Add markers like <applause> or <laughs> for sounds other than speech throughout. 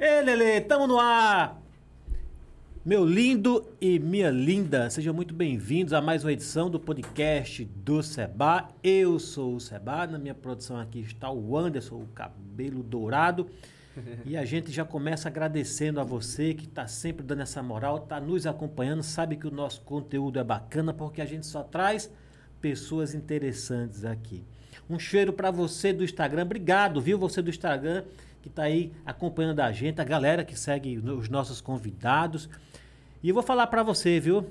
Ei, Lele, tamo no ar! Meu lindo e minha linda, sejam muito bem-vindos a mais uma edição do podcast do Seba. Eu sou o Seba, na minha produção aqui está o Anderson, o cabelo dourado. E a gente já começa agradecendo a você que está sempre dando essa moral, está nos acompanhando, sabe que o nosso conteúdo é bacana porque a gente só traz pessoas interessantes aqui. Um cheiro para você do Instagram, obrigado, viu? Você do Instagram que está aí acompanhando a gente, a galera que segue os nossos convidados. E eu vou falar para você, viu?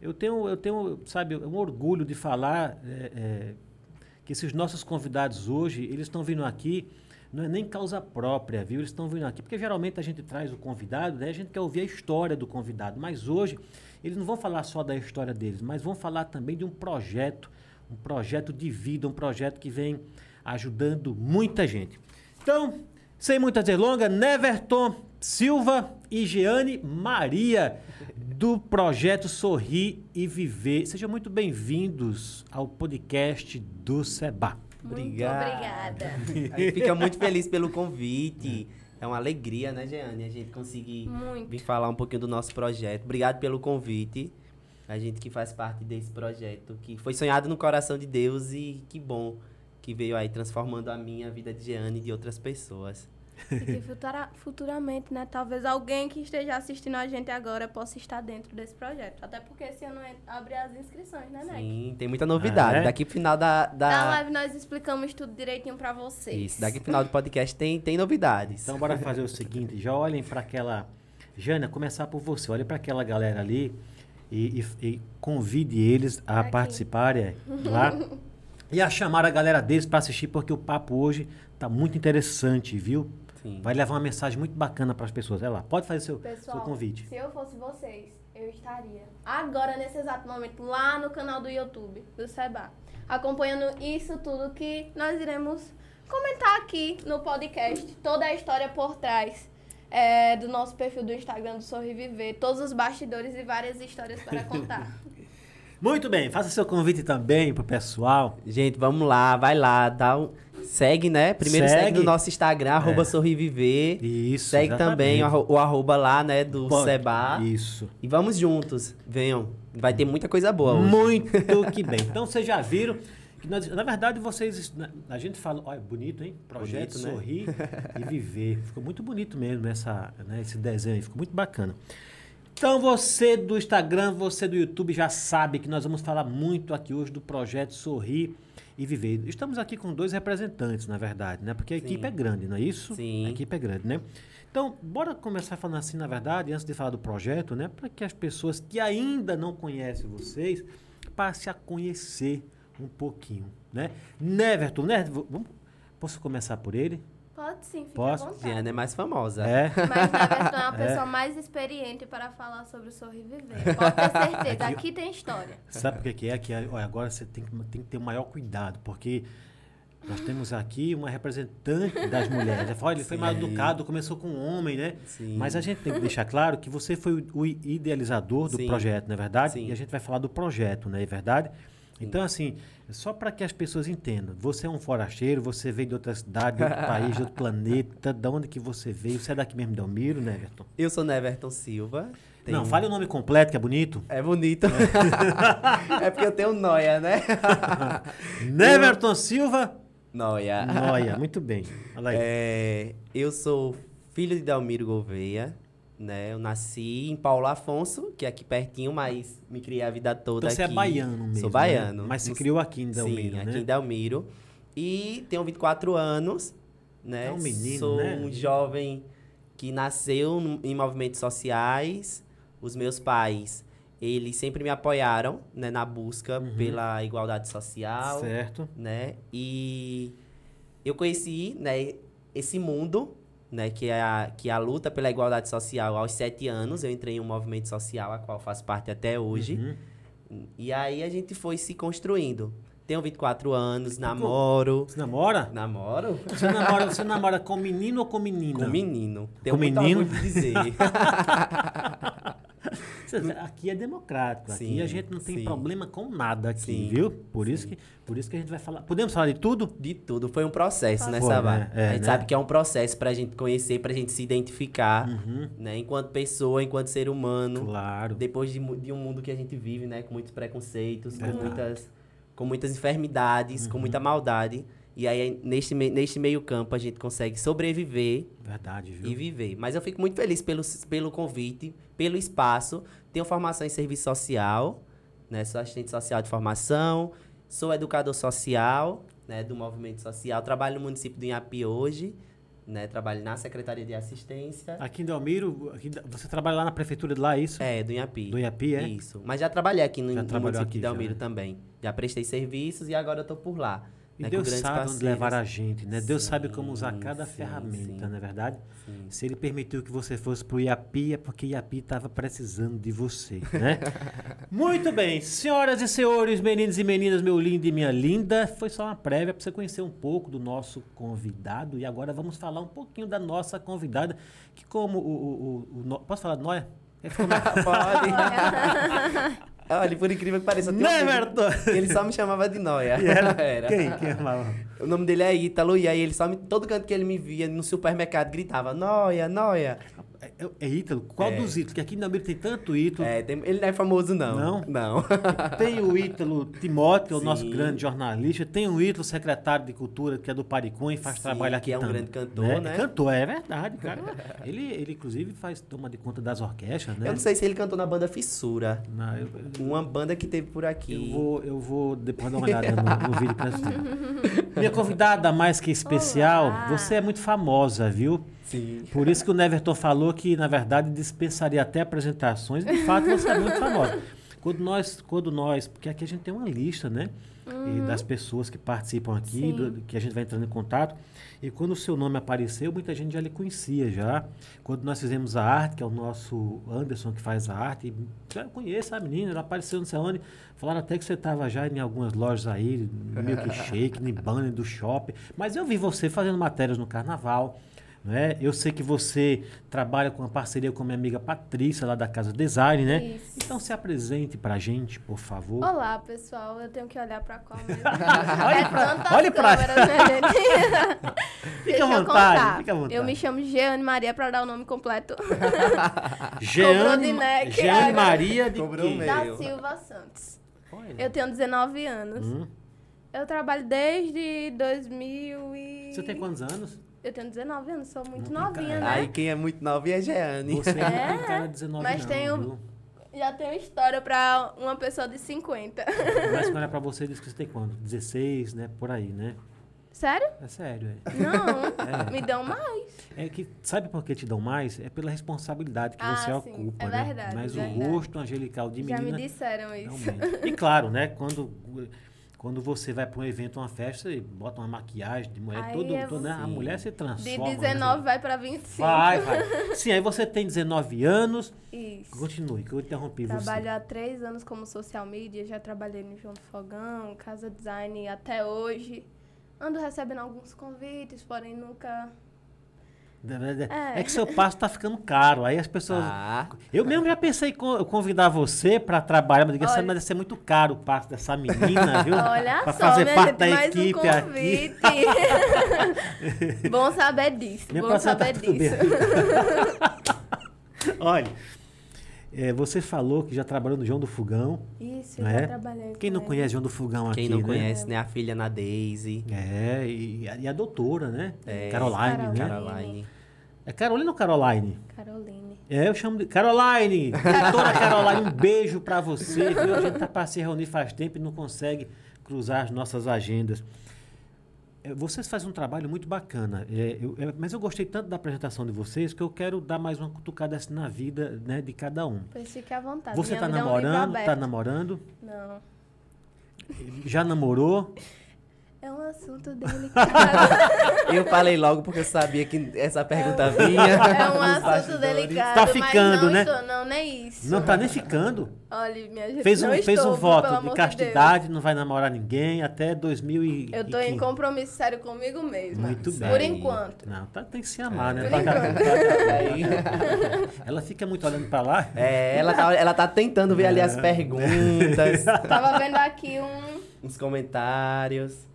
Eu tenho, eu tenho, sabe, um orgulho de falar é, é, que esses nossos convidados hoje, eles estão vindo aqui, não é nem causa própria, viu? Eles estão vindo aqui, porque geralmente a gente traz o convidado, né? a gente quer ouvir a história do convidado, mas hoje eles não vão falar só da história deles, mas vão falar também de um projeto, um projeto de vida, um projeto que vem ajudando muita gente. Então, sem muitas delongas, Neverton Silva e Jeane Maria, do projeto Sorrir e Viver. Sejam muito bem-vindos ao podcast do Seba. Obrigado. Muito obrigada. A gente fica muito feliz pelo convite. É uma alegria, né, Jeane? A gente conseguir muito. vir falar um pouquinho do nosso projeto. Obrigado pelo convite. A gente que faz parte desse projeto, que foi sonhado no coração de Deus e que bom que veio aí transformando a minha a vida de Jeane e de outras pessoas. E que futura, futuramente, né, talvez alguém que esteja assistindo a gente agora possa estar dentro desse projeto. Até porque esse ano abre as inscrições, né, Nek? Sim, tem muita novidade. Ah, é? Daqui pro final da, da... Na live nós explicamos tudo direitinho pra vocês. Isso, daqui pro final do podcast tem, tem novidades. Então, bora fazer o seguinte: já olhem para aquela. Jana, começar por você. Olhem para aquela galera ali e, e- e convide eles a Aqui. participarem lá. <laughs> E a chamar a galera deles para assistir, porque o papo hoje tá muito interessante, viu? Sim. Vai levar uma mensagem muito bacana para as pessoas. Vai lá, pode fazer seu, Pessoal, seu convite. se eu fosse vocês, eu estaria agora, nesse exato momento, lá no canal do YouTube do Seba, acompanhando isso tudo que nós iremos comentar aqui no podcast, toda a história por trás é, do nosso perfil do Instagram do Sorri Viver, todos os bastidores e várias histórias para contar. <laughs> Muito bem, faça seu convite também pro pessoal. Gente, vamos lá, vai lá, dá um... Segue, né? Primeiro segue, Segue. no nosso Instagram, arroba É. Sorriviver. Isso. Segue exatamente. também o, arro- o arroba lá, né, do Pode. Seba. Isso. E vamos juntos, venham. Vai ter muita coisa boa hoje. Muito <laughs> que bem. Então vocês já viram que nós- na verdade vocês na- a gente fala, olha, bonito, hein? Projeto Bonito, né? sorrir <laughs> e viver. Ficou muito bonito mesmo essa, né, esse desenho, aí, ficou muito bacana. Então você do Instagram, você do YouTube já sabe que nós vamos falar muito aqui hoje do projeto Sorrir e Viver. Estamos aqui com dois representantes, na verdade, né? Porque a Sim. equipe é grande, não é isso? Sim. A equipe é grande, né? Então, bora começar falando assim, na verdade, antes de falar do projeto, né? Para que as pessoas que ainda não conhecem vocês passem a conhecer um pouquinho, né? Neverton, né? Vamos, posso começar por ele? Pode sim, fica Posso? à vontade. Diana é mais famosa. É. Mas Neverton é a É. pessoa mais experiente para falar sobre o Sorrir e Viver. Pode ter certeza, Aqui- aqui tem história. Sabe por que que é? Que olha, agora você tem que, tem que ter o maior cuidado, porque nós temos aqui uma representante das mulheres. Fala, Olha, ele foi mal Sim. educado, começou com um homem, né? Sim. Mas a gente tem que deixar claro que você foi o, o idealizador do Sim. projeto, não é verdade? Sim. E a gente vai falar do projeto, não é verdade? Então, assim, só para que as pessoas entendam, você é um forasteiro, você veio de outra cidade, de outro país, de outro <laughs> planeta, de onde que você veio? Você é daqui mesmo de Almiro, né, Everton? Eu sou Neverton Silva. Não, tenho- fale o nome completo, que é bonito. É bonito. é <laughs> porque eu tenho noia, né? <laughs> Neverton Silva noia. Noia, muito bem. Olha aí. É, eu sou filho de Dalmiro Gouveia, né? Eu nasci em Paulo Afonso, que é aqui pertinho, mas me criei a vida toda Então você é aqui. baiano mesmo. Sou né? baiano. Mas se criou aqui em Delmiro, Sim, né? aqui em Delmiro. E tenho 24 anos, né? É um menino, Sou né? um jovem que nasceu em movimentos sociais. Os meus pais, eles sempre me apoiaram, né? Na busca Uhum. pela igualdade social Certo. né? E eu conheci, né, esse mundo, né, que é a, que é a luta pela igualdade social aos sete anos. Eu entrei em um movimento social, a qual faço parte até hoje. Uhum. E aí a gente foi se construindo. Tenho 24 anos, namoro. Você namora? Namoro? Você namora, você namora com menino ou com menina? Com menino. Tenho Com menino? de dizer. <laughs> Aqui é democrático. Aqui Sim, a gente não tem sim. problema com nada aqui, Sim, viu? Por isso, que, por isso que a gente vai falar. Podemos falar de tudo? De tudo. Foi um processo, né, Foi, Sabá? né? É, a gente né? sabe que é um processo pra gente conhecer, pra gente se identificar, Uhum. né? Enquanto pessoa, enquanto ser humano. Claro. Depois de, de um mundo que a gente vive, né? Com muitos preconceitos, com Verdade. Uhum. muitas, com muitas enfermidades, com muita maldade. E aí, neste, neste meio campo, a gente consegue sobreviver Verdade, viu? e viver. Mas eu fico muito feliz pelo, pelo convite, pelo espaço. Tenho formação em serviço social, né? Sou assistente social de formação, sou educador social, né? Do movimento social. Trabalho no município do Inhapi hoje, né? Trabalho na Secretaria de Assistência. Aqui em Delmiro, aqui, você trabalha lá na prefeitura de lá, é isso? É, do Inhapi. Do Iapi, é? Isso. Mas já trabalhei aqui no, Já no município aqui de já, Delmiro né? também. Já prestei serviços e agora eu tô por lá. E né, Deus sabe onde levar a gente, né? Deus Sim, sabe como usar cada sim, ferramenta, sim. não é verdade? Sim. Se ele permitiu que você fosse pro Iapi, é porque Iapi estava precisando de você, né? <laughs> Muito bem, senhoras e senhores, meninos e meninas, meu lindo e minha linda, foi só uma prévia para você conhecer um pouco do nosso convidado e agora vamos falar um pouquinho da nossa convidada, que como o... o, o- o no- posso falar de Noia? <laughs> É, Pode. <laughs> Olha, por incrível que pareça, eu tenho um Ele só me chamava de Noia. Era, <laughs> Era. Quem? Quem amava? O nome dele é Ítalo, e aí ele só me. Todo canto que ele me via no supermercado gritava: Noia, Noia. É, é- é Ítalo? Qual É. dos Ítalos? Que aqui em Delmiro tem tanto Ítalo. É, tem- ele não é famoso, não. Não? Não. <laughs> Tem o Ítalo Timóteo, o nosso grande jornalista. Tem o Ítalo, secretário de Cultura, que é do Paricum e faz Sim, trabalho aqui que é um grande cantor, né? Cantor, é verdade, cara. <laughs> ele, ele, inclusive, faz toma de conta das orquestras, né? Eu não sei se ele cantou na banda Fissura. Não, eu, eu- Uma banda que teve por aqui. eu vou, eu vou depois dar uma olhada no, no vídeo fizemos. Minha convidada mais que especial, Olá. você é muito famosa, viu? Sim. Por isso que o Neverton falou que, na verdade, dispensaria até apresentações. De fato, você é muito famosa. Quando nós, quando nós, porque aqui a gente tem uma lista, né? E das pessoas que participam aqui, do- que a gente vai entrando em contato. E quando o seu nome apareceu, muita gente já lhe conhecia já. Quando nós fizemos a arte, que é o nosso Anderson que faz a arte, eu conheço a menina, ela apareceu não sei onde. Falaram até que você estava já em algumas lojas aí, no Milkshake, no <laughs> banner do shopping. Mas eu vi você fazendo matérias no carnaval. Né? Eu sei que você trabalha com uma parceria com a minha amiga Patrícia, lá da Casa Design, né? Isso. Então se apresente pra gente, por favor. Olá, pessoal. Eu tenho que olhar pra qual mesmo? <laughs> Olhe é pra- olhe pra- né? <laughs> Fica à eu vontade, fica à vontade. Eu me chamo Jeane Maria pra dar o nome completo. <laughs> Jeane, neck, Jeane. Maria de Cobrou quê? mesmo. da. Silva Santos. Olha. Eu tenho 19 anos. Hum. Eu trabalho desde 2000 e... Você tem quantos anos? Eu tenho 19 anos, sou muito Não novinha, cara. né? Aí quem é muito novo é Jeane. Você não É, tem cara de 19 mas não, tenho- viu? Já tenho história pra uma pessoa de 50. Mas quando é pra você, diz que você tem quanto? 16, né? Por aí, né? Sério? É sério, é. Não, me dão mais. É que, sabe por que te dão mais? É pela responsabilidade que Ah, você sim. ocupa, É né? verdade, Mas verdade. o rosto angelical de Já me menina disseram não isso. mente. E claro, né? Quando, quando você vai para um evento, uma festa, você bota uma maquiagem de mulher, Aí todo, é todo, né? a sim. mulher se De transforma. né? 19 vai pra 25. Vai, vai. <laughs> Sim, aí você tem 19 anos. Isso. Continue, que eu interrompi Trabalho há três anos como social media, já trabalhei no João do Fogão, Casa Design até hoje. Ando recebendo alguns convites, porém nunca. É. É. que seu passo tá ficando caro. Aí as pessoas. Ah, Eu mesmo já pensei em co- convidar você para trabalhar, mas Olha- mas deve ser muito caro o passo dessa menina, viu? <laughs> Olha Pra só, fazer minha parte gente, da mais equipe um aqui. convite. <laughs> Bom saber disso. Minha bom próxima saber tá disso. <laughs> Olha, é, você falou que já trabalhou no João do Fogão. Isso, Não eu é? já trabalhei. Quem com não ele. conhece João do Fogão quem aqui, não né? conhece, né? A filha na Daisy. É, e, a- e a doutora, né? É. Caroline, né? Caroline. É Carolina ou Caroline? Caroline. É, eu chamo de Caroline. Doutora Caroline, um beijo pra você. Viu? A gente tá para se reunir faz tempo e não consegue cruzar as nossas agendas. É, Vocês fazem um trabalho muito bacana, É, eu- é, mas eu gostei tanto da apresentação de vocês que eu quero dar mais uma cutucada assim na vida né, de cada um. Pois fique à vontade. Você tá vida é namorando? aberto. tá namorando? Não. Já namorou? É um assunto delicado. <laughs> <laughs> Eu falei logo porque eu sabia que essa pergunta vinha. é um assunto <laughs> bastidores. delicado. Tá ficando, mas não né? Estou, não, nem isso. Não tá nem ficando. Olha, minha gente. Fez um, não fez estou, um voto de castidade, não vai namorar ninguém até 2015. Deus. Eu tô em compromisso sério comigo mesmo. Muito bem. Por enquanto. Não, tá, tem que se amar, né? Por Pra cá- enquanto. Ela fica muito olhando pra lá. é, ela tá, ela tá tentando ver ali as perguntas, Tava vendo aqui um. uns comentários.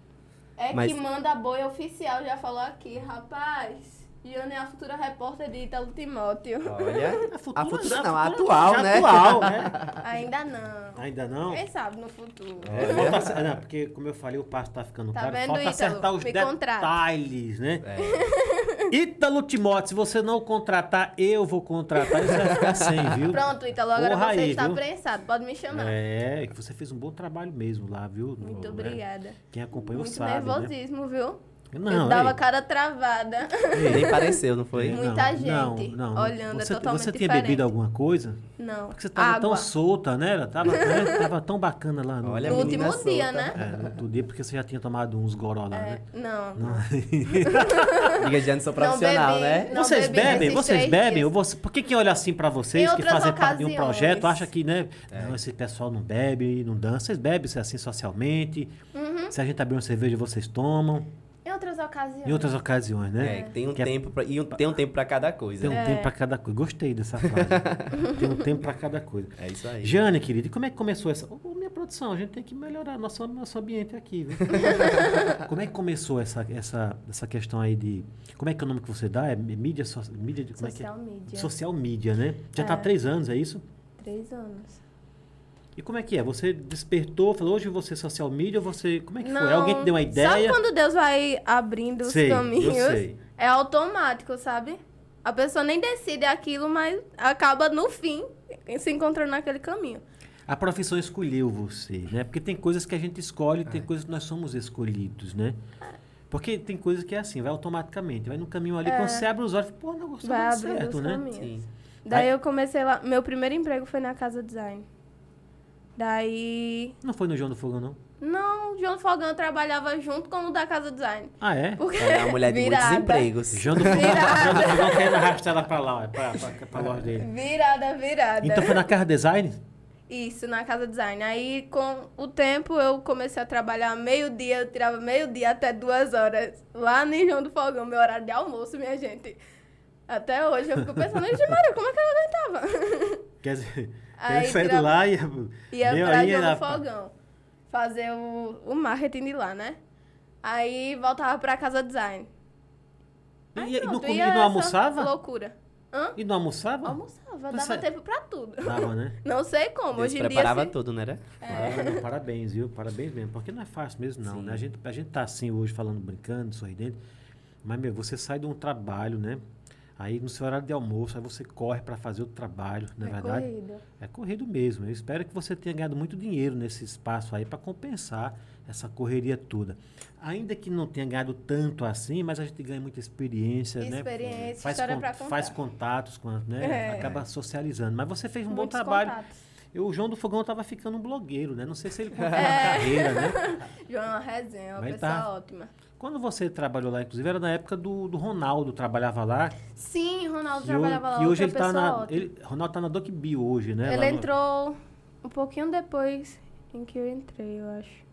É Mas- que manda boi oficial, já falou aqui. Rapaz, Jana é a futura repórter de Ítalo Timóteo. Olha, A a futura, futura não, a a atual, né? Atual, né? <laughs> Ainda não. Ainda não? Quem sabe no futuro. É, falta acer- não, porque, como eu falei, o passo tá ficando Tá caro. vendo, falta Ítalo? acertar os Me contrata. detalhes, né? É. Ítalo Timóteo, se você não contratar, eu vou contratar. Isso vai ficar sem, <laughs> viu? Pronto, Ítalo, agora Porra você aí, está viu? prensado. Pode me chamar. É, que você fez um bom trabalho mesmo lá, viu? Muito No- obrigada. é, Quem acompanhou Muito sabe, né? nervosismo, viu? Não, eu dava ei, cada travada. Nem pareceu, não foi? <laughs> Muita não, gente não, não. olhando, é Você, totalmente você tinha diferente. bebido alguma coisa? Não. Porque você tava tão Água. solta, né? Tava, né? <laughs> tava tão bacana lá no, Olha, No último dia, solta. né? é, no outro dia, porque você já tinha tomado uns goró lá, É, né? não. Não. <laughs> Diga, Jane, sou profissional, bebi, né? Vocês bebem? Vocês bebem? você, por que quem olha assim pra vocês que fazem parte de um projeto acha que, né? É. Não, esse pessoal não bebe, não dança. Vocês bebem assim socialmente. Uhum. Se a gente abrir uma cerveja, vocês tomam. Em outras ocasiões. Em outras ocasiões, né? É, que tem um Que é- tempo pra, e um- tem um tempo pra cada coisa. Tem um É. tempo pra cada coisa. Gostei dessa frase. <laughs> tem um tempo pra cada coisa. É isso aí. Jane, querida, e como é que começou essa. Ô, minha produção, a gente tem que melhorar nosso, nosso ambiente aqui, viu? <laughs> como é que começou essa, essa, essa questão aí de. Como é que é o nome que você dá? É mídia, so, mídia de. Como é que é? Social media. Social media, né? Já tá há É. três anos, é isso? Três anos. E como é que é? Você despertou, falou, hoje você é social media, você. Como é que foi? Não, Alguém te deu uma Sabe ideia? quando Deus vai abrindo os Sei, caminhos? É automático, sabe? A pessoa nem decide aquilo, mas acaba no fim se encontrando naquele caminho. A profissão escolheu você, né? Porque tem coisas que a gente escolhe, É. tem coisas que nós somos escolhidos, né? Porque tem coisas que é assim, vai automaticamente, vai no caminho ali, quando você abre os olhos, pô, não gostou É. Vai abrindo certo, né? Daí Aí- eu comecei lá. Meu primeiro emprego foi na Casa Design. Daí. Não foi no João do Fogão, não? Não, João Fogão trabalhava junto com o da Casa Design. Ah, é? Porque Ela é uma mulher de virada, muitos empregos. João do Fogão. João do Fogão querendo arrastar ela pra lá, ó, pra, pra, pra loja dele. Virada, virada. Então foi na Casa Design? Isso, na Casa Design. Aí, com o tempo, eu comecei a trabalhar meio-dia, eu tirava meio-dia até duas horas. Lá no João do Fogão, meu horário de almoço, minha gente. Até hoje eu fico pensando, gente, Maria, como é que eu aguentava? Quer dizer, Aí ele saiu de lá e... Ia pra João era do pra- Fogão. Fazer o, o marketing de lá, né? Aí voltava pra Casa Design. E, e não, Pronto, comia, ia e não almoçava? Loucura. Hã? E não almoçava? Almoçava, Mas dava sai- tempo pra tudo. Dava, né? <laughs> Não sei como, Deus hoje em dia... preparava se- tudo, né? Ah, não, parabéns, viu? Parabéns mesmo. Porque não é fácil mesmo, não. Sim. Né? A, gente, a gente tá assim hoje falando, brincando, sorridente. Mas, meu, você sai de um trabalho, né? Aí no seu horário de almoço, aí você corre para fazer outro trabalho, não é, É verdade? corrido. É corrido mesmo. Eu espero que você tenha ganhado muito dinheiro nesse espaço aí para compensar essa correria toda. Ainda que não tenha ganhado tanto assim, mas a gente ganha muita experiência, né? Experiência, Faz, história con- contar. faz contatos, com, né? É. Acaba socializando. Mas você fez um bom Muitos trabalho. contatos. Eu, o João do Fogão tava ficando um blogueiro, né? Não sei se ele <laughs> continuou É. a carreira, né? <laughs> João é uma resenha, uma Mas pessoa tá. ótima. Quando você trabalhou lá, inclusive, era na época do, do Ronaldo, trabalhava lá. Sim, Ronaldo trabalhava ho- lá, que hoje ele tá na. Ele, Ronaldo tá na DocBio hoje, né? Ele Lá no- entrou um pouquinho depois em que eu entrei, eu acho.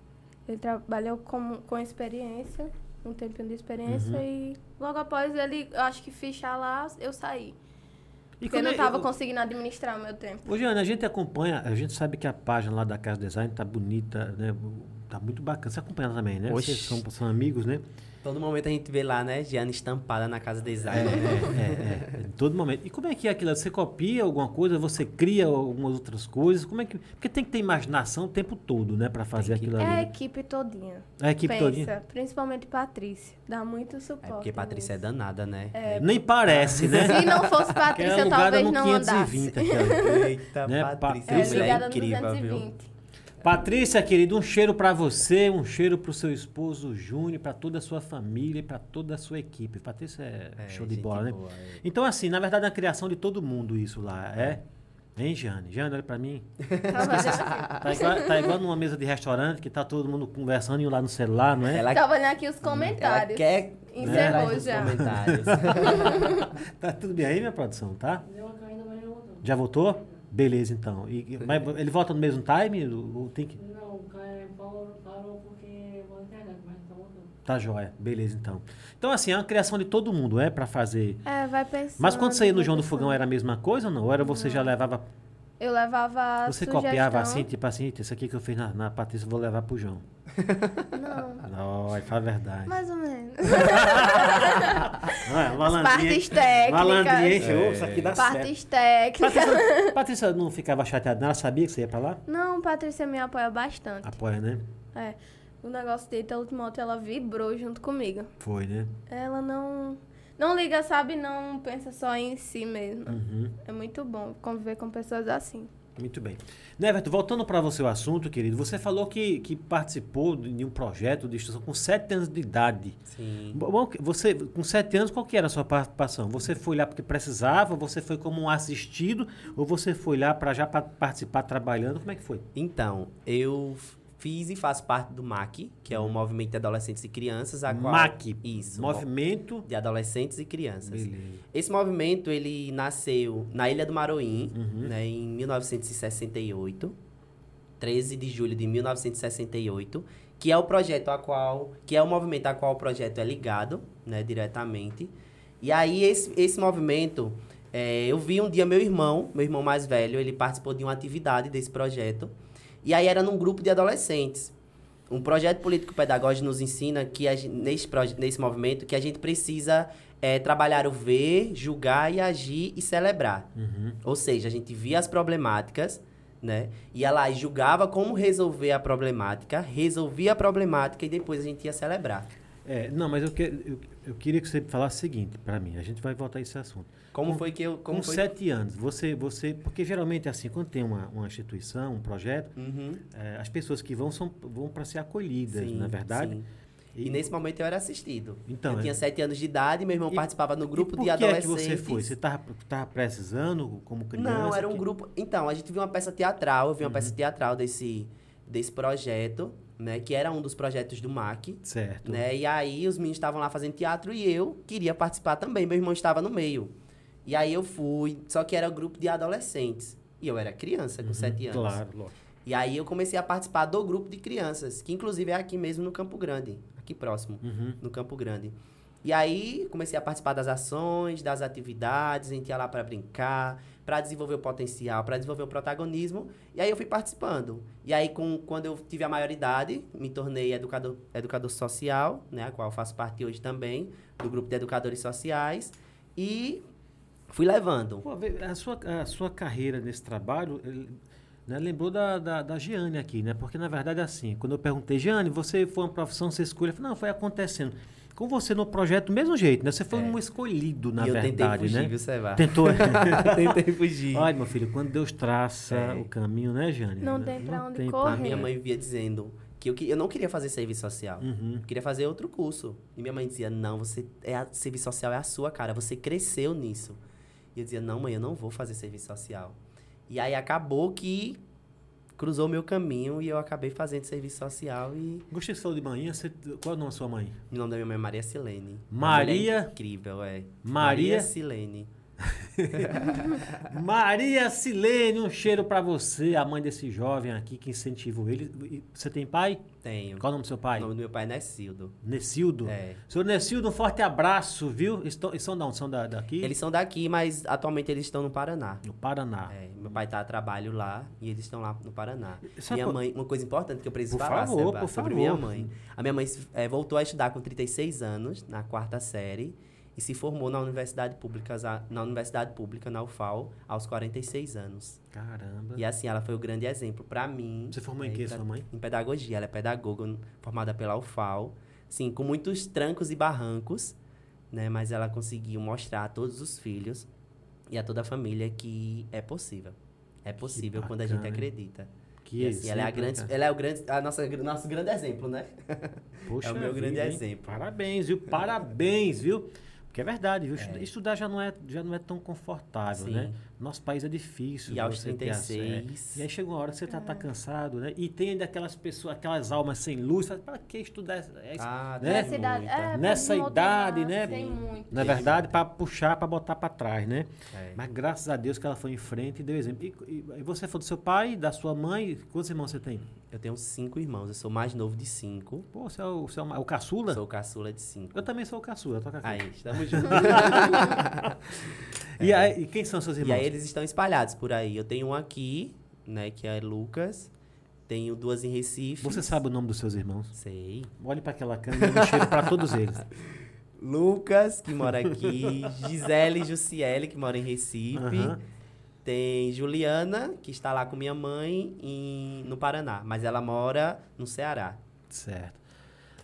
Ele trabalhou com, com experiência, um tempinho de experiência Uhum. e logo após ele, eu acho que fichar lá, eu saí. E Porque eu não é- estava eu- conseguindo administrar o meu tempo. Ô, Giana, a gente acompanha, a gente sabe que a página lá da Casa Design tá bonita, né? Tá muito bacana. Você acompanha também, né? Oxi. Vocês são, são amigos, né? Todo momento a gente vê lá, né? Giana estampada na casa É, design. é, é, em todo momento. E como é que é aquilo? Você copia alguma coisa, você cria algumas outras coisas? Como é que. Porque tem que ter imaginação o tempo todo, né? Pra fazer Tem que- aquilo É a ali. equipe todinha. É a equipe Pensa, todinha. principalmente Patrícia. Dá muito É suporte. porque Patrícia é nisso. danada, né? Nem parece, né? Se não fosse Patrícia, talvez no não 520 andasse. Eita, Né, Patrícia, Patrícia. É, no incrível, viu? 220. Patrícia, querido, um cheiro pra você, um cheiro pro seu esposo Júnior, pra toda a sua família e pra toda a sua equipe. Patrícia é, É, show de bola, né? boa, é. Então, assim, na verdade, é a criação de todo mundo isso lá, é? Hein, Jane? Jane, olha pra mim. <laughs> Aqui. Tá igual, tá igual numa mesa de restaurante que tá todo mundo conversando e um lá no celular, não é? Ela, Tava olhando aqui os ela comentários. quer Encerrou os já. comentários. <laughs> <laughs> Tá tudo bem aí, minha produção, tá? Deu uma caída, mas já voltou. Beleza, então. E, mas ele volta no mesmo time? Ou tem que... Não, o cara parou, parou porque vou na internet, mas tá voltando. Tá joia. Beleza, então. Então, assim, é uma criação de todo mundo, é? Pra fazer... É, vai pensando. Mas quando você ia no João do. Fogão era a mesma coisa ou não? Ou era você já levava... Eu levava Você sugestão. copiava assim, tipo assim, isso aqui que eu fiz na, na Patrícia, eu vou levar pro João. Não, <laughs> Não, aí fala a verdade. mais ou menos. <laughs> Não, é, malandrinha- partes técnicas. Malandrinha, É. isso aqui dá certo. Partes técnicas. Patrícia, Patrícia não ficava chateada, não? Ela sabia que você ia pra lá? Não, Patrícia me apoia bastante. Apoia, né? É. O negócio de Ítalo Timóteo, ela vibrou junto comigo. Foi, né? Ela não. Não liga, sabe? Não pensa só em si mesmo. Uhum. É muito bom conviver com pessoas assim. Muito bem. Neverton, voltando para você o assunto, querido, você falou que, que participou de um projeto de instrução com sete anos de idade. Sim. Bom, você, com sete anos, qual que era a sua participação? Você foi lá porque precisava, você foi como um assistido, ou você foi lá para já pa- participar trabalhando? Como é que foi? Então, eu fiz e faço parte do MAC, que é o Movimento de Adolescentes e Crianças, a qual... MAC, Isso. Movimento. De Adolescentes e Crianças. Beleza. Esse movimento, ele nasceu na Ilha do Maroim, Uhum. né, em 1968, 13 de julho de 1968, que é o projeto a qual, que é o movimento a qual o projeto é ligado, né, diretamente. E aí esse, esse movimento, é, eu vi um dia meu irmão, meu irmão mais velho, ele participou de uma atividade desse projeto, e aí era num grupo de adolescentes. Um projeto político-pedagógico nos ensina que a gen- nesse, nesse movimento que a gente precisa é, trabalhar o ver, julgar e agir e celebrar. Uhum. Ou seja, a gente via as problemáticas, né? Ia lá e julgava como resolver a problemática, resolvia a problemática e depois a gente ia celebrar. É, não, mas eu, que, eu, eu queria que você falasse o seguinte para mim. A gente vai voltar a esse assunto. Como foi que eu. Como com foi... sete anos, você, você. Porque geralmente é assim, quando tem uma, uma instituição, um projeto, Uhum. é, as pessoas que vão são, vão para ser acolhidas, Sim, não é verdade? sim. E, nesse momento eu era assistido. Então, eu é. tinha sete anos de idade, meu irmão E- participava no grupo e por de que é que adolescentes. você foi? Você estava tava precisando como criança? Não, era um que- grupo. Então, a gente viu uma peça teatral, eu vi uma Uhum. peça teatral desse, desse projeto, né? Que era um dos projetos do MAC. Certo. Né? E aí os meninos estavam lá fazendo teatro e eu queria participar também. Meu irmão estava no meio. E aí eu fui, só que era um grupo de adolescentes. E eu era criança, com Uhum, sete anos. Claro, lógico. E aí eu comecei a participar do grupo de crianças, que inclusive é aqui mesmo no Campo Grande, aqui próximo, Uhum. no Campo Grande. E aí comecei a participar das ações, das atividades, a gente ia lá para brincar, para desenvolver o potencial, para desenvolver o protagonismo. E aí eu fui participando. E aí com, quando eu tive a maioridade, me tornei educador, educador social, né, a qual eu faço parte hoje também, do grupo de educadores sociais. E fui levando. Pô, a, sua, a sua carreira nesse trabalho né, lembrou da, da, da Giane aqui, né? Porque, na verdade, é assim, quando eu perguntei, Giane, você foi uma profissão, você escolheu? Eu falei, não, foi acontecendo. Com você no projeto, do mesmo jeito, né? Você foi É. um escolhido, na e eu verdade, tentei fugir, né? viu, Seba? Tentou. <laughs> tentei fugir. Olha, meu filho, quando Deus traça É. o caminho, né, Jane? Não tem pra onde correr. A minha mãe via dizendo que eu, que eu não queria fazer serviço social. Uhum. Eu queria fazer outro curso. E minha mãe dizia, não, você é a, serviço social é a sua cara, você cresceu nisso. E eu dizia, não, mãe, eu não vou fazer serviço social. E aí acabou que cruzou meu caminho e eu acabei fazendo serviço social e Gostei que você de manhã. Você, qual é o nome da sua mãe? o nome da minha mãe é Maria Silene. Maria- mulher incrível, é. Maria- Silene. <laughs> Maria Silene, um cheiro pra você, a mãe desse jovem aqui que incentivou ele. Você tem pai? Tenho. Qual é o nome do seu pai? O nome do meu pai é Nessildo. Necildo? É. Senhor Necildo, um forte abraço, viu? Estão, eles são onde? São da, daqui? Eles são daqui, mas atualmente eles estão no Paraná. No Paraná. É, meu pai tá a trabalho lá e eles estão lá no Paraná. Sabe minha por- mãe, uma coisa importante que eu preciso Por falar favor, Seba, por sobre favor. minha mãe. A minha mãe eh, voltou a estudar com 36 anos, na quarta série, e se formou na Universidade Pública, na Universidade Pública, na UFAL, aos 46 anos. Caramba. E assim, ela foi o grande exemplo para mim. Você formou em quê, pra- sua mãe? Em pedagogia. Ela é pedagoga formada pela UFAL. Sim, com muitos trancos e barrancos, né? Mas ela conseguiu mostrar a todos os filhos e a toda a família que é possível. É possível quando a gente bacana, acredita. Que E assim, ela é a grande, cara. ela é o grande, a nossa, nosso grande exemplo, né? Poxa <laughs> é o meu grande vida, hein? exemplo. Parabéns, viu? Parabéns, viu? Porque é verdade, viu? Estu- Estudar já não é, já não é tão confortável, Sim. né? Nosso país é difícil. E aos você ter acesso. 36. E aí chega uma hora que você tá, tá cansado, né? E tem ainda aquelas pessoas, aquelas almas sem luz. Pra que estudar? É, isso- Ah, né? Nessa idade, é, Nessa idade, né? Tem muito. Na verdade, para puxar, para botar para trás, né? É. Mas graças a Deus que ela foi em frente e deu exemplo. E, e- e você foi do seu pai, da sua mãe? Quantos irmãos você tem? Eu tenho cinco irmãos, eu sou o mais novo de cinco. Pô, você é o, você é o, o caçula? Sou o caçula de cinco. Eu também sou o caçula, tô com a cara. Aí, estamos juntos. <laughs> <laughs> E, aí, e quem são seus e irmãos? aí eles estão espalhados por aí. Eu tenho um aqui, né, que é Lucas. Tenho duas em Recife. Você sabe o nome dos seus irmãos? Sei. Olhe para aquela câmera e cheiro para todos eles. <laughs> Lucas, que mora aqui. Gisele e Jussiele, que mora em Recife. Aham. Tem Juliana, que está lá com minha mãe em, no Paraná. Mas ela mora no Ceará. Certo.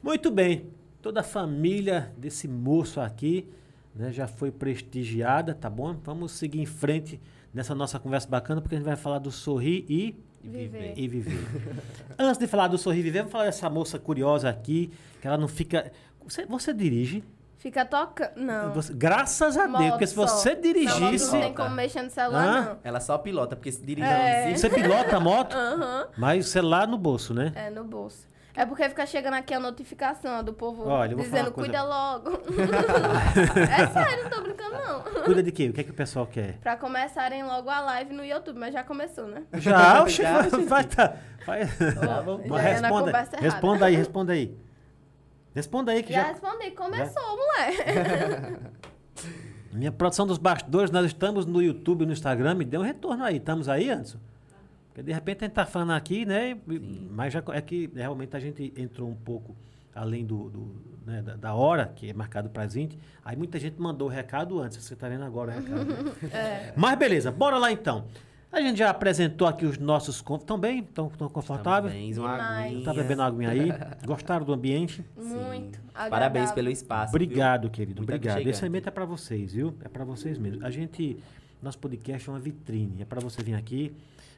Muito bem. Toda a família desse moço aqui né, já foi prestigiada, tá bom? Vamos seguir em frente nessa nossa conversa bacana, porque a gente vai falar do sorrir e, Viver. e viver. <laughs> Antes de falar do sorrir e viver, vamos falar dessa moça curiosa aqui, que ela não fica. Você, você dirige? Fica tocando. Não. Você- graças a Deus, porque se só. você Não, dirigisse. não tem como mexer no celular, Hã? não. Ela só pilota, porque se dirige É. é. Você pilota a moto, Aham. mas o celular no bolso, né? É, no bolso. É porque fica chegando aqui a notificação do povo Olha, dizendo, cuida logo. <laughs> é sério, não tô brincando, não. Cuida de quê? O que é que o pessoal quer? Pra começarem logo a live no YouTube, mas já começou, né? Já, <laughs> oxe, Já, vai, vai, tá, vai. Mas já é na responda, errada. responda aí, responda aí. Responda aí que Já já. respondi, começou, moleque. <laughs> Minha produção dos bastidores, nós estamos no YouTube e no Instagram, me dê um retorno aí. Estamos aí, Anderson? Porque de repente a gente tá falando aqui, né? e- Mas já é que realmente a gente entrou um pouco além do, do, né, da, da hora, que é marcado para as 20. Aí muita gente mandou o recado antes, você tá vendo agora o recado. né? <laughs> É. Mas beleza, bora lá então. A gente já apresentou aqui os nossos. Estão bem? Estão confortáveis? Parabéns, uma aguinha. Tá bebendo água aí? <laughs> Gostaram do ambiente? Muito. Parabéns pelo espaço. Obrigado, querido. Muito obrigado. Esse momento é para vocês, viu? É para vocês mesmo. A gente, nosso podcast é uma vitrine. É para você vir aqui,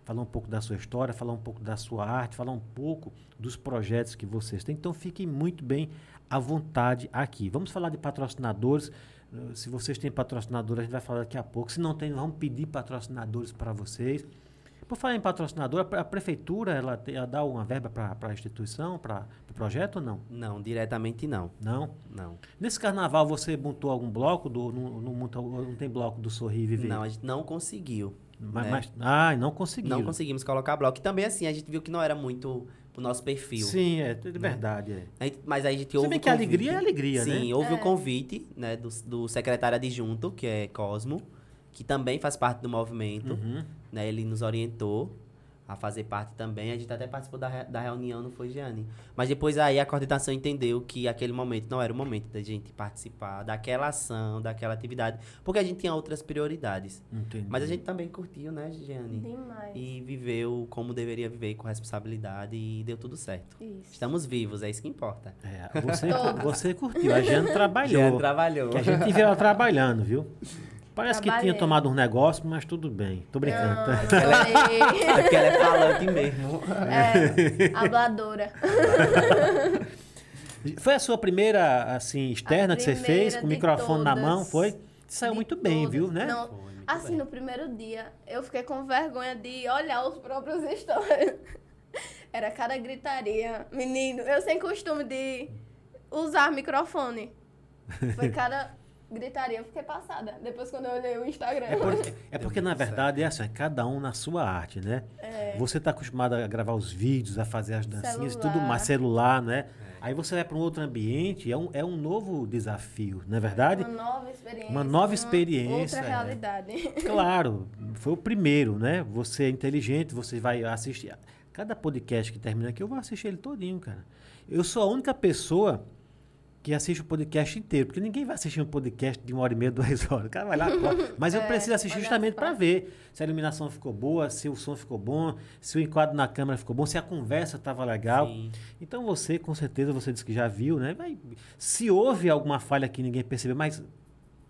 falar um pouco da sua história, falar um pouco da sua arte, falar um pouco dos projetos que vocês têm. Então fiquem muito bem à vontade aqui. Vamos falar de patrocinadores. Uh, Se vocês têm patrocinadores, a gente vai falar daqui a pouco. Se não tem, vamos pedir patrocinadores para vocês. Por falar em patrocinador, a pre- a prefeitura ela, ela dá uma verba para a instituição, para o projeto ou não? Não, diretamente não. Não? Não. Nesse carnaval você montou algum bloco? Do, não, não, montou- não tem bloco do Sorrir e Viver? Não, a gente não conseguiu. Mas, né? mas- ah, não conseguiu. Não conseguimos colocar bloco. E também assim, a gente viu que não era muito o nosso perfil. Sim, é de verdade. É. A gente- mas aí a gente Se ouve o que convite. alegria é alegria, Sim, né? houve o É. convite né, do, do secretário adjunto, que é Cosmo, que também faz parte do movimento. Uhum. Né, ele nos orientou a fazer parte também. A gente até participou da, da reunião, não foi, Jeane? Mas depois aí a coordenação entendeu que aquele momento não era o momento da gente participar daquela ação, daquela atividade, porque a gente tinha outras prioridades. Entendi. Mas a gente também curtiu, né, Jeane? Demais. E viveu como deveria viver, com responsabilidade, e deu tudo certo. Isso. Estamos vivos, é isso que importa. É, você, você curtiu, a Jane <laughs> trabalhou. Jeane trabalhou. Que a gente viu ela trabalhando, viu? <laughs> Parece que tinha tomado um negócio, mas tudo bem. Tô brincando. Não, não <laughs> Ela-. É porque ela é falante mesmo. É, habladora. <laughs> Foi a sua primeira, assim, externa A que você fez, com o microfone na mão, todas. foi? Saiu De muito bem, todas. viu, né? Não, Foi, assim, bem. no primeiro dia, eu fiquei com vergonha de olhar os próprios stories. <laughs> Era cada gritaria. Menino, eu sem costume de usar microfone. Foi cada gritaria. Eu fiquei passada. Depois quando eu olhei o Instagram. É porque, <laughs> é porque, na verdade, é assim, é cada um na sua arte, né? Você está acostumado a gravar os vídeos, a fazer as dancinhas, e tudo Celular. mais, celular, né? Aí você vai para um outro ambiente, é um, é um novo desafio, não é verdade? Uma nova experiência. Uma nova experiência, Outra é. realidade. <laughs> Claro, foi o primeiro, né? Você é inteligente, você vai assistir. Cada podcast que termina aqui, eu vou assistir ele todinho, cara. Eu sou a única pessoa que assiste o podcast inteiro, porque ninguém vai assistir um podcast de uma hora e meia, <laughs> duas horas. O cara vai lá, <laughs> mas eu É, preciso assistir justamente para ver se a iluminação ficou boa, se o som ficou bom, se o enquadro na câmera ficou bom, se a conversa estava legal. Sim. Então você, com certeza, você disse que já viu, né? Vai- se houve alguma falha que ninguém percebeu, mas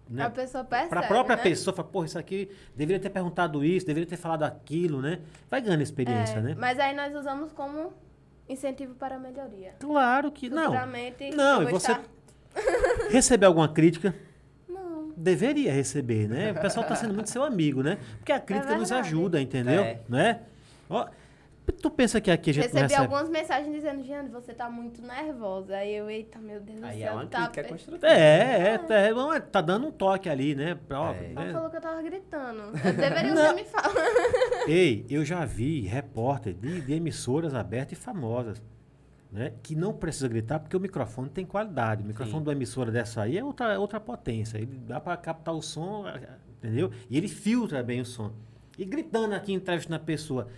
né, A pessoa percebe, para a própria né? pessoa, fala, porra, isso aqui, deveria ter perguntado isso, deveria ter falado aquilo, né? Vai ganhando experiência, É, né? Mas aí nós usamos como incentivo para a melhoria. Claro que não. Não, e você estar- <laughs> recebeu alguma crítica? deveria receber, né? O pessoal tá sendo muito seu amigo, né? Porque a crítica nos verdade. ajuda, entendeu? É. Né? Ó, tu pensa que aqui a gente Recebi recebe... algumas mensagens dizendo, Giane, você tá muito nervosa. Aí eu, eita, meu Deus do Aí céu, é uma tá crítica pe- construtiva. É, é, é, não, é, tá dando um toque ali, né? Pra, É. Ela né? falou que eu tava gritando. Eu deveria você me falar. <laughs> Ei, eu já vi repórter de, de emissoras abertas e famosas, né? Que não precisa gritar porque o microfone tem qualidade. O microfone Sim. de uma emissora dessa aí é outra, outra potência. Ele dá para captar o som, entendeu? E ele filtra bem o som. E gritando aqui, entrevistando a pessoa.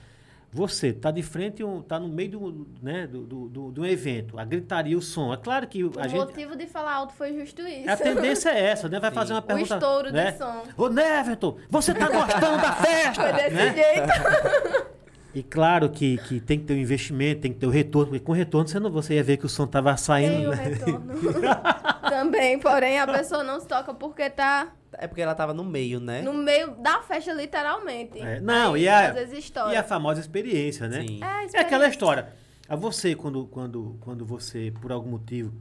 Você tá de frente, um, tá no meio do, né, do, do, do, do evento, a gritaria, o som. É claro que O a gente. motivo de falar alto foi justo isso. A tendência é essa, né? Vai Sim. fazer uma O pergunta. estouro né? de som. Ô, Neverton, você tá gostando da festa? Foi desse né? jeito. E claro que, que tem que ter um investimento, tem que ter o retorno, porque com retorno você, não, você ia ver que o som tava Tem saindo. o né? retorno. <laughs> Também, porém, a pessoa não se toca porque tá É porque ela tava no meio, né? no meio da festa, literalmente. É, não, Aí, e a-. E a famosa experiência, né? Sim. É, É aquela experiência. história. A você, quando, quando, quando você, por algum motivo,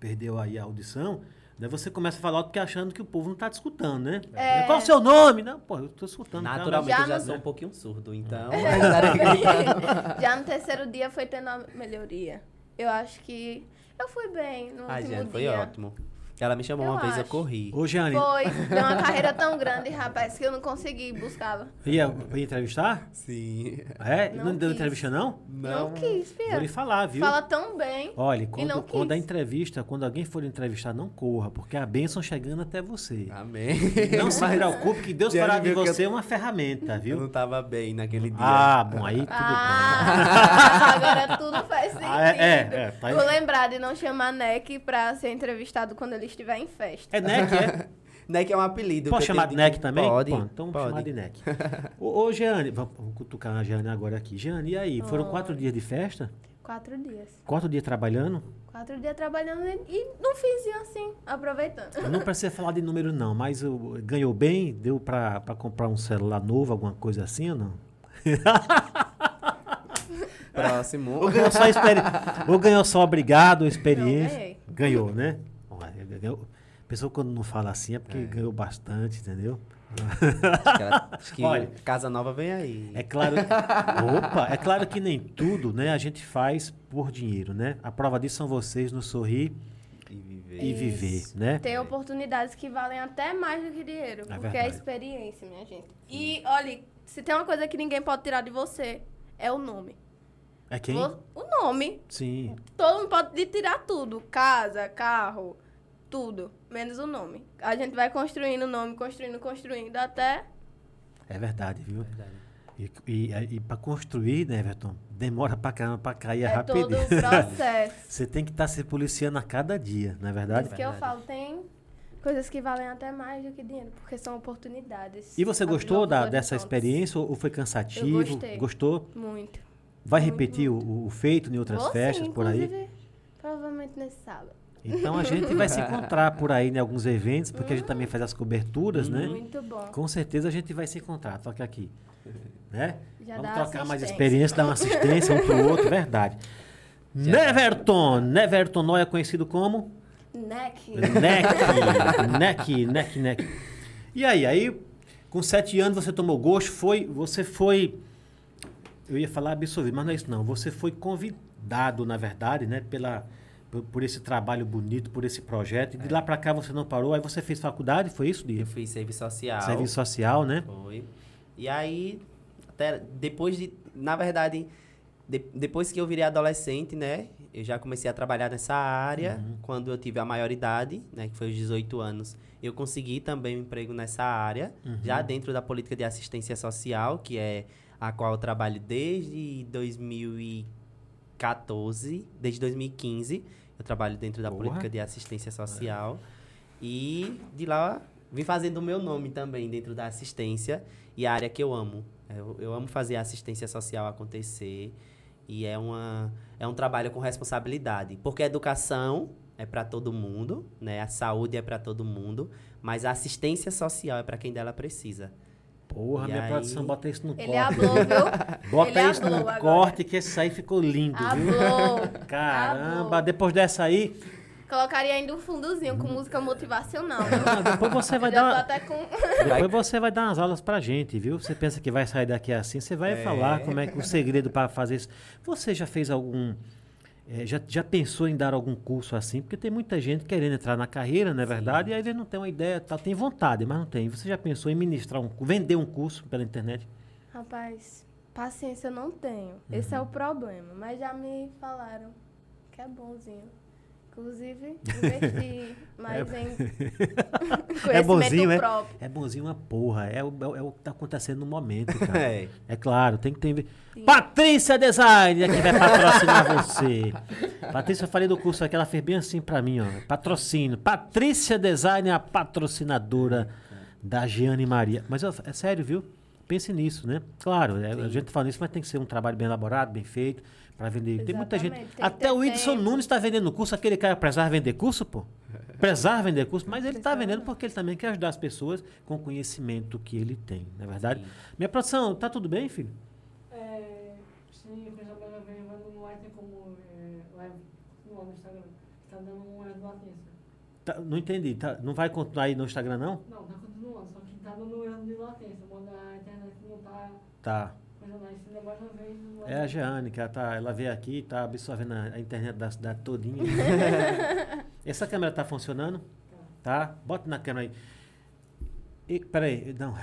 perdeu aí a audição, né, você começa a falar porque achando que o povo não tá te escutando, né? É. Qual o seu nome? Não, pô, eu tô escutando. cara. Naturalmente Já eu já no- sou um <laughs> pouquinho surdo, então. É. <laughs> Já no terceiro dia foi tendo a melhoria. Eu acho que eu fui bem no Ai, último gente, foi dia. ótimo. Ela me chamou Eu uma vez, eu acho. corri. Ô, Jane, Foi. Deu uma carreira tão grande, rapaz, que eu não consegui buscá-la. ia, ia entrevistar? Sim. É? Não, Não deu quis. entrevista, não? Não, quis, Vou filha. lhe falar, viu? Fala tão bem. Olha, E quando, não quando a quis. entrevista, quando alguém for entrevistar, não corra, porque a bênção chegando até você. Amém. Não se preocupe que Deus fará de que eu- você uma ferramenta, Eu viu? não tava bem naquele dia. Ah, bom, aí tudo Ah, agora tudo faz sentido. Ah, é, é, é, tá. Vou lembrar de não chamar Neck pra ser entrevistado quando ele estiver em festa. É NEC, é? <laughs> Neck é um apelido. Posso que eu chamar de NEC também? Pode. Pô, então vamos pode. chamar de NEC. <laughs> Ô, ô Jeane, vamos, vamos cutucar a Jeane agora aqui. Jeane, e aí? Foram Oi. quatro dias de festa? Quatro dias. Quatro dias trabalhando? Quatro dias trabalhando e e num finzinho assim, aproveitando. Não precisa falar de número não, mas o- ganhou bem? Deu pra, pra comprar um celular novo, alguma coisa assim ou não? Próximo. Ou ganhou só, experi... ou ganhou só obrigado, experiência? Não. Ganhou, né? Ganhou. A pessoa quando não fala assim é porque ganhou bastante, entendeu? Acho que, ela- acho que <laughs> Olha. Casa Nova vem aí. É claro, <laughs> opa, é claro que nem tudo, né, a gente faz por dinheiro, né? A prova disso são vocês no sorrir E viver. e viver, né? Ter oportunidades que valem até mais do que dinheiro. É porque verdade. é experiência, minha gente. E, olha, se tem uma coisa que ninguém pode tirar de você, é o nome. É quem? O nome. Sim. Todo mundo pode tirar tudo. Casa, carro, tudo. Menos o nome. A gente vai construindo o nome, construindo, construindo, até... É verdade, viu? Verdade. E, e, e para construir, né, Everton, demora pra caramba pra cair É rapidinho. todo <laughs> o processo. Você tem que estar se policiando a cada dia, não é Por verdade? isso que eu Verdade. falo, tem coisas que valem até mais do que dinheiro, porque são oportunidades. E você gostou da, dessa experiência ou foi cansativo? gostei. Gostou? Muito. Vai Muito, repetir o, o feito em outras Vou festas sim, por aí? inclusive, Provavelmente nesse sábado. Então a gente vai se encontrar por aí em alguns eventos, porque a gente também faz as coberturas, né? Muito bom. Com certeza a gente vai se encontrar. Toca aqui. Né? Já Vamos dá trocar mais experiência, dar uma assistência um pro outro, <laughs> verdade. Neverton! Neverton Noia conhecido como? Neck. Neck, <laughs> neck, neck, neck. E aí, aí, com sete anos você tomou gosto, foi, você foi, eu ia falar absorvido, mas não é isso não, você foi convidado, na verdade, né, pela, por, por esse trabalho bonito, por esse projeto, e de lá pra cá você não parou, aí você fez faculdade, foi isso, de Eu fiz serviço social. serviço social, né? Foi. E aí, até depois de. Na verdade, de- depois que eu virei adolescente, né? Eu já comecei a trabalhar nessa área. Quando eu tive a maioridade, né? Que foi os 18 anos. Eu consegui também um emprego nessa área, já dentro da política de assistência social, que é a qual eu trabalho desde 2014, desde 2015. Eu trabalho dentro da Porra. política de assistência social. E de lá vim fazendo o meu nome também dentro da assistência e a área que eu amo. Eu, eu amo fazer a assistência social acontecer e é, uma, é um trabalho com responsabilidade. Porque a educação é para todo mundo, né? a saúde é para todo mundo, mas a assistência social é para quem dela precisa. Porra, E minha aí- produção, bota isso no Ele corte. hablou, viu? <laughs> Bota Ele isso no agora. corte, que esse aí ficou lindo, viu? Hablou. <laughs> Caramba, Hablou. depois dessa aí, Colocaria ainda um fundozinho com música motivacional. viu? Ah, depois você vai dar. até com. <laughs> Depois você vai dar umas aulas pra gente, viu? Você pensa que vai sair daqui assim, você vai É. falar como é que o segredo para fazer isso. Você já fez algum. Eh, já, já pensou em dar algum curso assim? Porque tem muita gente querendo entrar na carreira, não é verdade? E aí ele não tem uma ideia, tá, tem vontade, mas não tem. Você já pensou em ministrar um vender um curso pela internet? Rapaz, paciência eu não tenho. Esse Uhum. é o problema. Mas já me falaram que é bonzinho. Inclusive, investir <laughs> mais em <laughs> conhecimento É bonzinho, é? próprio. É bonzinho uma porra. É o, é o- é o que tá acontecendo no momento, <laughs> cara. É. É claro, tem que ter. Patrícia Design é quem vai patrocinar você. Patrícia, eu falei do curso aqui, ela fez bem assim pra mim, ó. Patrocínio. Patrícia Design é a patrocinadora da Giane Maria. Mas ó, é sério, viu? Pense nisso, né? Claro, é, a gente fala isso, mas tem que ser um trabalho bem elaborado, bem feito, pra vender. Tem muita gente. Exatamente, tem Até o Whindersson tempo. Nunes está vendendo curso, aquele cara prezar vender curso, pô. <laughs> Prezar vender curso, mas ele está vendendo porque ele também quer ajudar as pessoas com o conhecimento que ele tem, não é verdade? Minha produção, tá tudo bem, filho? É, sim, o pessoal vai ver, mas não vai ter como. É, continuar no Instagram. Tá dando uma latência. Tá, não entendi. tá- não vai continuar aí no Instagram, não? Não, tá continuando, só que tá dando erro de latência. Manda a internet não tá Tá. Mais. Não. É a Jeane, que ela, tá, ela veio aqui e tá absorvendo a, a internet da cidade todinha. <laughs> Essa câmera tá funcionando? Tá? Bota na câmera aí. E, peraí, não.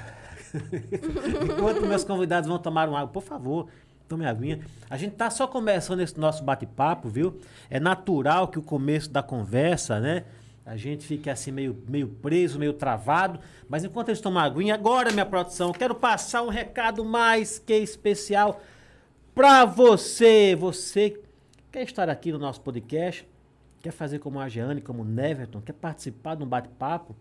<laughs> Enquanto meus convidados vão tomar uma água, por favor, tome aguinha. A gente tá só começando esse nosso bate-papo, viu? É natural que o começo da conversa, né? A gente fique assim meio, meio preso, meio travado. Mas enquanto eles tomam aguinha, agora, minha produção, quero passar um recado mais que especial para você. Você quer estar aqui no nosso podcast, quer fazer como a Jeane, como o Neverton, quer participar de um bate-papo?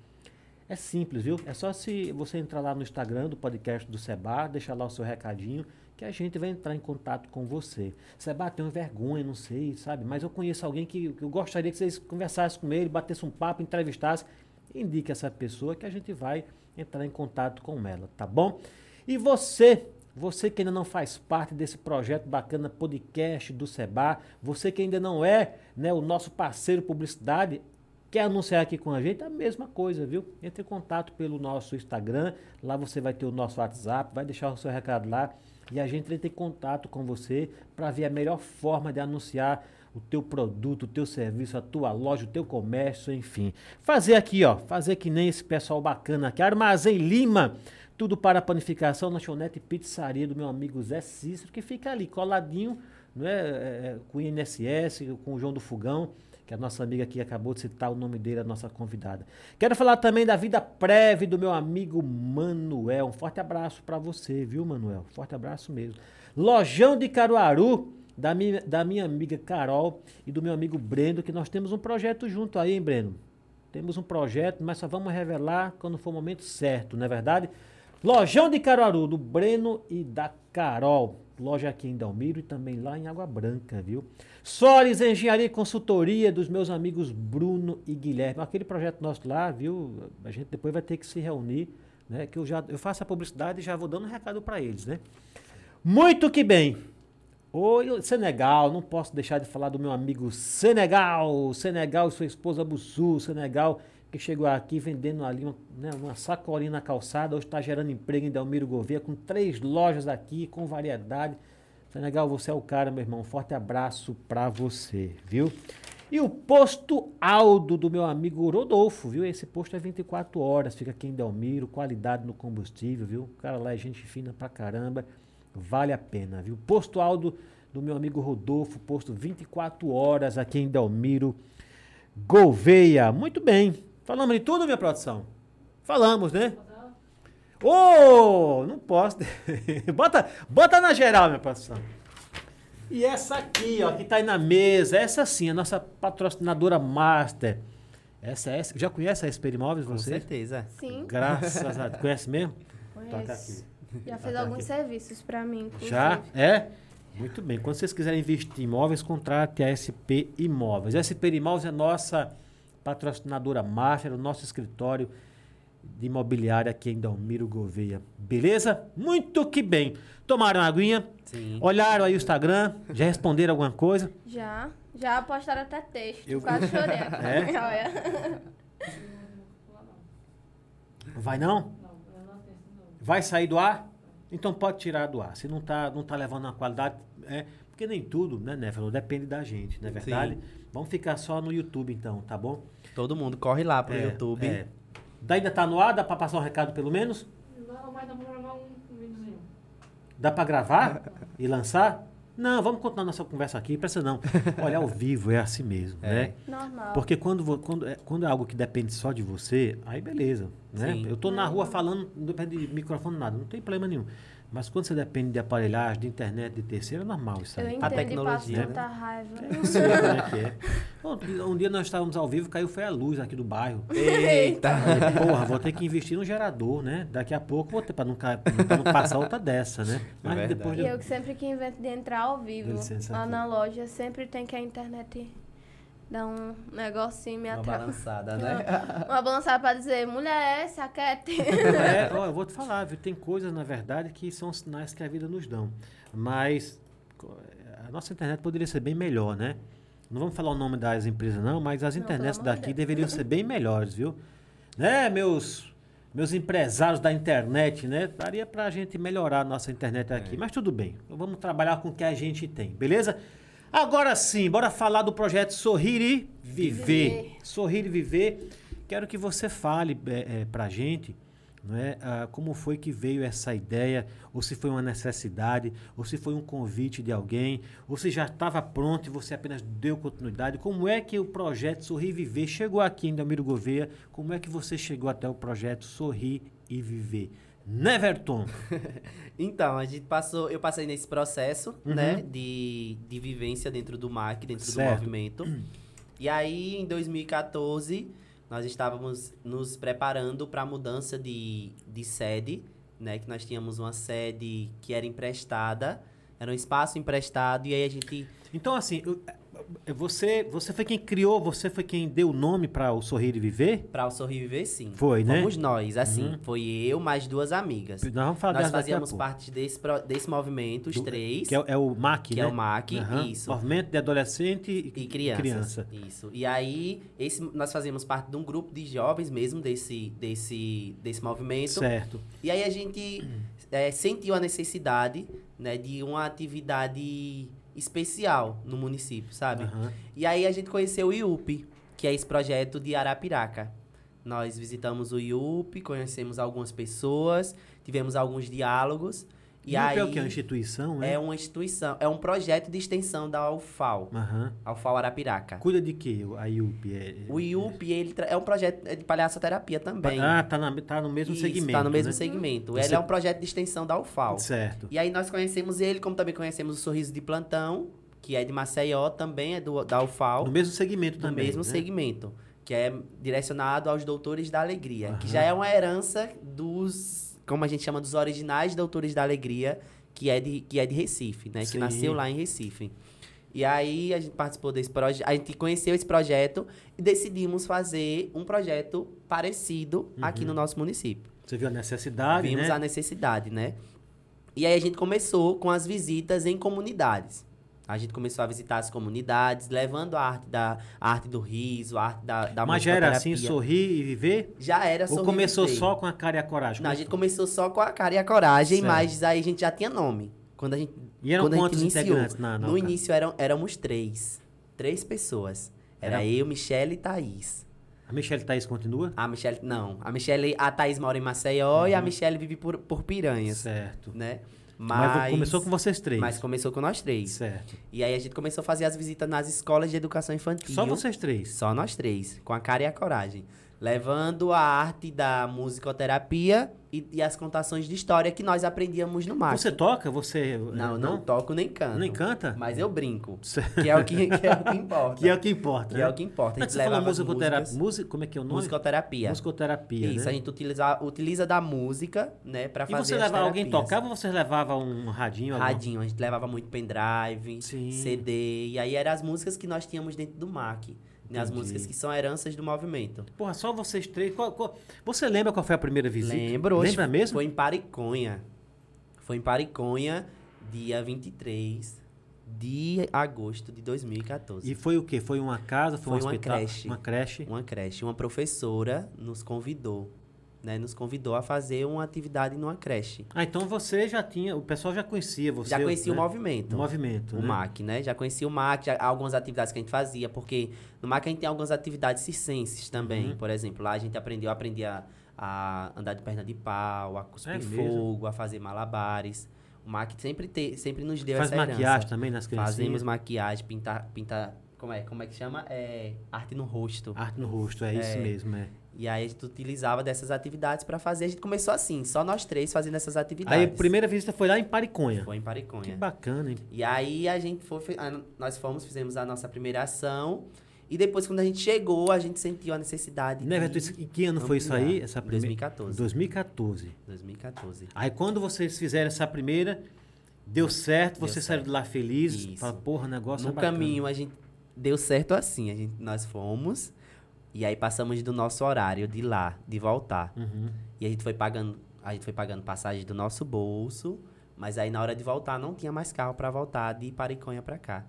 É simples, viu? É só se você entrar lá no Instagram do podcast do Seba, deixar lá o seu recadinho, que a gente vai entrar em contato com você. Seba, tenho vergonha, não sei, sabe? Mas eu conheço alguém que, que eu gostaria que vocês conversassem com ele, batessem um papo, entrevistassem. Indique essa pessoa que a gente vai entrar em contato com ela, tá bom? E você, você que ainda não faz parte desse projeto bacana podcast do Seba, você que ainda não é né, o nosso parceiro publicidade, quer anunciar aqui com a gente, a mesma coisa, viu? Entre em contato pelo nosso Instagram, lá você vai ter o nosso WhatsApp, vai deixar o seu recado lá e a gente entra em contato com você para ver a melhor forma de anunciar o teu produto, o teu serviço, a tua loja, o teu comércio, enfim. Fazer aqui, ó, fazer que nem esse pessoal bacana aqui, Armazém Lima, tudo para panificação, lanchonete e pizzaria do meu amigo Zé Cícero, que fica ali coladinho, não é, é, é, com o INSS, com o João do Fogão, que a nossa amiga aqui acabou de citar o nome dele, a nossa convidada. Quero falar também da vida prévia do meu amigo Manuel. Um forte abraço para você, viu, Manuel? Forte abraço mesmo. Lojão de Caruaru, da minha, da minha amiga Carol e do meu amigo Breno, que nós temos um projeto junto aí, hein, Breno? Temos um projeto, mas só vamos revelar quando for o momento certo, não é verdade? Lojão de Caruaru, do Breno e da Carol. Loja aqui em Dalmiro e também lá em Água Branca, viu? Solis Engenharia e Consultoria dos meus amigos Bruno e Guilherme. Aquele projeto nosso lá, viu? A gente depois vai ter que se reunir, né? Que eu já eu faço a publicidade e já vou dando um recado para eles, né? Muito que bem. Oi, Senegal, não posso deixar de falar do meu amigo Senegal, Senegal e sua esposa Bussu, Senegal, que chegou aqui vendendo ali uma, né, uma sacolinha na calçada, hoje está gerando emprego em Delmiro Gouveia, com três lojas aqui, com variedade. Senegal, você é o cara, meu irmão, forte abraço para você, viu? E o posto Aldo do meu amigo Rodolfo, viu? Esse posto é 24 horas, fica aqui em Delmiro, qualidade no combustível, viu? O cara lá é gente fina pra caramba. Vale a pena, viu? Posto Aldo do meu amigo Rodolfo, posto 24 horas aqui em Delmiro, Gouveia. Muito bem. Falamos de tudo, minha produção? Falamos, né? Ô, não posso. <laughs> bota, bota na geral, minha produção. E essa aqui, ó, que tá aí na mesa, essa sim, a nossa patrocinadora master. Essa é, já conhece a Esper Imóveis, Com você? certeza. Sim, Graças a Deus. Conhece mesmo? Toca conheço. aqui. Já fez Toca alguns aqui. serviços pra mim, inclusive. Já? É? Muito bem. Quando vocês quiserem investir em imóveis, contrate a SP Imóveis. A SP Imóveis é nossa patrocinadora master, o nosso escritório de imobiliária aqui em Dalmiro Gouveia. Beleza? Muito que bem. Tomaram uma aguinha? Sim. Olharam aí o Instagram? Já responderam alguma coisa? Já. Já postaram até texto. Eu- Quase chorei. <laughs> É? Olha. Vai não? Vai sair do ar? Então pode tirar do ar. Se não tá, não tá levando a qualidade, é, porque nem tudo, né, Néfalo, depende da gente, não é verdade? Vamos ficar só no YouTube então, tá bom? Todo mundo corre lá pro É, YouTube. é. Daí ainda tá no ar, dá pra passar um recado pelo menos? Não, mas dá pra gravar um videozinho. Dá pra gravar <laughs> e lançar? Não, vamos continuar nossa conversa aqui, presta não. Olha, ao vivo é assim mesmo, É. né? Normal. Porque quando, quando, é, quando é algo que depende só de você, aí beleza, né? Sim. Eu tô na rua falando, não depende de microfone, nada, não tem problema nenhum. Mas quando você depende de aparelhagem, de internet, de terceiro, é normal isso Eu aí. entendo e passo tecnologia, tanta raiva. Eu sei como é que é. Um, um dia nós estávamos ao vivo, caiu foi a luz aqui do bairro. Eita! Falei, Porra, vou ter que investir no gerador, né? Daqui a pouco vou ter para não, pra não passar outra dessa, né? Mas verdade. depois E eu que sempre que invento de entrar ao vivo lá na loja, sempre tem que a internet dar um negocinho me Uma atrapalhar. balançada, <laughs> né? Uma balançada pra dizer, mulher, se aquete. É, <laughs> ó, eu vou te falar, viu? Tem coisas, na verdade, que são sinais que a vida nos dão. Mas a nossa internet poderia ser bem melhor, né? Não vamos falar o nome das empresas, não, mas as Não, internets de daqui Deus. deveriam ser bem melhores, viu? Né, meus, meus empresários da internet, né? Daria pra gente melhorar a nossa internet aqui. Mas tudo bem, vamos trabalhar com o que a gente tem, beleza? Agora sim, bora falar do projeto Sorrir e Viver. Viver. Sorrir e Viver. Quero que você fale é, é, pra gente não é? Ah, como foi que veio essa ideia, ou se foi uma necessidade, ou se foi um convite de alguém, ou se já estava pronto e você apenas deu continuidade. Como é que o projeto Sorrir e Viver chegou aqui em Delmiro Gouveia? Como é que você chegou até o projeto Sorrir e Viver? Neverton. <laughs> Então, a gente passou, eu passei nesse processo, Uhum. né, de, de vivência dentro do MAC, dentro Certo. do movimento. E aí, em 2014, nós estávamos nos preparando para a mudança de, de sede, né, que nós tínhamos uma sede que era emprestada, era um espaço emprestado, e aí a gente Então, assim, eu- você, você foi quem criou, você foi quem deu o nome para o Sorrir e Viver? Para o Sorrir Viver, sim. Foi, né? Fomos nós, assim. Uhum. Foi eu mais duas amigas. Nós vamos falar Nós fazíamos parte desse, desse movimento, os Do- três, Que é, o- é o MAC, que né? é o MAC, Aham. isso. Movimento de Adolescente e, E crianças. criança. Isso. E aí, esse, nós fazíamos parte de um grupo de jovens mesmo desse, desse, desse movimento. Certo. E aí a gente eh, sentiu a necessidade né, de uma atividade especial no município, sabe? Aham. E aí a gente conheceu o IUP, que é esse projeto de Arapiraca. Nós visitamos o IUP, conhecemos algumas pessoas, tivemos alguns diálogos. E aí é o que? É uma instituição, né? é uma instituição, é um projeto de extensão da UFAL, Aham. UFAL Arapiraca. Cuida de quê? A IUP? É... O IUP, ele é um projeto de palhaçoterapia também. Ah, tá, na- tá no mesmo Isso, segmento. Tá no mesmo né? segmento. Você- Ele é um projeto de extensão da UFAL. Certo. E aí nós conhecemos ele, como também conhecemos o Sorriso de Plantão, que é de Maceió, também é do, da UFAL. No mesmo segmento também. mesmo né? segmento, que é direcionado aos doutores da alegria, que Aham. já é uma herança dos, como a gente chama, dos originais doutores da alegria, que é de, que é de Recife, né? Sim. Que nasceu lá em Recife. E aí a gente participou desse projeto, a gente conheceu esse projeto e decidimos fazer um projeto parecido aqui Uhum. no nosso município. Você viu a necessidade, Vimos né? a necessidade, né? E aí a gente começou com as visitas em comunidades. A gente começou a visitar as comunidades, levando a arte da a arte do riso, a arte da, da Mas já era assim, sorrir e viver? Já era Ou sorrir começou e viver. só com a cara e a coragem? Não, a gente começou só com a cara e a coragem, Certo. mas aí a gente já tinha nome. Quando a gente, E eram quando quantos iniciou, integrantes na, na No Oca? início eram, éramos três. Três pessoas. Era, Era- eu, Michelle e Thaís. A Michelle Thaís continua? A Michelle, não. A Michelle, a Thaís mora em Maceió e a Uhum. Michelle vive por, por Piranhas, Certo. né? Mas, começou com vocês três. Mas começou com nós três. Certo. E aí a gente começou a fazer as visitas nas escolas de educação infantil. Só vocês três. Só nós três, com a cara e a coragem. Levando a arte da musicoterapia e, e as contações de história que nós aprendíamos no MAC. Você toca? Você. Não, não toco nem canto. Nem canta? Mas eu brinco. <laughs> Que é o que, que, é o que importa. Que é o que importa. Que é o que importa. A gente você musicoterapia. músicas- Música, como é que é o nome? Musicoterapia. Musicoterapia. Isso, né? a gente utiliza, utiliza da música, né, pra E fazer você as levava alguém tocava ou você levava um radinho? Radinho, a gente levava muito pendrive, Sim. CD, e aí eram as músicas que nós tínhamos dentro do MAC. Né, as músicas que são heranças do movimento. Porra, só vocês três. Qual- qual- Você lembra qual foi a primeira visita? Lembro. Lembra mesmo? Foi em Pariconha. Foi em Pariconha, dia 23 de agosto de 2014. E foi o quê? Foi uma casa? Foi, um Foi uma hospital? creche. Uma creche. Uma creche. Uma professora nos convidou. Né, nos convidou a fazer uma atividade numa creche. Ah, então você já tinha. O pessoal já conhecia você. já conhecia né? o movimento. O movimento. O né? MAC, né? Já conhecia o MAC, já, algumas atividades que a gente fazia, porque no MAC a gente tem algumas atividades circenses também. Uhum. Por exemplo, lá a gente aprendeu, aprendia a andar de perna de pau, a cuspir É fogo, a fazer malabares. O MAC sempre, te, sempre nos deu Faz essa herança. maquiagem também nas crianças. Fazemos maquiagem, pintar, pintar, como é, como é que chama? É, arte no rosto. Arte no rosto, é, isso É. mesmo, é. E aí a gente utilizava dessas atividades pra fazer. A gente começou assim, só nós três fazendo essas atividades. Aí a primeira visita foi lá em Pariconha. Foi em Que Pariconha. bacana, hein? E aí a gente foi, nós fomos, fizemos a nossa primeira ação. E depois, quando a gente chegou, a gente sentiu a necessidade Né, de em que ano foi isso aí? Essa primeira? 2014. 2014. 2014. Aí quando vocês fizeram essa primeira, deu certo, Deu vocês saíram certo. de lá felizes. Isso. Fala, porra, negócio No é caminho, a gente deu certo assim. A gente, nós fomos. E aí passamos do nosso horário de lá, de voltar. Uhum. E a gente foi pagando, a gente foi pagando passagem do nosso bolso. Mas aí na hora de voltar, não tinha mais carro pra voltar de Pariconha pra cá.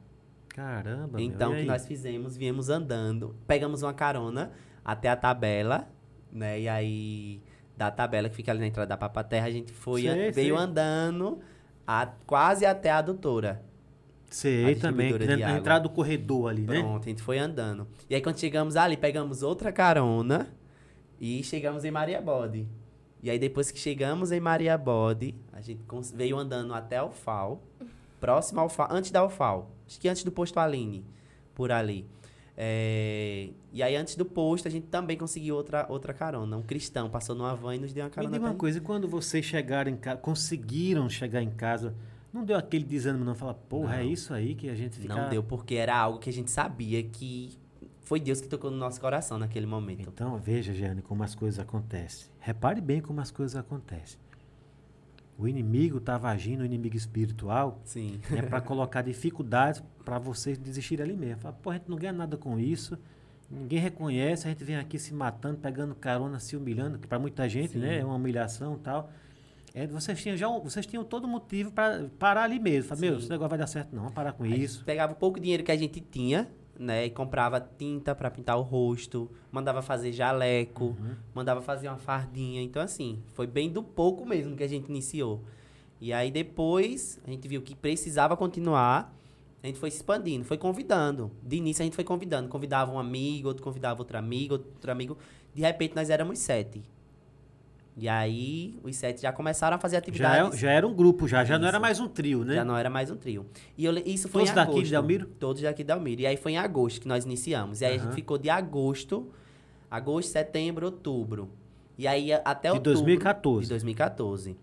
Caramba, Então, o que nós fizemos? Viemos andando, pegamos uma carona até a tabela, né? E aí, da tabela que fica ali na entrada da Papaterra, a gente foi, Sei, veio sei. andando a- quase até a adutora. Sei também, na, entrada do corredor ali, né? Pronto, a gente foi andando. E aí, quando chegamos ali, pegamos outra carona e chegamos em Maria Bode. E aí, depois que chegamos em Maria Bode, a gente veio andando até o próximo ao FAO, antes da UFAO. Acho que antes do posto Aline, por ali. É, E aí, antes do posto, a gente também conseguiu outra, outra carona. Um cristão passou numa van e nos deu uma Me carona. diga uma coisa, e quando vocês chegaram em casa, conseguiram chegar em casa, não deu aquele desânimo não? Fala, porra, é Não. isso aí que a gente fica... Não deu, porque era algo que a gente sabia que foi Deus que tocou no nosso coração naquele momento. Então, veja, Jeane, como as coisas acontecem. Repare bem como as coisas acontecem. O inimigo estava agindo, o inimigo espiritual, Sim. é para <laughs> colocar dificuldades para vocês desistirem ali mesmo. Fala, pô, a gente não ganha nada com isso, ninguém reconhece, a gente vem aqui se matando, pegando carona, se humilhando, que para muita gente, Sim. né, é uma humilhação e tal. É, vocês, tinham já, vocês tinham todo motivo para parar ali mesmo. Fala, meu, esse negócio vai dar certo não, parar com A isso. Pegava o pouco dinheiro que a gente tinha, né? E comprava tinta pra pintar o rosto, mandava fazer jaleco, Uhum. mandava fazer uma fardinha. Então, assim, foi bem do pouco mesmo que a gente iniciou. E aí depois a gente viu que precisava continuar. A gente foi se expandindo, foi convidando. De início a gente foi convidando. Convidava um amigo, outro convidava outro amigo, outro amigo. De repente nós éramos sete. E aí os sete já começaram a fazer Já, atividades. é- já era um grupo, já, já não era Isso. mais um trio, né? Já não era mais um trio. E eu isso foi Todos em daqui de agosto. Delmiro? Todos daqui de Delmiro. E aí foi em agosto que nós iniciamos. E aí a Aham. gente ficou de agosto, agosto, setembro, outubro. E aí a- até De outubro... 2014. De 2014.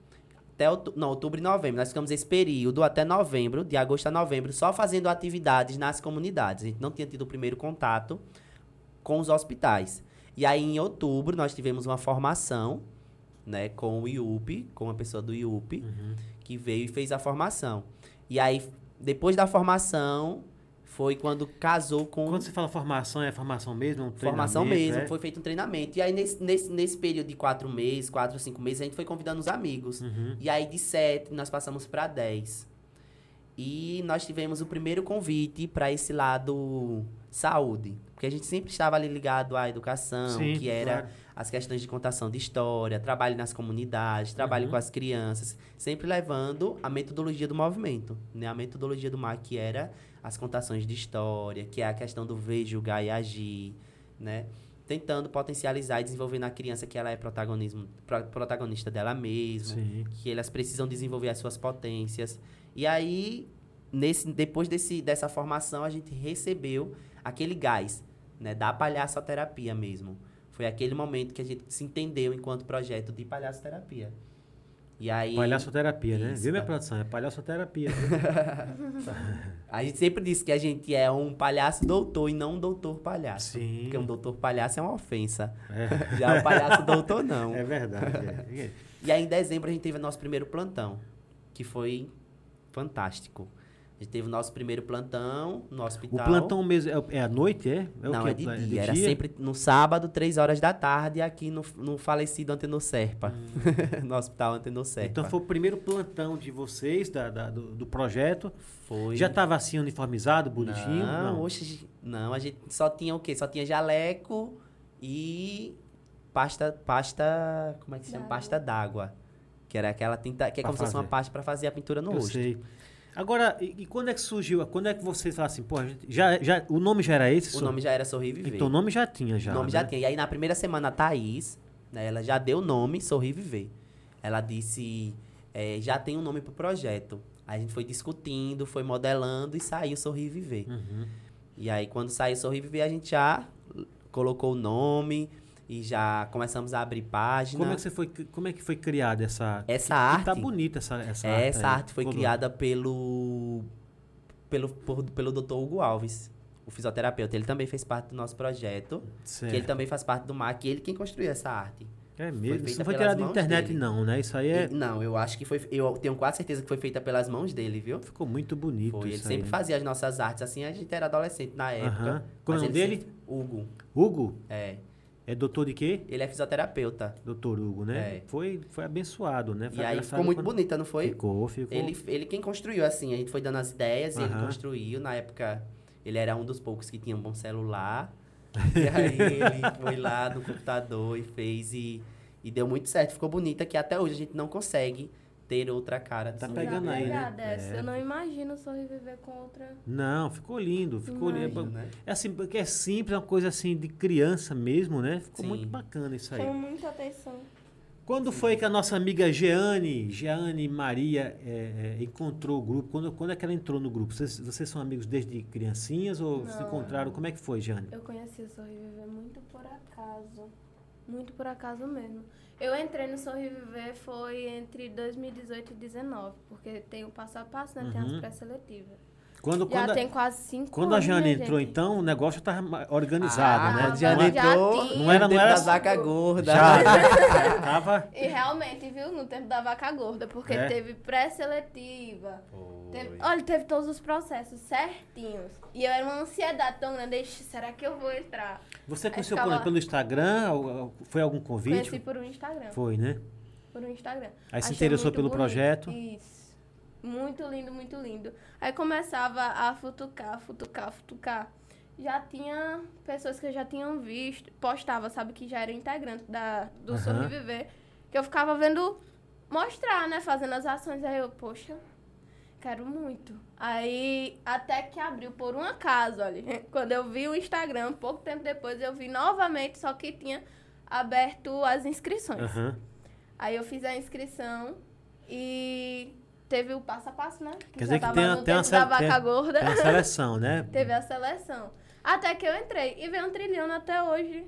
Até outubro, não, outubro e novembro. Nós ficamos esse período até novembro, de agosto a novembro, só fazendo atividades nas comunidades. A gente não tinha tido o primeiro contato com os hospitais. E aí em outubro nós tivemos uma formação, né, com o IUP, com uma pessoa do IUP Uhum. que veio e fez a formação. E aí, depois da formação, foi quando casou com Quando você fala formação, é formação mesmo? Um formação mesmo, é? foi feito um treinamento. E aí, nesse, nesse, nesse período de quatro meses, quatro, cinco meses, a gente foi convidando os amigos. Uhum. E aí, de sete, nós passamos para dez. E nós tivemos o primeiro convite para esse lado saúde. Porque a gente sempre estava ali ligado à educação, Sim, que era claro. As questões de contação de história, trabalho nas comunidades, trabalho Uhum. com as crianças, sempre levando a metodologia do movimento, né? A metodologia do MAC que era as contações de história, que é a questão do ver, julgar e agir, né? Tentando potencializar e desenvolver na criança que ela é protagonismo, pro- protagonista dela mesma, Sim. que elas precisam desenvolver as suas potências. E aí, nesse, depois desse, dessa formação, a gente recebeu aquele gás, né, da palhaçoterapia mesmo. Foi aquele momento que a gente se entendeu enquanto projeto de palhaçoterapia. E aí, Palhaçoterapia, né? Isso, Viu, minha tá. produção? É palhaçoterapia. <laughs> a gente sempre disse que a gente é um palhaço doutor e não um doutor palhaço. Sim. Porque um doutor palhaço é uma ofensa. É, <laughs> Já o palhaço doutor não. é verdade. é. E aí, em dezembro, a gente teve nosso primeiro plantão, que foi fantástico. A gente teve o nosso primeiro plantão no O hospital. plantão mesmo é, é à noite, é? é o Não, é de dia. Era sempre no sábado, três horas da tarde, aqui no, no falecido Antenor Serpa. <laughs> no hospital Antenor Serpa. Então foi o primeiro plantão de vocês, da, da- do, do projeto. Foi. Já estava assim uniformizado, bonitinho? Não, oxe, não, a gente só tinha o quê? Só tinha jaleco e pasta, pasta, como é que se chama? Pasta d'água. Que era aquela tinta, que é Pra como se fosse uma fazer. pasta para fazer a pintura no Eu rosto. sei. Agora, e, e quando é que surgiu? Quando é que vocês falaram assim, pô, já, já, o nome já era esse? O nome já era Sorrir e Viver. Então o nome já tinha já. o nome né? já tinha. E aí na primeira semana a Thaís, né, ela já deu o nome Sorrir e Viver. Ela disse, é, já tem um nome pro projeto. Aí a gente foi discutindo, foi modelando e saiu Sorrir e Viver. Uhum. E aí, quando saiu Sorrir e Viver, a gente já colocou o nome e já começamos a abrir página. Como é que foi, como é que foi criada essa? Essa que arte, Tá bonita essa, essa é, arte. essa aí. arte foi Como? criada pelo pelo por- pelo Dr. Hugo Alves, o fisioterapeuta. Ele também fez parte do nosso projeto, Certo. que ele também faz parte do MAC, e ele quem construiu essa arte. É mesmo. Isso não foi criado na internet, dele. não, né? Isso aí é. E- não, eu acho que foi eu tenho quase certeza que foi feita pelas mãos dele, viu? Ficou muito bonito. Foi, ele sempre aí. fazia as nossas artes assim, a gente era adolescente na época. Aham. Qual é o nome ele dele? sempre- Hugo, Hugo? é. É doutor de quê? Ele é fisioterapeuta. Doutor Hugo, né? É. Foi, foi abençoado, né? Foi E aí ficou muito quando- bonita, não foi? Ficou, ficou. Ele, ele quem construiu, assim, a gente foi dando as ideias e ele construiu. Na época, ele era um dos poucos que tinha um bom celular. <laughs> e aí ele foi lá no computador e fez e, e deu muito certo. Ficou bonita, que até hoje a gente não consegue ter outra cara. Tá pegando aí, né? Essa. É. Eu não imagino sobreviver com outra. Não, ficou lindo. Ficou lindo. Né? É assim, porque é simples, é uma coisa assim de criança mesmo, né? Ficou Sim. muito bacana isso aí. Chama muita atenção. Quando foi que a nossa amiga Jeane, Jeane Maria, é, é, encontrou o grupo? Quando, quando é que ela entrou no grupo? Vocês, vocês são amigos desde criancinhas ou se Não. encontraram? Como é que foi, Jeane? Eu conheci o Sorriviver muito por acaso. Muito por acaso mesmo. Eu entrei no Sorriviver foi entre 2018 e 2019, porque tem o passo a passo, né? Tem as Uhum. pré-seletivas. Quando, Já quando, a- tem quase cinco quando a anos, Jane né, entrou, gente? então, o negócio estava organizado, Ah, né? quando já Já entrou, tinha. Não era- não tempo era- da vaca gorda. Já <laughs> tava... E realmente, viu, no tempo da vaca gorda, porque É? teve pré-seletiva. Teve- olha, teve todos os processos certinhos. E eu era uma ansiedade tão grande, "Ixi, será que eu vou entrar? Você conheceu ficava- pelo Instagram? Foi algum convite? Conheci por um Instagram. Foi, né? Por um Instagram. Aí se interessou pelo bonito. projeto? Isso. Muito lindo, muito lindo. Aí começava a futucar, futucar, futucar. Já tinha pessoas que eu já tinham visto, postava, sabe, que já era integrante da, do Aham. Sobreviver, que eu ficava vendo mostrar, né, fazendo as ações. Aí eu, poxa, quero muito. Aí, até que abriu por um acaso, olha. <laughs> Quando eu vi o Instagram, pouco tempo depois, eu vi novamente, só que tinha aberto as inscrições. Aham. Aí eu fiz a inscrição e teve o passo a passo, né? Que Quer já dizer que tem, a- no tem, uma, tem, gorda. tem uma seleção, né? <laughs> Teve a seleção. Até que eu entrei e veio um trilhando até hoje.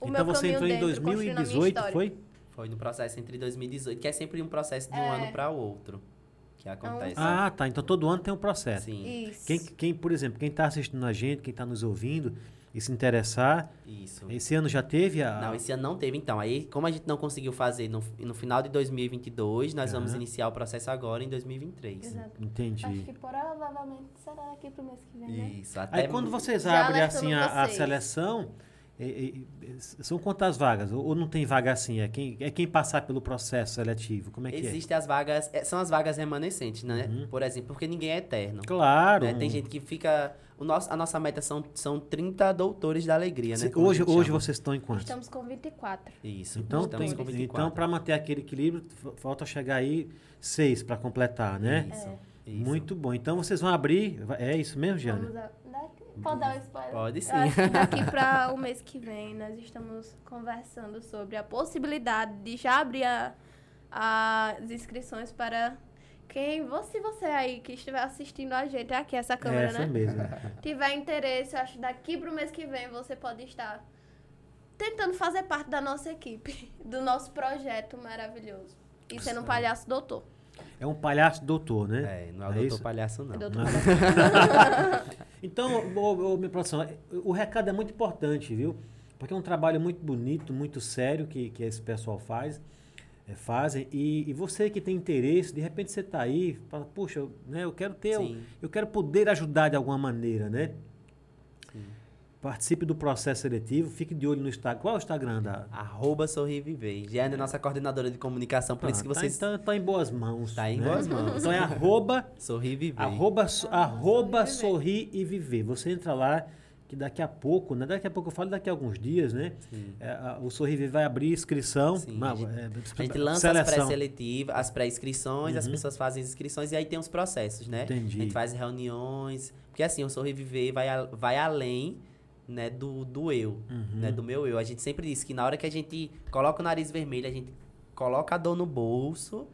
O então meu você entrou em dentro, a minha 2018, história. foi? Foi no processo entre 2018, que é sempre um processo de um É. ano para o outro que acontece. Ah, tá. Então todo ano tem um processo. Sim, Isso. Quem, quem, por exemplo, quem está assistindo a gente, quem está nos ouvindo e se interessar, isso. esse ano já teve a. Não, esse ano não teve, então. Aí, como a gente não conseguiu fazer no, no final de 2022, nós vamos Aham. iniciar o processo agora em 2023. Exato. Entendi. Acho que provavelmente será daqui pro mês que vem, né? Isso, até Aí quando vocês abrem assim a, a seleção, são quantas vagas? Ou, não tem vaga assim? É quem, é quem passar pelo processo seletivo? Como é que Existem as vagas, é, são as vagas remanescentes, né? Uhum. Por exemplo, porque ninguém é eterno. é? Claro. né? Tem gente que fica. O nosso, a nossa meta são, são 30 doutores da alegria, né? Como hoje hoje chama. vocês estão em quantos? Estamos com 24. Isso. Então, estamos tem, com 24. então para manter aquele equilíbrio, falta chegar aí seis para completar, né? Isso. É. isso. Muito bom. Então vocês vão abrir. É isso mesmo, Jana? Vamos a... Pode dar um spoiler? Pode sim. Daqui <laughs> para o mês que vem nós estamos conversando sobre a possibilidade de já abrir a- as inscrições para quem, você, você aí que estiver assistindo a gente, é aqui essa câmera, Essa né? mesmo. <laughs> Tiver interesse, eu acho que daqui para o mês que vem você pode estar tentando fazer parte da nossa equipe, <laughs> do nosso projeto maravilhoso. E sendo um palhaço doutor. É um palhaço doutor, né? É, não é o É doutor isso? palhaço, não. É doutor. <laughs> Então, ô, ô, minha produção, o recado é muito importante, viu? Porque é um trabalho muito bonito, muito sério que, que esse pessoal faz. eh, fazem. E, e você que tem interesse, de repente você está aí, fala, puxa, eu, né, eu quero ter, eu quero poder ajudar de alguma maneira, né? Participe do processo seletivo, fique de olho no Instagram. Qual é o Instagram da. Arroba Sorriviver. Jeane é nossa coordenadora de comunicação, por isso que Ah, tá- vocês... Então tá em boas mãos. Tá em né? boas mãos. Então é arroba Sorriviver. Arroba, so- Ah, arroba sorrir e viver. Você entra lá, que daqui a pouco, né? Daqui a pouco eu falo daqui a alguns dias, né? É, o Sorrir e Viver vai abrir inscrição. Sim, a gente- é, A gente lança as seleção. pré-seletivas, as pré-inscrições, as Uhum. pessoas fazem as inscrições e aí tem os processos, né? Entendi. A gente faz reuniões. Porque assim, o Sorriviver vai, vai além né, do, do eu, Uhum. né? Do meu eu. A gente sempre diz que na hora que a gente coloca o nariz vermelho, a gente coloca a dor no bolso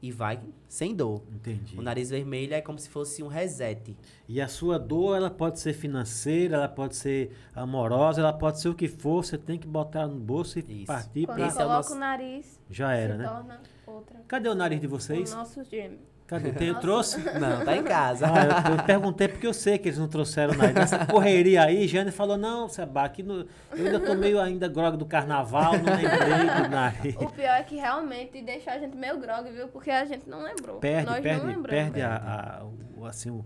e vai sem dor. Entendi. O nariz vermelho é como se fosse um reset. E a sua dor, ela pode ser financeira, ela pode ser amorosa, ela pode ser o que for. Você tem que botar no bolso e Isso. partir Quando pra... Esse é o coloca nosso- o nariz, Já era, se né? torna outra. Cadê o nariz de O vocês? nosso gêmeo. Cadê? Tem, trouxe? Não, tá em casa. Ah, eu, eu perguntei porque eu sei que eles não trouxeram nada. Nessa correria aí, Jane falou, não, Seba, aqui no, eu ainda tô meio ainda grog do carnaval, não lembrei do nariz. O pior é que realmente deixou a gente meio grog, viu? Porque a gente não lembrou. Perde, Nós não perde, lembramos. perde a, a- o, assim, o,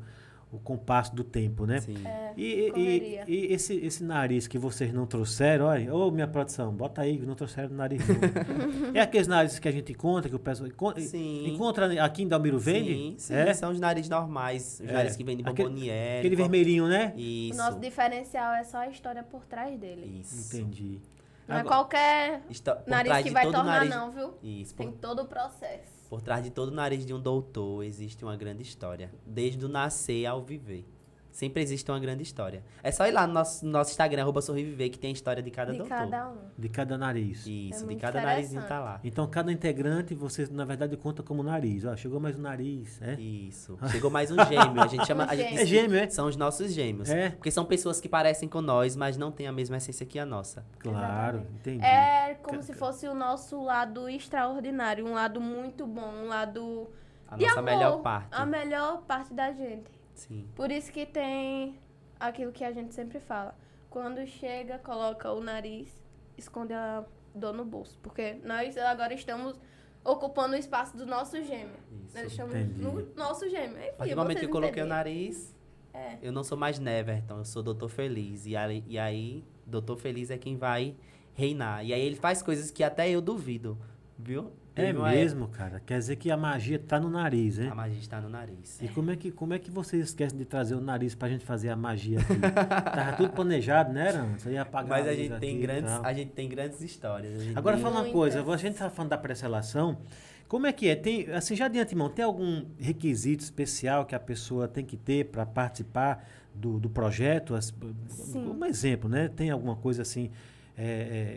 o compasso do tempo, né? Sim. É, E, e- e- e esse, esse nariz que vocês não trouxeram, olha, ô minha produção, bota aí que não trouxeram nariz não. <laughs> é aqueles narizes que a gente encontra, que o pessoal encontra, Sim. encontra aqui em Dalmiro Vende? Sim, sim, é? são os narizes normais, os É. narizes que vêm de Aquele- bomboniere. Aquele qual- vermelhinho, né? O Isso. nosso diferencial é só a história por trás dele. Isso. Entendi. Não é Agora- qualquer Está- por nariz que vai tornar, nariz... não, viu? Isso. Tem Por, todo o processo. Por trás de todo nariz de um doutor existe uma grande história. Desde o nascer ao viver. Sempre existe uma grande história. É só ir lá no nosso, no nosso Instagram, arroba Sorriviver, que tem a história de cada de doutor. cada um. De cada nariz. Isso, É de cada narizinho tá lá. Então, cada integrante, você, na verdade, conta como nariz. Ó, chegou mais um nariz, é? Isso. Chegou mais um gêmeo. A gente chama. Um a gente É gêmeo, é? São os nossos gêmeos. É? Porque são pessoas que parecem com nós, mas não têm a mesma essência que a nossa. Claro, Exatamente. entendi. É como se fosse o nosso lado extraordinário, um lado muito bom, um lado A de nossa amor, melhor parte. A melhor parte da gente. Sim. Por isso que tem aquilo que a gente sempre fala. Quando chega, coloca o nariz, esconde a dor no bolso. Porque nós agora estamos ocupando o espaço do nosso gêmeo. Nós Isso. estamos entendi. no nosso gêmeo. Enfim, A partir do momento que eu coloquei o nariz, É. eu não sou mais Neverton, eu sou Doutor Feliz. E aí, e aí, Doutor Feliz é quem vai reinar. E aí ele faz coisas que até eu duvido, viu? É Teve uma mesmo, cara. Quer dizer que a magia tá no nariz, época- hein? A magia está no nariz. E como é, que, como é que vocês esquecem de trazer o nariz pra gente fazer a magia aqui? <laughs> Tava tudo planejado, né, Aran? Você ia apagar Mas a gente, tem grandes, tal. a gente tem grandes histórias. a gente Agora fala uma coisa, a gente tá falando da pré-seleção. Como é que é? Tem, assim, já de antemão, tem algum requisito especial que a pessoa tem que ter para participar do, do projeto? As-. Um exemplo, né? Tem alguma coisa assim? É,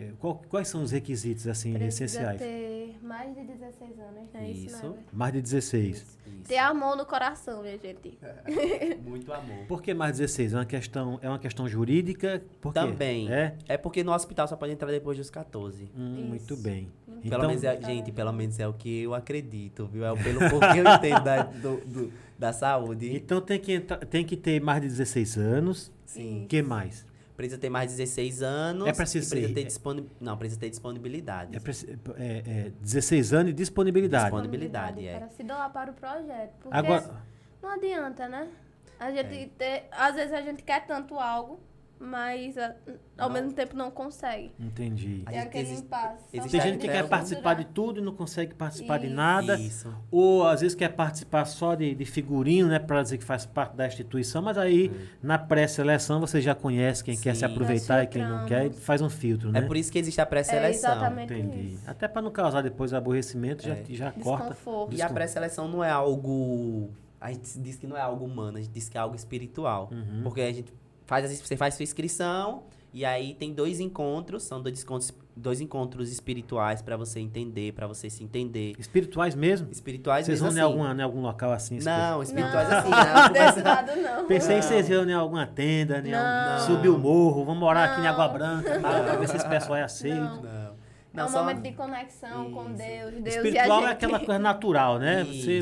é, qual- quais são os requisitos assim Precisa essenciais? ter mais de 16 anos, né? Isso, Isso. não é? Mais de 16. Isso. Ter amor no coração, minha gente. <laughs> Muito amor. Por que mais 16? É uma questão, é uma questão jurídica? Por quê? Também. É? É porque no hospital só pode entrar depois dos 14. Hum, Isso. muito bem. Pelo Pelo Então- menos é, gente, pelo menos é o que eu acredito, viu? É pelo <laughs> pouco que eu entendo da, do, do- da saúde. Então tem que, entrar, tem que ter mais de 16 anos. Sim. O que mais? Precisa ter mais de 16 anos. É preciso e precisa ser- ter disponi... Não, precisa ter disponibilidade. É, preci- é- é 16 anos e disponibilidade. Disponibilidade, é. Para se doar para o projeto. Porque Agora, não adianta, né? A gente É. ter, às vezes a gente quer tanto algo, mas a- ao Não. mesmo tempo não consegue. entendi. É aquele existe- impasse. Existe Tem gente que quer participar de tudo e não consegue participar de Isso. nada. Isso. Ou às vezes quer participar só de, de figurinho, né? Para dizer que faz parte da instituição. Mas aí, na pré-seleção, você já conhece quem quer se Sim. aproveitar e quem não quer e faz um filtro, né? É por isso que existe a É pré-seleção. exatamente Entendi. isso. Até para não causar depois aborrecimento, já, É. já corta. Desconforto. E a pré-seleção não é algo. A gente diz que não é algo humano, a gente diz que é algo espiritual. Uhum. Porque a gente faz, você faz sua inscrição e aí tem dois encontros, são dois encontros, dois encontros espirituais pra você entender, pra você se entender. Espirituais mesmo? Espirituais Vocês mesmo vão em, assim. alguma, em algum local assim? Não, espirituais Não, assim, não. desse lado não. Pensei que Não. vocês iam em alguma tenda, em algum- Não. subir o morro, vamos morar aqui em Não. Água Branca, tal, pra ver se esse pessoal é aceito. Não. Não. É Não, um só- momento de conexão com Isso. Deus. Deus Espiritual e a é aquela coisa natural, né? Você,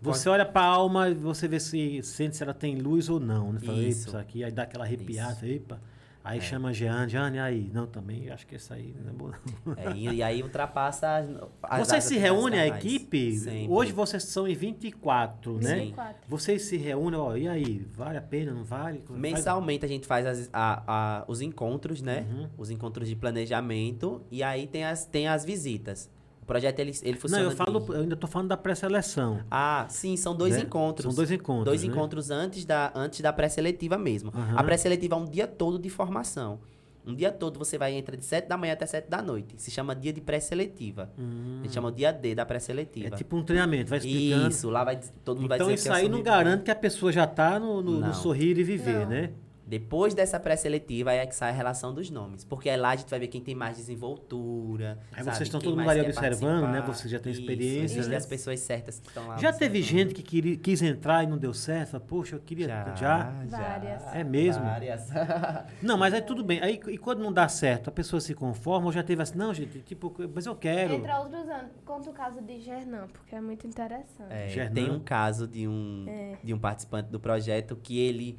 Isso. você olha pra alma e você vê se sente se ela tem luz ou não. Né? Fala, "Eita, Isso. isso aqui, aí dá aquela arrepiada, Isso. epa. Aí É. chama Jeane, Jeane, aí. Não, também acho que esse aí não é bom. É, e, e aí ultrapassa as, as Vocês se reúnem, a equipe? Sempre. Hoje vocês são em 24, né? 24. Vocês se reúnem, ó, e aí? Vale a pena, não vale? Faz- Mensalmente a gente faz as- a- a- os encontros, né? Uhum. Os encontros de planejamento. E aí tem as, tem as visitas. O projeto ele, ele Não, funciona. eu falo, de- eu ainda tô falando da pré-seleção. Ah, sim, são dois né? encontros. São dois encontros. Dois né? encontros antes da, antes da pré-seletiva mesmo. Aham. A pré-seletiva é um dia todo de formação. Um dia todo você vai entre de 7 da manhã até 7 da noite. Se chama dia de pré-seletiva. Hum. A gente chama o dia D da É pré-seletiva. tipo um treinamento, vai explicando. Isso, lá vai todo mundo vai Então dizer isso o que é aí não sorriso. garante que a pessoa já tá no, no- no Não. sorrir e viver, Não. né? Depois dessa pré-seletiva aí é que sai a relação dos nomes. Porque aí lá a gente vai ver quem tem mais desenvoltura. Aí sabe? vocês estão todo mundo ali observando, né? participar. Você já tem Isso, experiência, existem né? as pessoas certas que estão lá. Já teve gente que queria- quis entrar e não deu certo? Fala, Poxa, eu queria. Já? Várias. É mesmo? Várias. <laughs> Não, mas aí tudo bem. Aí e quando não dá certo, a pessoa se conforma ou já teve assim, não, gente, tipo, mas eu quero. Entre outros anos, conta o caso de Gernan, porque é muito interessante. É, Gernan. tem um caso de um, É. de um participante do projeto que ele,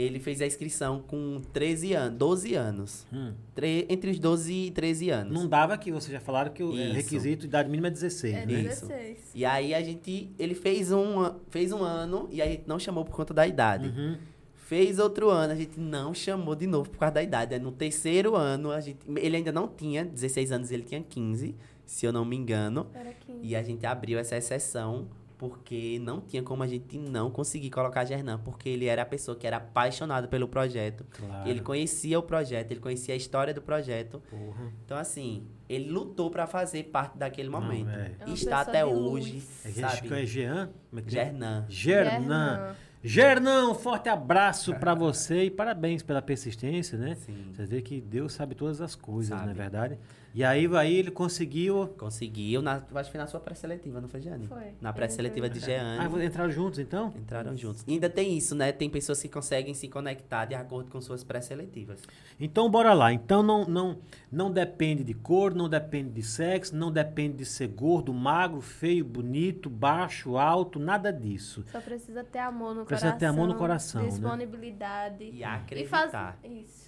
ele fez a inscrição com 13 anos, 12 anos. Hum. Tre- entre os 12 e 13 anos. Não dava que vocês já falaram que o é, Isso. requisito de idade mínima é 16, É né? Isso. 16. E aí a gente. Ele fez um, fez um ano e a gente não chamou por conta da idade. Uhum. Fez outro ano, a gente não chamou de novo por causa da idade. Aí no terceiro ano, a gente, ele ainda não tinha 16 anos, ele tinha 15, se eu não me engano. Era 15. E a gente abriu essa exceção porque não tinha como a gente não conseguir colocar Gernan, porque ele era a pessoa que era apaixonado pelo projeto. Claro. Ele conhecia o projeto, ele conhecia a história do projeto. Porra. Então, assim, ele lutou pra fazer parte daquele Não, momento. é. É E está pessoa até hoje, luz. É, que sabe? é Jean? Como é que é? Gernan. Gernan. Gernan, um forte abraço pra você e parabéns pela persistência, né? Sim. Você vê que Deus sabe todas as coisas, Sabe. não é verdade? E aí, aí ele conseguiu. Conseguiu, na, acho que foi na sua pré-seletiva, não foi, Jeane? Foi. Na pré-seletiva de Ah, Jeane. entraram juntos então? Entraram juntos. E ainda tem isso, né? Tem pessoas que conseguem se conectar de acordo com suas pré-seletivas. Então bora lá. Então não, não, não depende de cor, não depende de sexo, não depende de ser gordo, magro, feio, bonito, baixo, alto, nada disso. Só precisa ter amor no Precisa coração. ter amor no coração, né? Disponibilidade. E E acreditar. faz... Isso.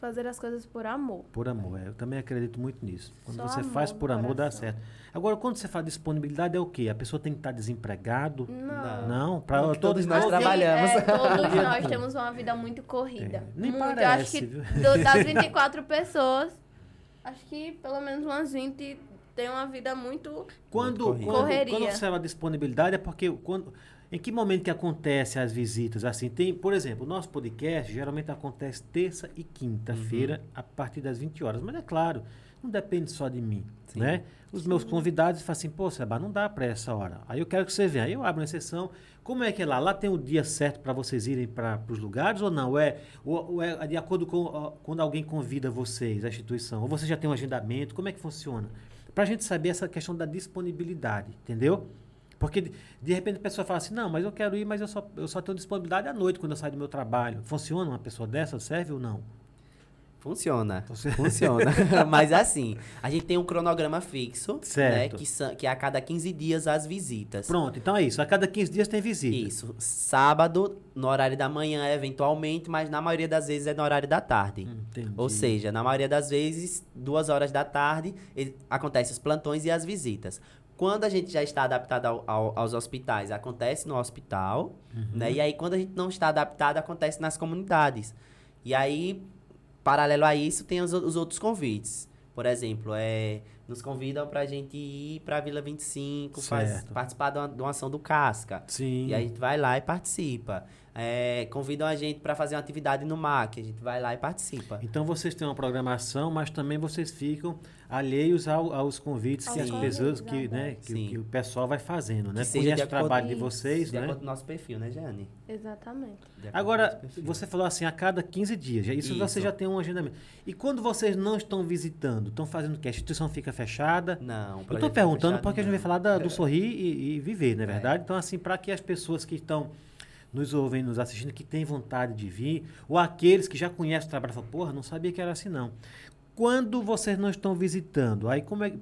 Fazer as coisas por amor. Por amor, é, eu também acredito muito nisso. Quando Só você amor faz por amor, dá coração. certo. Agora, quando você fala disponibilidade, é o quê? A pessoa tem que estar desempregado? Não. Não, para Não, que todos nós Assim, trabalhamos. é, todos <laughs> nós temos uma vida muito corrida. É, nem muito. parece, Eu acho que viu? do- das <laughs> 24 pessoas, acho que pelo menos umas 20 têm uma vida muito. Quando, quando, Correria. quando você fala disponibilidade, é porque quando, em que momento que acontece as visitas? Assim, tem, por exemplo, o nosso podcast geralmente acontece terça e quinta-feira, Uhum. a partir das 20 horas. Mas é claro, não depende só de mim, Sim. né? Os meus convidados falam assim, pô, Seba, não dá para essa hora. Aí eu quero que você venha. Aí eu abro uma exceção. Como é que é lá? Lá tem o dia certo para vocês irem para os lugares ou não? É, ou, ou é de acordo com ó, quando alguém convida vocês, a instituição? Ou você já tem um agendamento? Como é que funciona? Para a gente saber essa questão da disponibilidade, entendeu? Porque de, repente a pessoa fala assim, não, mas eu quero ir, mas eu só, eu só tenho disponibilidade à noite quando eu saio do meu trabalho. Funciona uma pessoa dessa? Serve ou não? Funciona. Funciona. <laughs> <laughs> Mas assim, a gente tem um cronograma fixo, Certo. né? Que, são, que é a cada 15 dias as visitas. Pronto, então é isso. A cada 15 dias tem visita. Isso. Sábado, no horário da manhã, eventualmente, mas na maioria das vezes é no horário da tarde. Entendi. Ou seja, na maioria das vezes, duas horas da tarde, acontecem os plantões e as visitas. Quando a gente já está adaptado ao- ao- aos hospitais, acontece no hospital, né? E aí, quando a gente não está adaptado, acontece nas comunidades. E aí, paralelo a isso, tem os, os outros convites. Por exemplo, é, nos convidam para a gente ir para a Vila 25, faz, participar de uma, de uma ação do Casca. Sim. E a gente vai lá e participa. É, convidam a gente para fazer uma atividade no MAC, a gente vai lá e participa. Então vocês têm uma programação, mas também vocês ficam alheios ao- aos convites que as convites, pessoas que, né, que, que o pessoal vai fazendo, né? Conhece o trabalho de vocês, de né? acordo com o nosso perfil, né, Jane? Exatamente. Agora, você falou assim, a cada 15 dias. Isso, você Isso. já tem um agendamento. E quando vocês não estão visitando, estão fazendo o que? A instituição fica fechada? Não, o Eu estou perguntando fechado, porque a gente não. vai falar da- do sorrir e, e viver, não é É. verdade? Então, assim, para que as pessoas que estão nos ouvem, nos assistindo, que têm vontade de vir, ou aqueles que já conhecem o trabalho, falam, porra, não sabia que era assim, não. Quando vocês não estão visitando, aí como é que-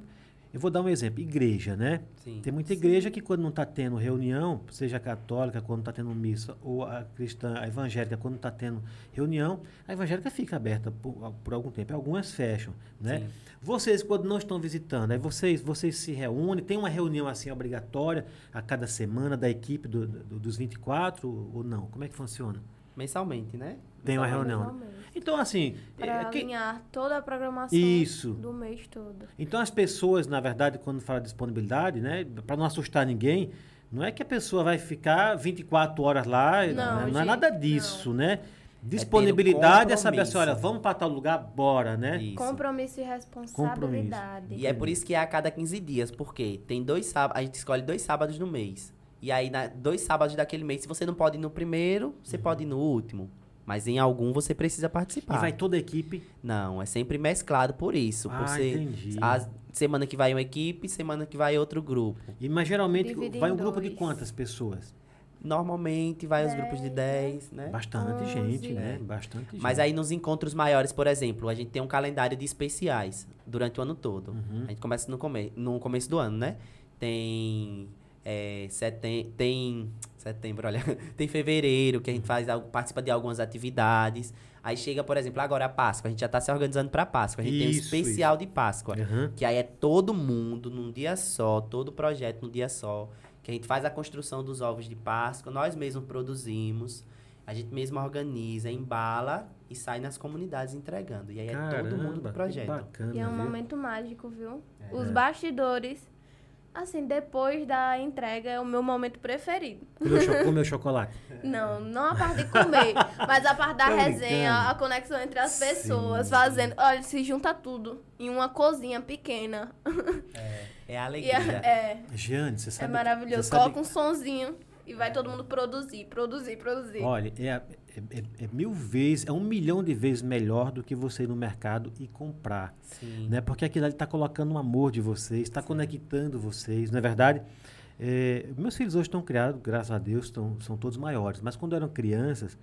Eu vou dar um exemplo. Igreja, né? Sim. Tem muita igreja que quando não está tendo reunião, seja a católica, quando está tendo missa, ou a cristã, a evangélica, quando está tendo reunião, a evangélica fica aberta por, por algum tempo. Algumas fecham, né? Sim. Vocês, quando não estão visitando, aí vocês, vocês se reúnem, tem uma reunião assim obrigatória a cada semana da equipe do, do- dos 24 ou não? Como é que funciona? Mensalmente, né? Tem uma Mensalmente. reunião. Realmente. Então, assim, Pra é, quem- alinhar toda a programação Isso. do mês todo. Então as pessoas, na verdade, quando fala de disponibilidade, né, para não assustar ninguém, não é que a pessoa vai ficar 24 horas lá, Não, não, é nada disso, né? tendo Disponibilidade é saber assim, compromisso. olha, vamos para tal lugar, bora, né? Isso. Compromisso e responsabilidade. E é por isso que é a cada 15 dias, porque tem dois sábados, a gente escolhe dois sábados no mês. E aí, na, dois sábados daquele mês, se você não pode ir no primeiro, você pode ir no último. Mas em algum você precisa participar. E vai toda a equipe. Não, é sempre mesclado por isso. Ah, por ser entendi. a semana que vai uma equipe, semana que vai outro grupo. E, mas geralmente Divide vai um grupo de dois. quantas pessoas? Normalmente vai os grupos de 10, né? Bastante Onze. gente, né? Bastante gente. Mas aí nos encontros maiores, por exemplo, a gente tem um calendário de especiais durante o ano todo. Uhum. A gente começa no, come no começo do ano, né? Tem é, setem tem setembro, olha, <laughs> tem fevereiro que a gente faz algo, participa de algumas atividades. Aí chega, por exemplo, agora a Páscoa, a gente já está se organizando para Páscoa. A gente tem um Isso, especial de Páscoa, Aham. que aí é todo mundo num dia só, todo projeto num dia só, que a gente faz a construção dos ovos de Páscoa, nós mesmos produzimos. A gente mesmo organiza, embala e sai nas comunidades entregando. E aí é todo mundo Caramba, do projeto. Que bacana, E é um viu? momento mágico, viu? É. Os bastidores, assim, depois da entrega é o meu momento preferido. Comeu, comeu chocolate. <laughs> Não, não a parte de comer, mas a parte da Tô resenha, brincando. a conexão entre as Sim, pessoas, fazendo. Olha, se junta tudo em uma cozinha pequena. É a <laughs> E alegria. é, é, Jeane, você é sabe... maravilhoso. você sabe- Coloca um sonzinho e vai todo mundo produzir, produzir, produzir. Olha, é, é- é- é mil vezes, é um milhão de vezes melhor do que você ir no mercado e comprar. Sim. Né? Porque aquilo ali está colocando um amor de vocês, está conectando vocês, não é verdade? É, meus filhos hoje estão criados, graças a Deus, estão, são todos maiores. Mas quando eram crianças,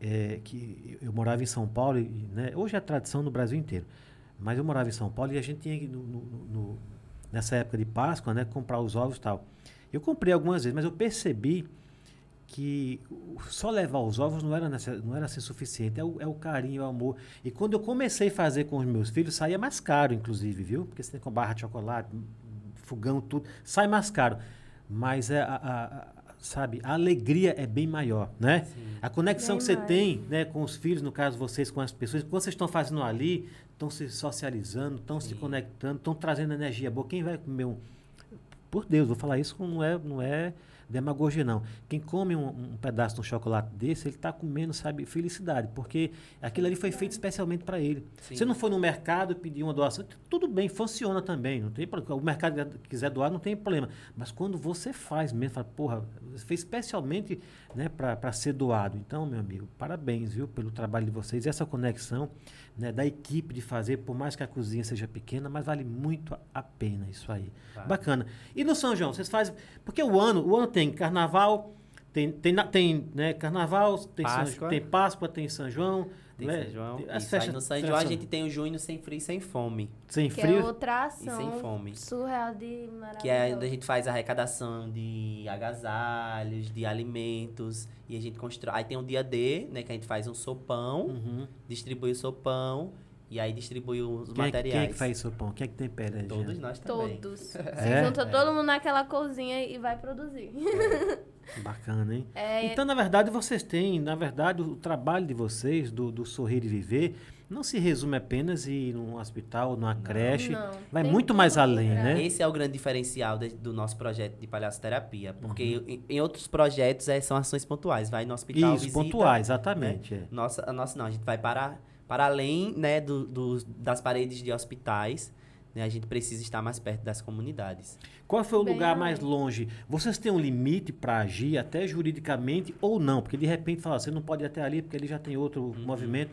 é, que eu, morava em São Paulo, e, né, hoje é tradição no Brasil inteiro, mas eu morava em São Paulo e a gente tinha que, no- no- no- nessa época de Páscoa, né, comprar os ovos e tal. Eu comprei algumas vezes, mas eu percebi que só levar os ovos não era, não era assim suficiente. É o, é o carinho, é o amor. E quando eu comecei a fazer com os meus filhos, saía mais caro, inclusive, viu? Porque você tem com barra de chocolate, fogão, tudo, sai mais caro. Mas é a, a- a- sabe, a alegria é bem maior, né? A conexão Bem que você mais. tem né, com os filhos, no caso vocês, com as pessoas, quando vocês estão fazendo ali, estão se socializando, estão se Sim. conectando, estão trazendo energia boa. Quem vai comer um. Por Deus, vou falar isso, não é, não é demagogia, não. Quem come um, um pedaço de um chocolate desse, ele está comendo, sabe, felicidade, porque aquilo ali foi feito especialmente para ele. Sim. Você não foi no mercado pediu uma doação, tudo bem, funciona também, não tem problema. O mercado quiser doar, não tem problema. Mas quando você faz mesmo, fala, porra, você fez especialmente né, para ser doado. Então, meu amigo, parabéns, viu, pelo trabalho de vocês. Essa conexão né, da equipe de fazer, por mais que a cozinha seja pequena, mas vale muito a pena isso aí. Vale. Bacana. E no São João, vocês fazem. Porque o ano, o ano tem carnaval, tem, tem, tem né, carnaval, tem São- Páscoa. tem Páscoa, tem São João. Tem né? São João. As festas no São João a gente tem o junho sem frio e sem fome. Sem que frio. é outra E ação sem fome. surreal de maravilhosa. Que é onde a gente faz a arrecadação de agasalhos, de alimentos. E a gente constrói. Aí tem o dia D, né? Que a gente faz um sopão, Uhum. distribui o sopão e aí distribui os Quem é, que- materiais. quem é que faz isso, pão? Quem é que tempera? Todos nós também. Todos. <laughs> Se É? junta todo mundo naquela cozinha e vai produzir. <laughs> Bacana, hein? É, Então, na verdade, vocês têm, na verdade, o trabalho de vocês, do, do Sorrir e Viver, não se resume apenas em ir num hospital, numa creche. não. Vai Tem muito mais além, né? Esse é o grande diferencial de- do nosso projeto de palhaçoterapia. Porque Uhum. em, em outros projetos é, são ações pontuais. Vai no hospital, Isso, visita, pontuais, exatamente. é. Nossa, a nossa não, a gente vai para, para além né, do, dos- das paredes de hospitais. Né, a gente precisa estar mais perto das comunidades. Qual foi o Bem lugar mais longe? Vocês têm um limite para agir, até juridicamente, ou não? Porque de repente fala, você não pode ir até ali, porque ali já tem outro Uhum. movimento.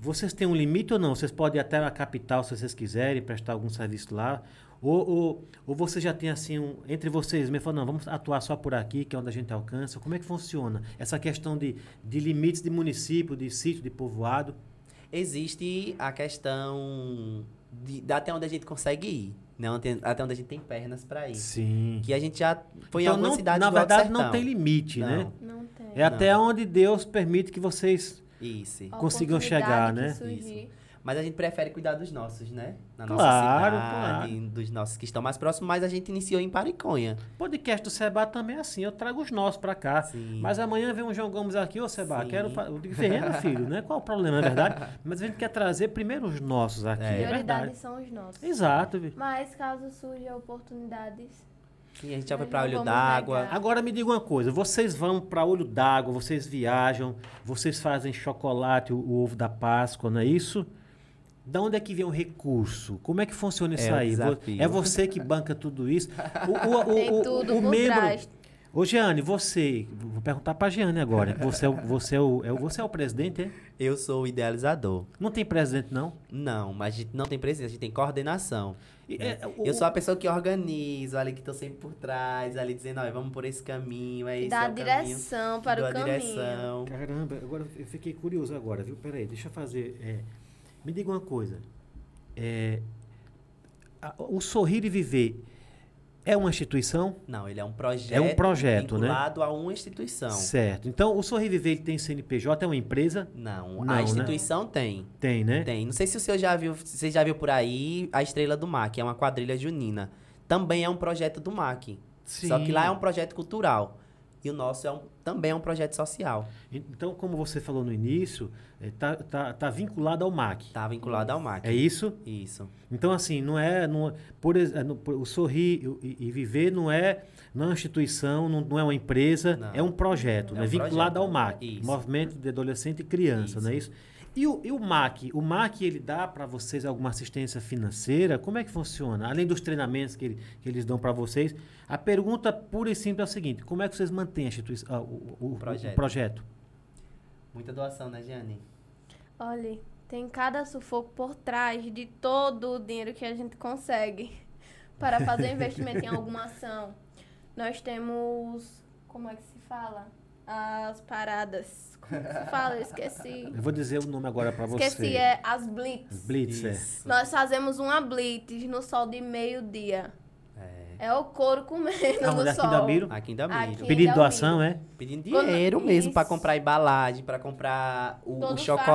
Vocês têm um limite ou não? Vocês podem ir até a capital se vocês quiserem, prestar algum serviço lá? Ou, ou, ou você já tem assim, um, entre vocês mesmo, falam, não, vamos atuar só por aqui, que é onde a gente alcança. Como é que funciona? Essa questão de, de limites de município, de sítio, de povoado. Existe a questão de, de até onde a gente consegue ir. Né? Até onde a gente tem pernas pra ir. Sim. Que a gente já foi em Então, algumas não, cidades na verdade, não tem limite, Não. né? Não tem. É até onde Deus permite que vocês. Isso. Consigam chegar, que né? surgir. Mas a gente prefere cuidar dos nossos, né? Na nossa Claro, cidade, dos nossos que estão mais próximos, mas a gente iniciou em Pariconha. Podcast do Seba também é assim. Eu trago os nossos pra cá. Sim. Mas amanhã vem um João Gomes aqui, ô Seba, Sim. quero. Eu digo, Ferreira, filho, né? Qual o problema, é verdade? <laughs> Mas a gente quer trazer primeiro os nossos aqui, é, Prioridades verdade. são os nossos. Exato. vi. Mas caso surjam oportunidades, E a gente já foi não Olho d'Água. Agora me diga uma coisa, vocês vão pra Olho d'Água, vocês viajam, vocês fazem chocolate, o, o ovo da Páscoa, não é isso? Da onde é que vem o recurso? Como é que funciona isso É o aí? Desafio. É você que banca tudo isso? <laughs> O, o, o, tem o- tudo o por membro. trás. Ô, Jeane, você. Vou perguntar pra Jeane agora. Você é, o- você, é o, é o- você é o presidente, é? Eu sou o idealizador. Não tem presidente, não? Não, mas a gente não tem presidência, a gente tem coordenação. E, né? é, o- Eu sou a pessoa que organiza, ali que tô sempre por trás, ali dizendo, ó, vamos por esse caminho, é esse Dá é a o caminho. direção para o a caminho. direção. Caramba, agora eu fiquei curioso agora, viu? Peraí, deixa eu fazer. é, me diga uma coisa. É, a- o Sorrir e Viver é uma instituição? Não, ele é um projeto. É um projeto, né? vinculado a uma instituição. Certo. Então, o Sorrir e Viver ele tem CNPJ, é uma empresa? Não, Não, a né? instituição tem. Tem, né? Tem. Não sei se o senhor já viu, você já viu por aí a Estrela do Mar, que é uma quadrilha junina. Também é um projeto do MAC. Só que lá é um projeto cultural. E o nosso é um, também é um projeto social. Então, como você falou no início, está tá, tá vinculado ao MAC. Tá vinculado ao MAC. É isso? Isso. Então, assim, não é. Não, é- por, é, por- o Sorrir e, e Viver não é, não é uma instituição, não, não é uma empresa, Não. é um projeto, É né? um vinculado projeto. ao MAC Isso. Movimento de Adolescente e Criança, não é isso? E o, e o MAC? O MAC, ele dá para vocês alguma assistência financeira? Como é que funciona? Além dos treinamentos que, ele- que eles dão para vocês, a pergunta pura e simples é o seguinte: como é que vocês mantêm a instituição, o, o- Projeto. o projeto? Muita doação, né, Gianni? Olha, tem cada sufoco por trás de todo o dinheiro que a gente consegue <laughs> para fazer investimento em <laughs> alguma ação. Nós temos. Como é que se fala? As paradas. Fala? Eu esqueci. Eu vou dizer o nome agora para você. Esqueci, é as blitz. Blitz, é. Isso. Nós fazemos uma blitz no sol de meio-dia. É. É o couro comendo Aonde? no Aqui sol. da Biro? Aqui em Damiro. Delmiro. doação, é? Pedindo Quando- dinheiro mesmo para comprar embalagem, para comprar o, o chocolate.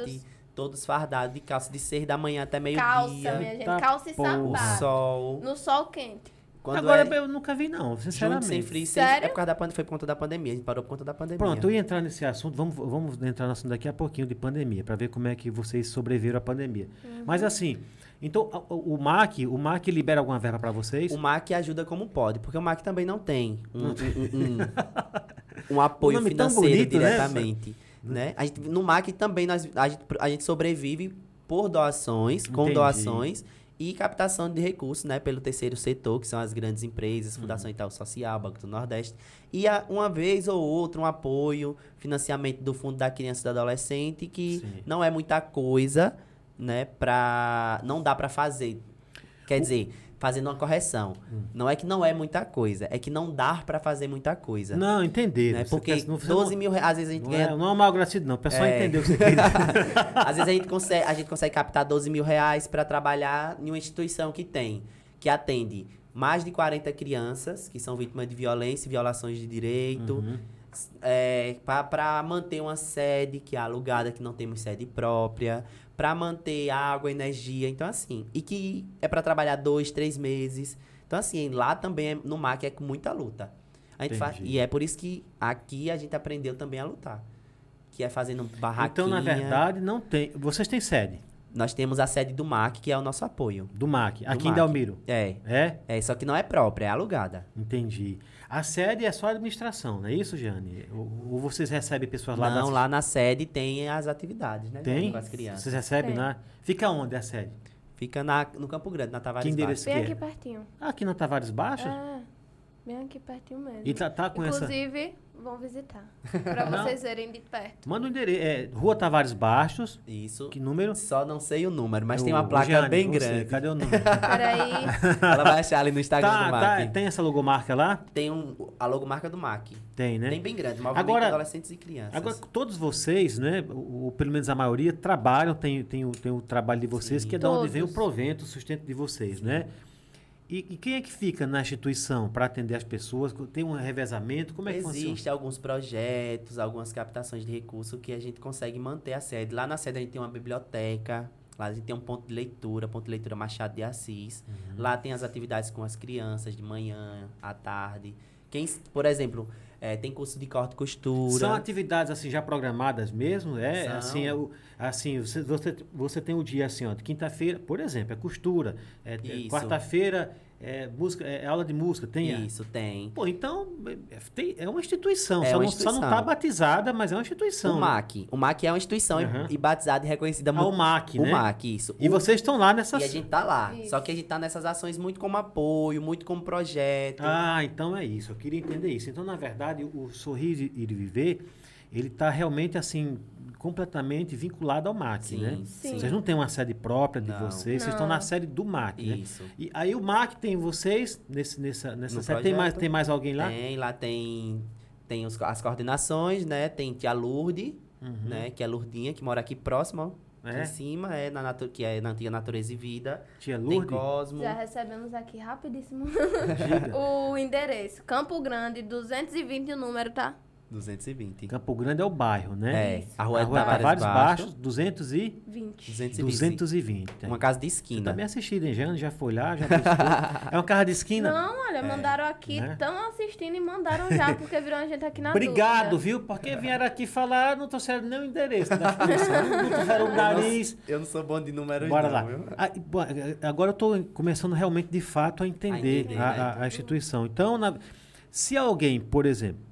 fardados. Todos fardados de calça de seis da manhã até Calça, meio-dia. minha gente. Calça e. O sapato. sol. No sol quente. Quando Agora é eu nunca vi, não, sinceramente. sem frio, sem Sério? é por causa da pandemia, foi por conta da pandemia. A gente parou por conta da pandemia. Pronto, eu ia entrar nesse assunto, vamos, vamos entrar no assunto daqui a pouquinho de pandemia, para ver como é que vocês sobreviveram à pandemia. Mas assim, então o, o MAC, o MAC libera alguma verba para vocês? O MAC ajuda como pode, porque o MAC também não tem um, um- um- um <laughs> apoio financeiro bonito, né? diretamente. Né? A gente, no MAC também nós, a, gente, a gente sobrevive por doações, com Entendi. doações e captação de recursos né, pelo terceiro setor, que são as grandes empresas, Uhum. Fundação Itaú Social, Banco do Nordeste. E a- uma vez ou outra um apoio, financiamento do Fundo da Criança e do Adolescente, que Sim. não é muita coisa, né, pra... não dá para fazer. Quer dizer, fazendo uma correção. Hum. Não é que não é muita coisa, é que não dá para fazer muita coisa. Não, entender. né? Porque quer- não- você 12 não- mil reais, às vezes a gente Não ganha é, não é mal agradecido, não. O pessoal É. entendeu o que você quer. <laughs> Às vezes a gente consegue, a gente consegue captar 12 mil reais para trabalhar em uma instituição que tem, que atende mais de 40 crianças que são vítimas de violência e violações de direito, Uhum. para manter uma sede que é alugada, que não temos sede própria, para manter água, energia, então assim, e que é para trabalhar dois, três meses. Então assim, lá também é- no MAC é com muita luta. A gente faz, e é por isso que aqui a gente aprendeu também a lutar. Que é fazendo barraquinha. Então, na verdade, não tem. Vocês têm sede Nós temos a sede do MAC, que é o nosso apoio. do MAC, aqui em MAC. Delmiro. É. É? É, só que não é própria, é alugada. Entendi. A sede é só a administração, não é isso, Jane? Ou, ou vocês recebem pessoas lá não, da lá na sede tem as atividades, né? Tem? Com as crianças. Vocês recebem lá? Fica onde a sede? Fica na, no Campo Grande, na Tavares Que endereço? Baixo. Bem que aqui é? pertinho. Aqui na Tavares Baixo? É, bem aqui pertinho mesmo. E tá, tá com essa. Inclusive, vão visitar. Pra Não. vocês verem de perto. Manda o endereço. É Rua Tavares Baixos. Isso. Que número? Só não sei o número, mas É tem o- uma o placa Gianni, bem você, grande. Cadê o número? <laughs> Peraí. Ela vai achar ali no Instagram tá, do tá, MAC. tem essa logomarca lá? Tem um, a logomarca do MAC. Tem, né? Tem bem grande, movimento Agora- de adolescentes e crianças. Agora, todos vocês, né, ou, pelo menos a maioria, trabalham, tem, tem, o, tem o trabalho de vocês, Sim. que é da onde vem o Todos. provento, o sustento de vocês, né? E, e quem é que fica na instituição para atender as pessoas? Tem um revezamento? Como é que funciona? Existem alguns projetos, algumas captações de recursos que a gente consegue manter a sede. Lá na sede a gente tem uma biblioteca, lá a gente tem um ponto de leitura, ponto de leitura Machado de Assis. Uhum. Lá tem as atividades com as crianças de manhã, à tarde. Quem, por exemplo, eh, tem curso de corte e costura. São atividades assim já programadas mesmo? É São. assim, é assim você, você, você tem o dia assim, ó, de quinta-feira, por exemplo, é costura. É, é quarta-feira é, música, é aula de música. Tem. Isso, tem. Pô, então é, tem- é uma instituição. É só, uma não, só não instituição. tá batizada, mas é uma instituição. O né? MAC. O MAC é uma instituição e- Aham. e batizada e reconhecida Ah, o MAC, O né? MAC, isso. E O- vocês estão lá nessas. E a gente tá lá. Isso. Só que a gente tá nessas ações muito como apoio, muito como projeto. Ah, então é isso. Eu queria entender isso. Então, na verdade, o Sorrir e Viver, ele está realmente assim completamente vinculado ao MAC, Sim, né? Sim. Vocês não têm uma sede própria de Não. vocês, vocês Não. estão na sede do MAC, né? Isso. E aí o MAC tem vocês nesse, nessa, nessa No sede. Tem mais, tem mais alguém lá? Tem, lá tem, tem os- as coordenações, né? Tem tia Lourdes, Uhum. né? Que é a Lourdinha, que mora aqui próximo, ó, aqui É? em cima, é na que é na antiga Natureza e Vida. Tia Tem Lourdes? Cosmo. Já recebemos aqui rapidíssimo <laughs> o endereço. Campo Grande, 220 o número, tá? 220. Campo Grande é o bairro, né? É, a rua, A é rua Tavares, Tavares Baixo, Baixos, 200 e... 20. 220. 220. Uma casa de Você esquina. tá bem assistido, hein? Já, já foi lá, já. <laughs> É uma casa de esquina? Não, olha, mandaram aqui, né? estão assistindo e mandaram já, porque virou a gente aqui na Obrigado, dúvida. viu? Porque vieram aqui falar, não trouxeram nem o endereço da instituição, não trouxeram o nariz. Eu não sou bom de números, Bora não, lá. viu? Ah, Agora eu estou começando realmente, de fato, a entender, entender, a, né? a- a instituição. Então, na- se alguém, por exemplo,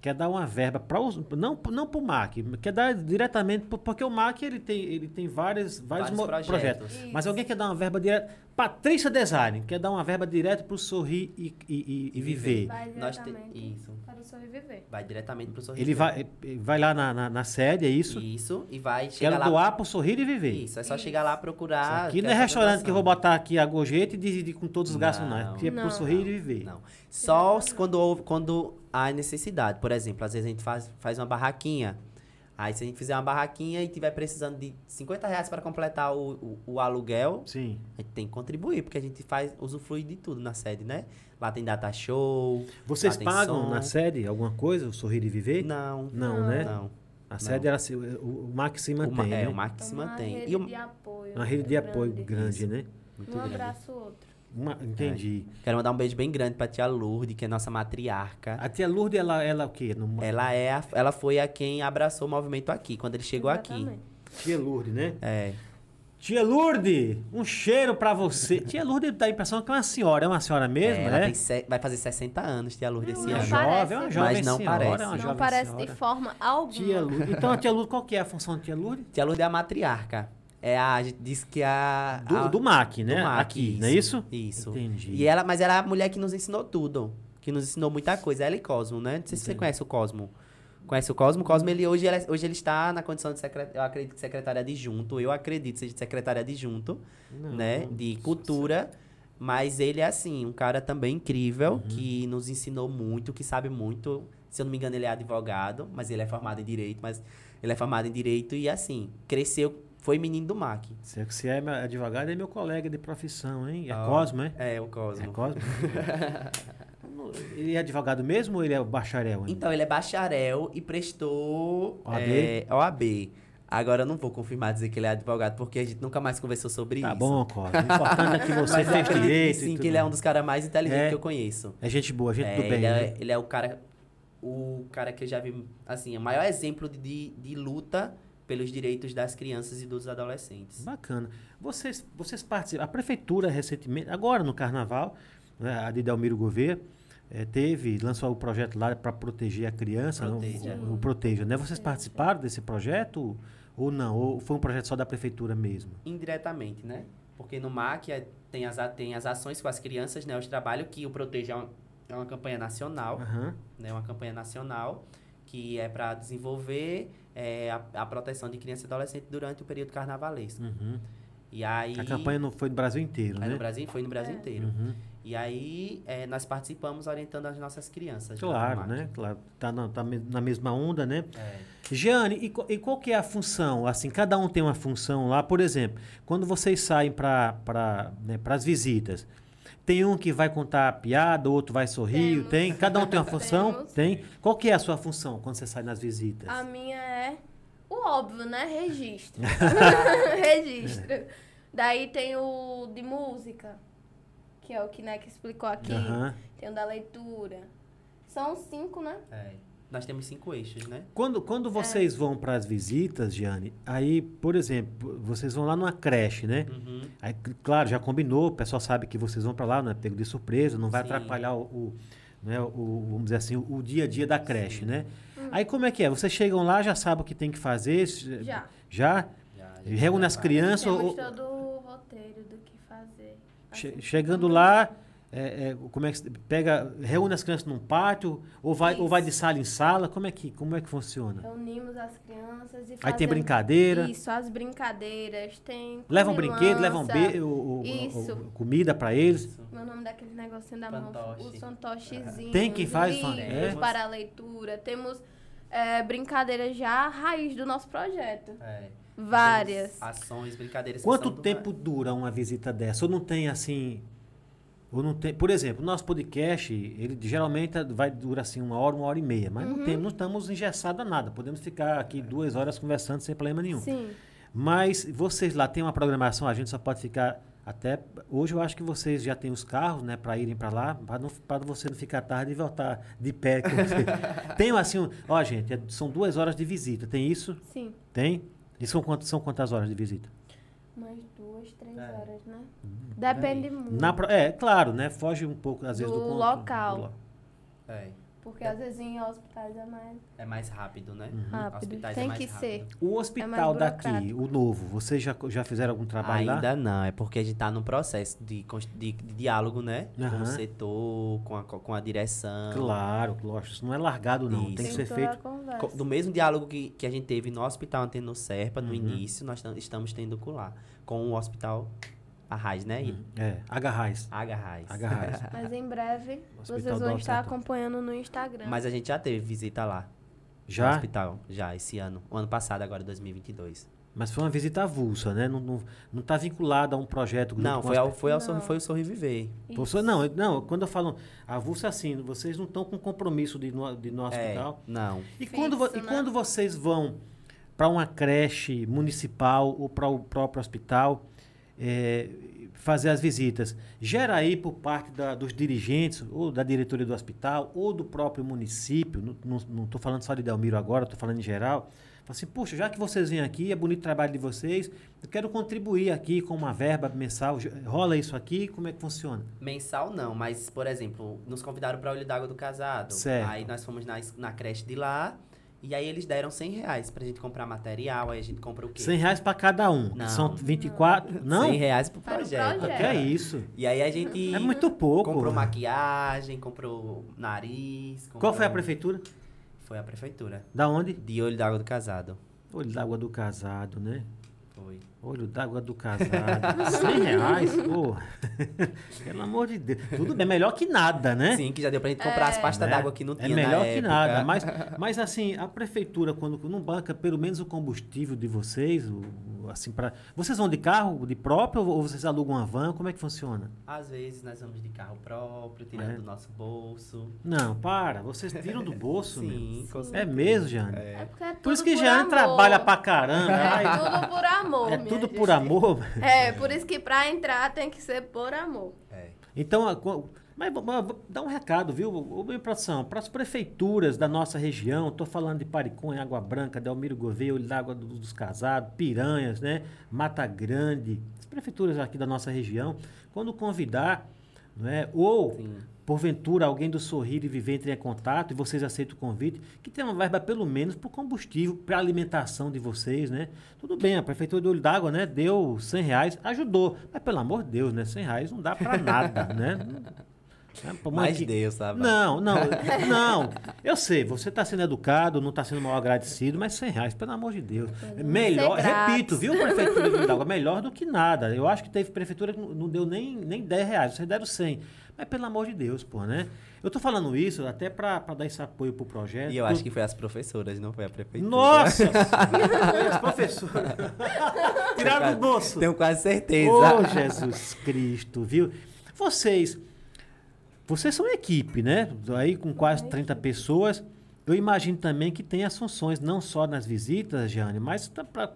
quer dar uma verba para não não para o MAC, quer dar diretamente porque o MAC ele tem ele tem vários vários, Vários projetos. projetos. Isso. Mas alguém quer dar uma verba direta, Patrícia Design quer dar uma verba direto para o sorrir e, e- e- viver. Vai Nós te- diretamente Isso. para o sobreviver. Vai diretamente pro sorriso. Ele vai ele vai lá na, na, na sede, é isso? Isso, e vai chegar Quero lá. doar para o sorrir e viver. Isso, é só chegar lá procurar. Aqui não quer é restaurante que eu vou botar aqui a gorjeta e dividir com todos os gastos, não. É Não. porque é pro Não. sorrir e viver. Não. Só quando, houve- quando há necessidade. Por exemplo, às vezes a gente faz, faz uma barraquinha. Aí se a gente fizer uma barraquinha e tiver precisando de 50 reais para completar o, o, o aluguel, Sim. a gente tem que contribuir, porque a gente faz usufrui de tudo na sede, né? Lá tem data show. Vocês lá tem pagam som. na sede alguma coisa, o sorrir e viver? Não. Não, né? Não. A sede era se- o, o MAC se O, ma- mantém, é, né? o MAC se Uma mantém. rede E o, de apoio. Uma rede de apoio grande. grande, né? muito Um grande. abraço outro. Uma- entendi. Quero mandar um beijo bem grande pra tia Lourdes, que é nossa matriarca. A tia Lourdes, ela, ela o quê? No- Ela, é a- ela foi a quem abraçou o movimento aqui, quando ele chegou aqui. Exatamente. Tia Lourdes, né? É. Tia Lourdes, um cheiro pra você. tia Lourdes dá a impressão que é uma senhora. É uma senhora mesmo, É, ela né? tem se- vai fazer 60 anos, tia Lourdes, esse ano. parece. jovem, é uma jovem Mas não senhora. parece. é uma Não jovem parece senhora. de forma alguma. Tia Lourdes. Então, a tia Lourdes, qual que é a função da tia Lourdes? Tia Lourdes é a matriarca. É a, gente diz que é a... Do, a- do MAC, né? do MAC, Aqui, não é isso? Isso. Entendi. E ela, mas ela é a mulher que nos ensinou tudo. Que nos ensinou muita coisa. Ela e Cosmo, né? Não sei se você Entendi. conhece o Cosmo. Conhece o Cosmo? O Cosmo, ele, hoje, ele, é- hoje ele está na condição de secretário, eu acredito que secretária adjunto. Eu acredito que seja de secretária adjunto, Não, né? De cultura. Mas ele é, assim, um cara também incrível, Uhum. que nos ensinou muito, que sabe muito. Se eu não me engano, ele é advogado, mas ele é formado em Direito. Mas ele é formado em Direito e, assim, cresceu... Foi menino do MAC. É você é meu advogado, é meu colega de profissão, hein? É Ah, Cosmo, é? É, o Cosmo. É Cosmo? <laughs> ele é advogado mesmo ou ele é bacharel? hein? Então, ele é bacharel e prestou OAB? é, OAB. Agora, eu não vou confirmar dizer que ele é advogado, porque a gente nunca mais conversou sobre Tá isso. bom, Cosmo. O importante é que <laughs> você fez direito. sim, que ele é um dos caras mais inteligentes É. que eu conheço. É gente boa, gente É, do bem. ele, né? é, ele é o cara... O cara que eu já vi, assim, o maior exemplo de, de luta pelos direitos das crianças e dos adolescentes. Bacana. Vocês, vocês participam. A prefeitura recentemente, agora no carnaval, né, a de Delmiro Gouveia, eh, teve, lançou o projeto lá para proteger a criança, não? Proteja. O, o Proteja, né? Vocês participaram desse projeto ou não? Ou foi um projeto só da prefeitura mesmo? Indiretamente, né? Porque no MAC é- tem, as, tem as ações com as crianças, né? Os trabalhos que o Proteja é uma, é uma campanha nacional. Aham. né, uma campanha nacional que é para desenvolver é, a, a proteção de criança e adolescente durante o período carnavalesco. Uhum. E aí A campanha não foi no Brasil inteiro, né? no Brasil foi no Brasil É. inteiro. Uhum. E aí é, nós participamos orientando as nossas crianças. no Claro, né? Claro. Tá na, tá na mesma onda, né? É. Jeane, e, qual- e qual que é a função? Assim, cada um tem uma função lá. Por exemplo, quando vocês saem para né, as visitas, Tem um que vai contar a piada, o outro vai sorrir, Temos. tem? Cada um tem uma <laughs> função? Temos. Tem. Qual que é a sua função quando você sai nas visitas? A minha é o óbvio, né? Registro. <laughs> <laughs> Registro. Daí tem o de música, que é o que Neck explicou aqui. Tem o da leitura. São cinco, né? É. Nós temos cinco eixos, né? Quando, quando vocês vão para as visitas, Giane, aí, por exemplo, vocês vão lá numa creche, né? Uhum. Aí, claro, já combinou, o pessoal sabe que vocês vão para lá, não é pego de surpresa, não vai Sim. atrapalhar o, o, né, o- vamos dizer assim, o, dia a dia da creche, né? Aí como é que é? Vocês chegam lá, já sabem o que tem que fazer? Já. Já? Reúne já as crianças? Temos ou- todo o roteiro do que fazer. che- Assim, chegando lá, é, é, como é que pega, reúne as crianças num pátio ou vai, ou vai de Isso. sala em sala? Como é que, como é que funciona? Reunimos as crianças e Aí tem brincadeira? Isso, as brincadeiras. Tem Levam brinquedo, levam be- o, o- o- Isso. o- comida para eles? Isso. Meu nome daquele negocinho da Fantoche. mão. O fantochezinho. Tem quem faz é? para a leitura. Temos é, brincadeiras já raiz do nosso projeto. É. Várias. Ações, brincadeiras. Quanto são do- tempo dura uma visita dessa? Ou não tem assim. Ou não tem, por exemplo, nosso podcast, ele geralmente vai durar assim uma hora, uma hora e meia, mas Uhum. não, tem, não estamos engessados a nada. Podemos ficar aqui duas horas conversando sem problema nenhum. Sim. Mas vocês lá têm uma programação, a gente só pode ficar até hoje eu acho que vocês já têm os carros, né, para irem para lá, para não para você não ficar tarde e voltar de pé. <laughs> tem assim, um- ó, gente, é- são duas horas de visita. Tem isso? Sim. Tem? E são quantas, são quantas horas de visita? Mais duas, três É. horas, né? Depende muito. Na, é, claro, né? Foge um pouco, às vezes, do, Do local. do lo- É. Porque às vezes em hospitais é mais É mais rápido, né? Uhum. rápido. Hospitais é Tem mais que rápido. ser. O hospital daqui, burocrático. o novo, vocês já, já fizeram algum trabalho lá? Ainda não, é porque a gente tá num processo de, de, de diálogo, né? Com Aham. o setor, com a, co- com a direção. Claro, lógico. Isso não é largado, não. Tem que Isso. ser feito. Do mesmo diálogo que, que a gente teve no Hospital Anteno Serpa, no Uhum. início, nós tam- estamos tendo com lá. Com o Hospital Arraiz, né? E É, agarrais. Agarrais. Agarrais. <laughs> Mas em breve Hospital vocês vão estar acompanhando no Instagram. Mas a gente já teve visita lá. No Já? hospital, já, esse ano. O ano passado, agora 2022. Mas foi uma visita avulsa, né? Não, não, não tá vinculada a um projeto. Não, foi ao, foi ao Não. Sorri- foi o Sorriviver. Isso. Não, não, quando eu falo avulso é assim, vocês não estão com compromisso de ir no, de ir no hospital. É, não. E, quando, Fixo, e né? quando vocês vão para uma creche municipal ou para o próprio hospital é, fazer as visitas, gera aí por parte da- dos dirigentes, ou da diretoria do hospital, ou do próprio município, não estou falando só de Delmiro agora, estou falando em geral, fala assim, poxa, já que vocês vêm aqui, é bonito o trabalho de vocês, eu quero contribuir aqui com uma verba mensal, rola isso aqui, como é que funciona? Mensal não, mas, por exemplo, nos convidaram para Olho d'Água do Casado. Certo. Aí nós fomos na, na creche de lá. E aí eles deram 100 reais pra gente comprar material. Aí a gente compra o quê? 100 reais para cada um, que Não. são 24, não? 100 reais pro Para o projeto. projeto. Que é isso? E aí a gente É muito pouco. comprou maquiagem, comprou nariz. Qual comprou- foi a prefeitura? Foi a prefeitura. Da onde? De Olho d'Água do Casado. Olho d'água do casado, né? Olho d'água do casado. 100 reais, pô. <laughs> Pelo amor de Deus. Tudo bem, melhor que nada, né? Sim, que já deu pra gente comprar as pastas Né? d'água que não É tinha melhor na que época. nada. Mas, <laughs> mas assim, a prefeitura, quando não banca pelo menos o combustível de vocês, o, assim, para Vocês vão de carro, de próprio, ou vocês alugam uma van? Como é que funciona? Às vezes nós vamos de carro próprio, tirando É. do nosso bolso. Não, para. Vocês tiram do <laughs> bolso. Sim, com É mesmo, Jane? É porque é tudo Por isso que por Jane amor. trabalha pra caramba. É Ai, tudo por amor. Tudo gente. por amor. É, por isso que pra entrar tem que ser por amor. É. Então, a- mas, mas, dá um recado, viu, ô, produção, para as prefeituras da nossa região, estou falando de Pariconha, Água Branca, Delmiro Gouveia, Olho d'Água do- dos Casados, Piranhas, né, Mata Grande, as prefeituras aqui da nossa região, quando convidar, né, ou Sim. Porventura alguém do Sorrir e Viver entre em contato e vocês aceitam o convite, que tem uma verba pelo menos para o combustível, para a alimentação de vocês, né? Tudo bem, a Prefeitura de Olho d'Água, né, deu 100 reais, ajudou, mas pelo amor de Deus, né, 100 reais não dá para nada, <laughs> né? Mãe Mas que- Deus, sabe? Não, não, <laughs> não. Eu sei, você está sendo educado, não está sendo mal agradecido, mas 100 reais, pelo amor de Deus. Pode Melhor, repito, viu, Prefeitura de Olho d'Água, melhor do que nada. Eu acho que teve prefeitura que não- não deu nem, nem 10 reais, vocês deram 100. Mas pelo amor de Deus, pô, né? Eu tô falando isso até para dar esse apoio pro projeto. E eu acho que foi as professoras, não foi a prefeitura. Nossa! <laughs> As professoras. Tiraram do bolso. Tenho quase certeza. Ô, Jesus Cristo, viu? Vocês, vocês são equipe, né? Aí com quase 30 pessoas. Eu imagino também que tem as funções, não só nas visitas, Jeane, mas para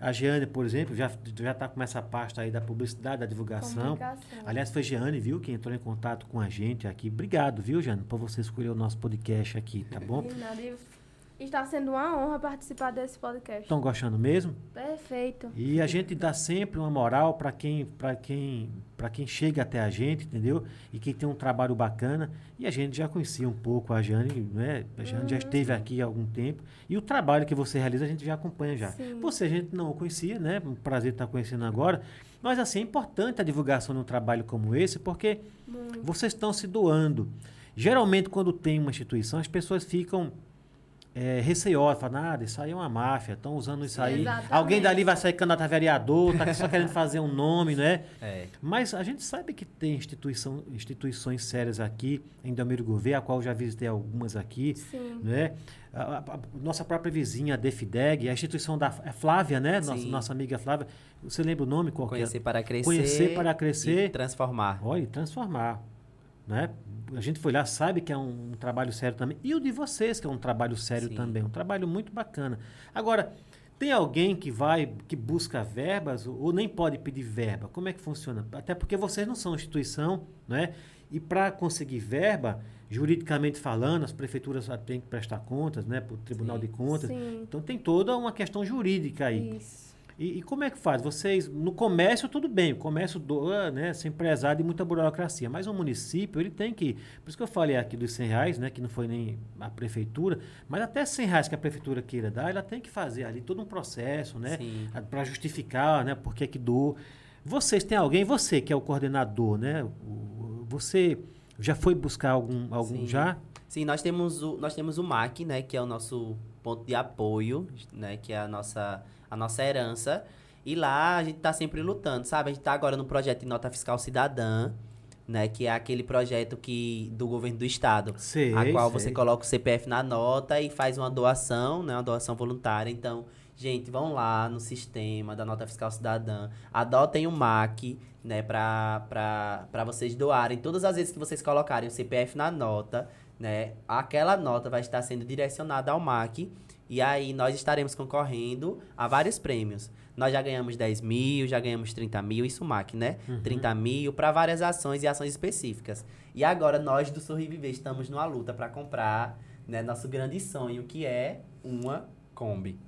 a Jeane, por exemplo, já já está com essa pasta aí da publicidade, da divulgação. Aliás, foi Jeane, viu, que entrou em contato com a gente aqui. Obrigado, viu, Jeane, por você escolher o nosso podcast aqui, tá bom? Nada, e Está sendo uma honra participar desse podcast. Estão gostando mesmo? Perfeito. E a gente dá sempre uma moral para quem, para quem, para quem chega até a gente, entendeu? E quem tem um trabalho bacana. E a gente já conhecia um pouco a Jane, né? A Jane já esteve aqui há algum tempo. E o trabalho que você realiza a gente já acompanha já. Sim. Você a gente não o conhecia, né? Um prazer estar conhecendo agora. Mas assim, é importante a divulgação de um trabalho como esse, porque Muito. vocês estão se doando. Geralmente, quando tem uma instituição, as pessoas ficam é, receiosas, falam, nada, isso aí é uma máfia, estão usando isso aí. Exatamente. Alguém dali vai sair candidato a vereador, tá só querendo fazer um nome, né? É. Mas a gente sabe que tem instituição, instituições sérias aqui em Delmiro Gouveia, a qual eu já visitei algumas aqui, Sim. né? A, a- a nossa própria vizinha, a Defideg, a instituição da é Flávia, né? Nossa, Sim. nossa amiga Flávia. Você lembra o nome? Qual que é? Conhecer para crescer. Conhecer para crescer. E transformar. Olha, e transformar. Né? A gente foi lá, sabe que é um, trabalho sério também. E o de vocês, que é um trabalho sério Sim. também. Um trabalho muito bacana. Agora, tem alguém que vai, que busca verbas ou, ou nem pode pedir verba? Como é que funciona? Até porque vocês não são instituição, né? E para conseguir verba, juridicamente falando, as prefeituras têm que prestar contas, né? Para o Tribunal Sim. de Contas. Sim. Então tem toda uma questão jurídica aí. Isso. E, e como é que faz? Vocês, no comércio, tudo bem, o comércio doa, né, sem empresário e muita burocracia, mas o município, ele tem que, por isso que eu falei aqui dos 100 reais, né, que não foi nem a prefeitura, mas até 100 reais que a prefeitura queira dar, ela tem que fazer ali todo um processo, né, Sim. para justificar, né, por que que doou. Vocês têm alguém, você que é o coordenador, né, você já foi buscar algum, algum Sim. já? Sim, nós temos o, nós temos o MAC, né, que é o nosso ponto de apoio, né, que é a nossa, a nossa herança. E lá a gente tá sempre lutando, sabe? A gente tá agora no projeto de nota fiscal cidadã, né, que é aquele projeto que do governo do estado, Sei, a qual sei. você coloca o CPF na nota e faz uma doação, né, uma doação voluntária. Então, gente, vão lá no sistema da nota fiscal cidadã, adotem o MAC, né, pra, pra, pra vocês doarem. Todas as vezes que vocês colocarem o CPF na nota, né, aquela nota vai estar sendo direcionada ao MAC e aí nós estaremos concorrendo a vários prêmios. Nós já ganhamos 10 mil, já ganhamos 30 mil, isso MAC, né? 30 mil para várias ações e ações específicas. E agora nós do Sorri Viver estamos numa luta para comprar né, nosso grande sonho, que é uma Kombi.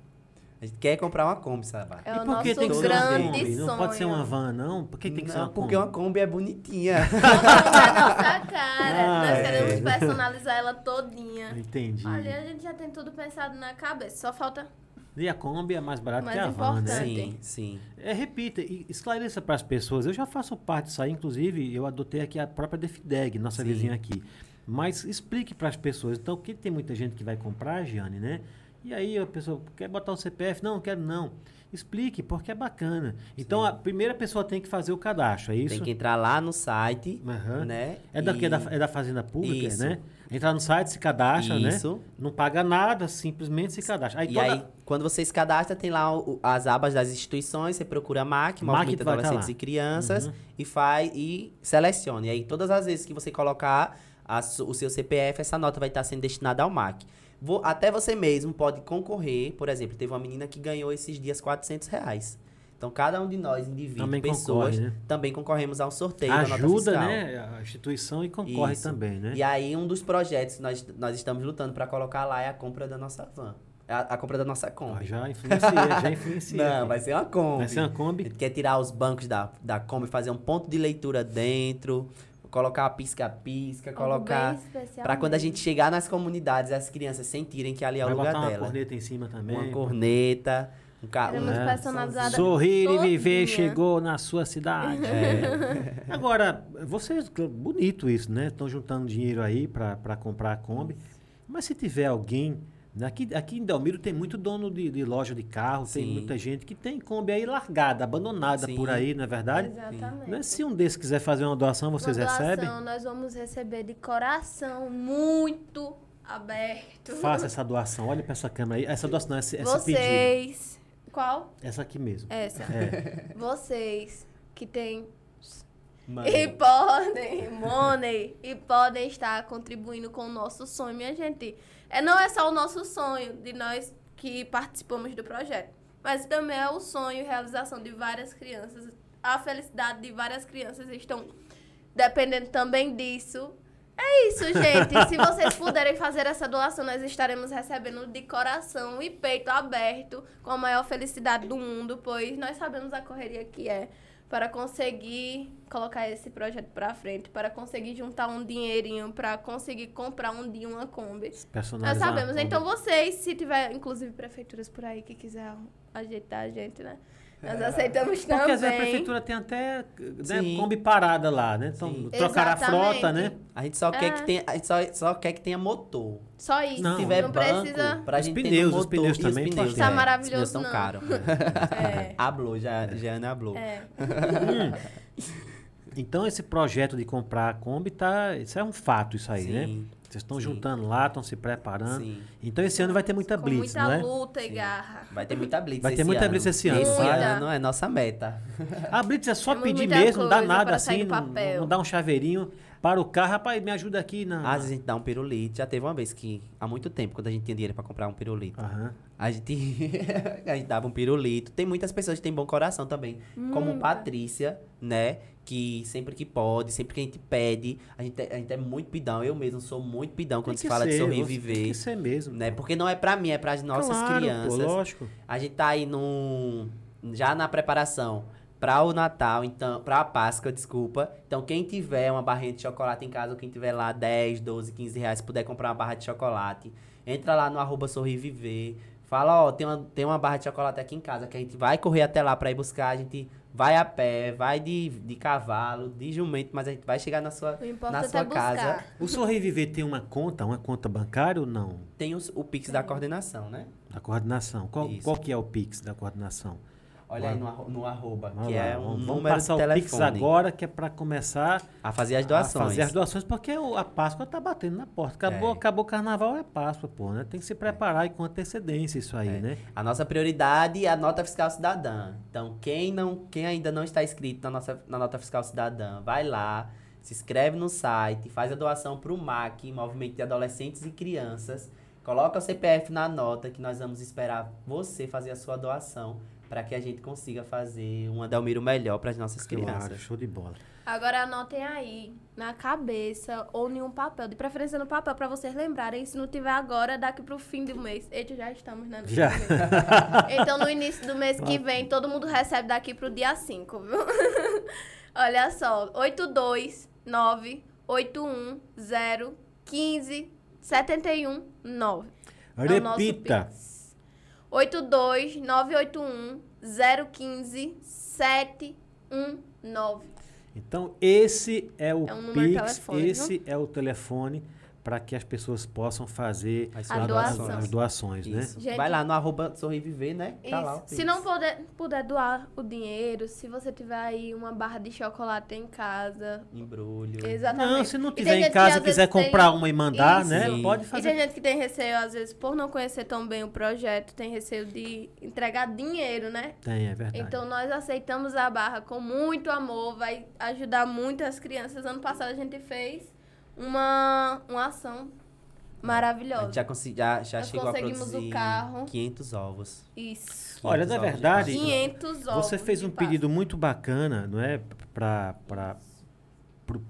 A gente quer comprar uma Kombi, sabe? É e por que tem que ser uma grande Kombi? Não pode ser sonho. uma van, não? Por que tem que ser Não, uma porque Kombi? uma Kombi é bonitinha. <laughs> na <laughs> nossa cara. Ah, Nós é. queremos personalizar ela todinha. Entendi. Ali a gente já tem tudo pensado na cabeça. Só falta. E a Kombi é mais barata Mais que a van, né? sim, sim. É, repita, e esclareça para as pessoas. Eu já faço parte disso aí, inclusive, eu adotei aqui a própria Defideg, nossa Sim. vizinha aqui. Mas explique para as pessoas. Então, porque tem muita gente que vai comprar, Giane, né? E aí a pessoa quer botar o CPF? Não, quero não. Explique, porque é bacana. Então, a primeira pessoa tem que fazer o cadastro, é isso? Tem que entrar lá no site, Aham. né? É, da, e- é, da, é da Fazenda Pública, Isso. né? Entrar no site, se cadastra, né? Isso. Não paga nada, simplesmente se cadastra. Aí e toda- aí, quando você se cadastra, tem lá o- as abas das instituições, você procura MAC, MAC Movimento tá Adolescentes e Crianças, Uhum. e faz e selecione. E aí, todas as vezes que você colocar a o seu CPF, essa nota vai estar sendo destinada ao MAC. Vo- até você mesmo pode concorrer, por exemplo, teve uma menina que ganhou esses dias 400 reais. Então, cada um de nós, indivíduos, Também pessoas, concorre, né? também concorremos ao sorteio da nota ajuda, né? A instituição e concorre Isso. também, né? E aí, um dos projetos que nós, nós estamos lutando para colocar lá é a compra da nossa van. A, a compra da nossa Ah, Kombi. já influencia, já <laughs> influencia. Não, vai ser uma Kombi. Vai ser uma A Kombi. gente quer tirar os bancos da, da Kombi, fazer um ponto de leitura dentro, colocar pisca-pisca, colocar... Pra quando a gente chegar nas comunidades, as crianças sentirem que ali é o Vai lugar botar uma dela. corneta em cima também. Uma corneta, um carro. É. personalizada. Sorrir e viver chegou na sua cidade. É. <laughs> Agora, vocês, bonito isso, né? Estão juntando dinheiro aí para comprar a Kombi. Mas se tiver alguém. Aqui, aqui em Delmiro tem muito dono de, de loja de carro, tem Sim. muita gente que tem Kombi aí largada, abandonada Sim. por aí, não é verdade? Exatamente. Né? Se um desses quiser fazer uma doação, vocês Uma doação, recebem? Nós vamos receber de coração muito aberto. Faça essa doação. Olha para essa câmera aí. Essa doação, não, essa, essa pedida. Vocês. Qual? Essa aqui mesmo. Essa. É. <laughs> Vocês que têm Money. E podem, money, e podem estar contribuindo com o nosso sonho, minha gente. É, não é só o nosso sonho de nós que participamos do projeto, mas também é o sonho e realização de várias crianças. A felicidade de várias crianças estão dependendo também disso. É isso, gente. <laughs> Se vocês puderem fazer essa doação, nós estaremos recebendo de coração e peito aberto, com a maior felicidade do mundo, pois nós sabemos a correria que é para conseguir colocar esse projeto para frente, para conseguir juntar um dinheirinho, para conseguir comprar um dia uma Kombi. Nós sabemos. Então vocês, se tiver, inclusive, prefeituras por aí que quiser ajeitar a gente, né? Nós aceitamos Porque às vezes a também. prefeitura tem até né, Sim. Kombi parada lá, né? Então, Sim. trocar a frota, né? A gente só quer É. que tenha, a gente só, só quer que tenha motor. Só isso. Não. Se tiver não banco, precisa. pra Os gente ter pneus, no os motor. pneus E também, pneus, Tá é, maravilhoso, Os pneus são não. caros. <laughs> É. Hablou, já, Jeana hablou. É. Então esse projeto de comprar a Kombi tá, isso é um fato isso aí, né? Vocês estão juntando lá, estão se preparando. sim. Então esse ano vai ter muita Com blitz, muita não é? luta e Sim. garra. Vai ter muita blitz Vai ter esse muita ano. blitz esse ano, Esse vai. ano é nossa meta. A blitz é só Temos pedir muita mesmo, não dá nada assim, não, não dá um chaveirinho para o carro, rapaz, me ajuda aqui na. Às vezes a gente dá um pirulito. Já teve uma vez que, há muito tempo, quando a gente tinha dinheiro pra comprar um pirulito, Aham. a gente, <laughs> a gente dava um pirulito. Tem muitas pessoas que têm bom coração também. Como Muita. Patrícia, né? Que sempre que pode, sempre que a gente pede, a gente, é- a gente é muito pidão. Eu mesmo sou muito pidão quando Tem se que fala de ser, sorrir e você Tem viver. que ser mesmo. Né? Porque não é pra mim, é pras nossas claro, crianças. Pô, lógico. A gente tá aí num, já na preparação para o Natal, então, para a Páscoa, desculpa. Então, quem tiver uma barrinha de chocolate em casa, ou quem tiver lá 10, 12, 15 reais, puder comprar uma barra de chocolate, entra lá no arroba Sorrir Viver. Fala, ó, tem uma, tem uma barra de chocolate aqui em casa, que a gente vai correr até lá para ir buscar. A gente vai a pé, vai de, de cavalo, de jumento, mas a gente vai chegar na sua, O na é sua buscar. casa. O Sorrir Viver tem uma conta, uma conta bancária ou não? Tem os- o Pix da coordenação, né? Da coordenação. Qual, Isso. qual que é o Pix da coordenação? Olha aí no, no arroba, Vamos que lá, é um vamos número passar de o telefone. Pix agora, que é para começar A fazer as a doações. fazer as doações, porque o- a Páscoa tá batendo na porta. Acabou, É. acabou o carnaval, é Páscoa, pô, né? Tem que se preparar e com antecedência isso aí, É. né? A nossa prioridade é a nota fiscal cidadã. Então, quem, não, quem ainda não está inscrito na, nossa, na nota fiscal cidadã, vai lá, se inscreve no site, faz a doação para o MAC, Movimento de Adolescentes e Crianças. Coloca o CPF na nota, que nós vamos esperar você fazer a sua doação, para que a gente consiga fazer um Adelmiro melhor para as nossas Claro, crianças. show de bola. Agora anotem aí, na cabeça ou em um papel, de preferência no papel, pra vocês lembrarem. Se não tiver agora, daqui pro fim do mês. Eita, já estamos, né? Já. <laughs> Então, no início do mês que vem, todo mundo recebe daqui pro dia 5, viu? <laughs> Olha só, 829 810 15 71 9. É o nosso Repita. Pix. 82981 015 719. Então, esse é o É um Pix, telefone, esse é o telefone para que as pessoas possam fazer As A doação. as doações, né? Gente- Vai lá no arroba Sorriviver, né? Tá lá. Se não puder, puder doar o dinheiro, se você tiver aí uma barra de chocolate em casa. Embrulho. Exatamente. Não, se não E tiver em casa e quiser vezes tem- comprar uma e mandar, Isso. né? Sim. Pode E fazer. tem gente que tem receio, às vezes, por não conhecer tão bem o projeto, tem receio de entregar dinheiro, né? Tem, é verdade. Então nós aceitamos a barra com muito amor, vai ajudar muitas crianças. Ano passado a gente fez uma, uma ação A maravilhosa. gente já, consegui, já, já Nós chegou a conseguimos o produzir carro. 500 ovos. Isso. Olha, 500 na ovos de verdade, Páscoa. 500 ovos. Você fez um pedido muito bacana, não é? Para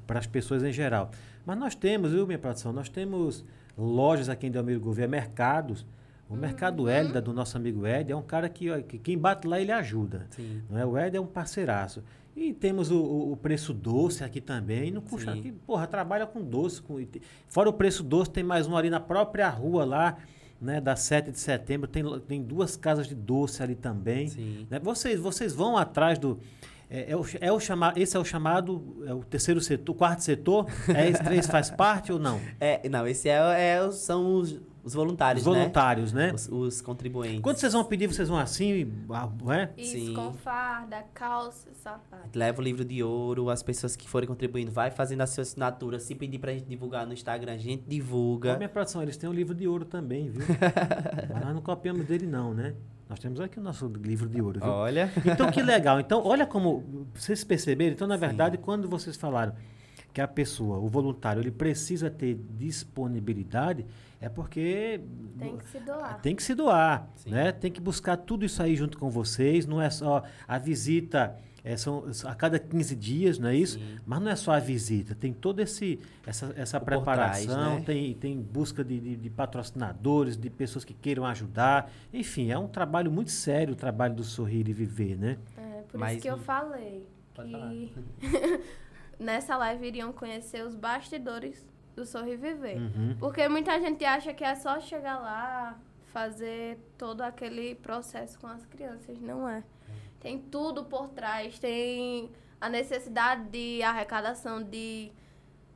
para as pessoas em geral. Mas nós temos, viu, minha produção? Nós temos lojas aqui em Delmiro Gouveia, mercados. O Uhum. Mercado Hélida, do nosso amigo Ed, é um cara que, ó, que quem bate lá, ele ajuda. Sim. Não é? O Ed é um parceiraço. E temos o, o- o preço doce aqui também. Não custa. Aqui, porra, trabalha com doce. Com, fora o preço doce, tem mais um ali na própria rua lá, né? Da 7 de setembro. Tem, tem duas casas de doce ali também. Sim. Né? Vocês, vocês vão atrás do. É, é o, é o chama, esse é o chamado. É o terceiro setor, quarto setor? É esse três faz parte ou não? <laughs> É, não, esse é, é o- são os, os voluntários, Os voluntários, né? né? Os, os contribuintes. Quando vocês vão pedir, vocês vão assim, ah, né? Isso, Sim. com farda, calça, sapato. Leva o livro de ouro, as pessoas que forem contribuindo, vai fazendo a sua assinatura. Se pedir pra gente divulgar no Instagram, a gente divulga. minha produção, eles têm um livro de ouro também, viu? <laughs> Mas nós não copiamos dele, não, né? Nós temos aqui o nosso livro de ouro, viu? Olha. Então, que legal. Então, olha como vocês perceberam. Então, na Sim. verdade, quando vocês falaram que a pessoa, o voluntário, ele precisa ter disponibilidade, é porque Tem que se doar. tem que se doar, Sim. né? Tem que buscar tudo isso aí junto com vocês. Não é só a visita, é, são a cada 15 dias, não é isso? Sim. Mas não é só a visita, tem toda esse, essa, essa O por trás, preparação, né? tem, tem busca de, de- de patrocinadores, de pessoas que queiram ajudar. Enfim, é um trabalho muito sério o trabalho do Sorrir e Viver, né? É, por Mas isso que eu falei Pode que <laughs> <laughs> nessa live iriam conhecer os bastidores do Sorrir Viver. Uhum. Porque muita gente acha que é só chegar lá, fazer todo aquele processo com as crianças. Não é. Tem tudo por trás. Tem a necessidade de arrecadação de.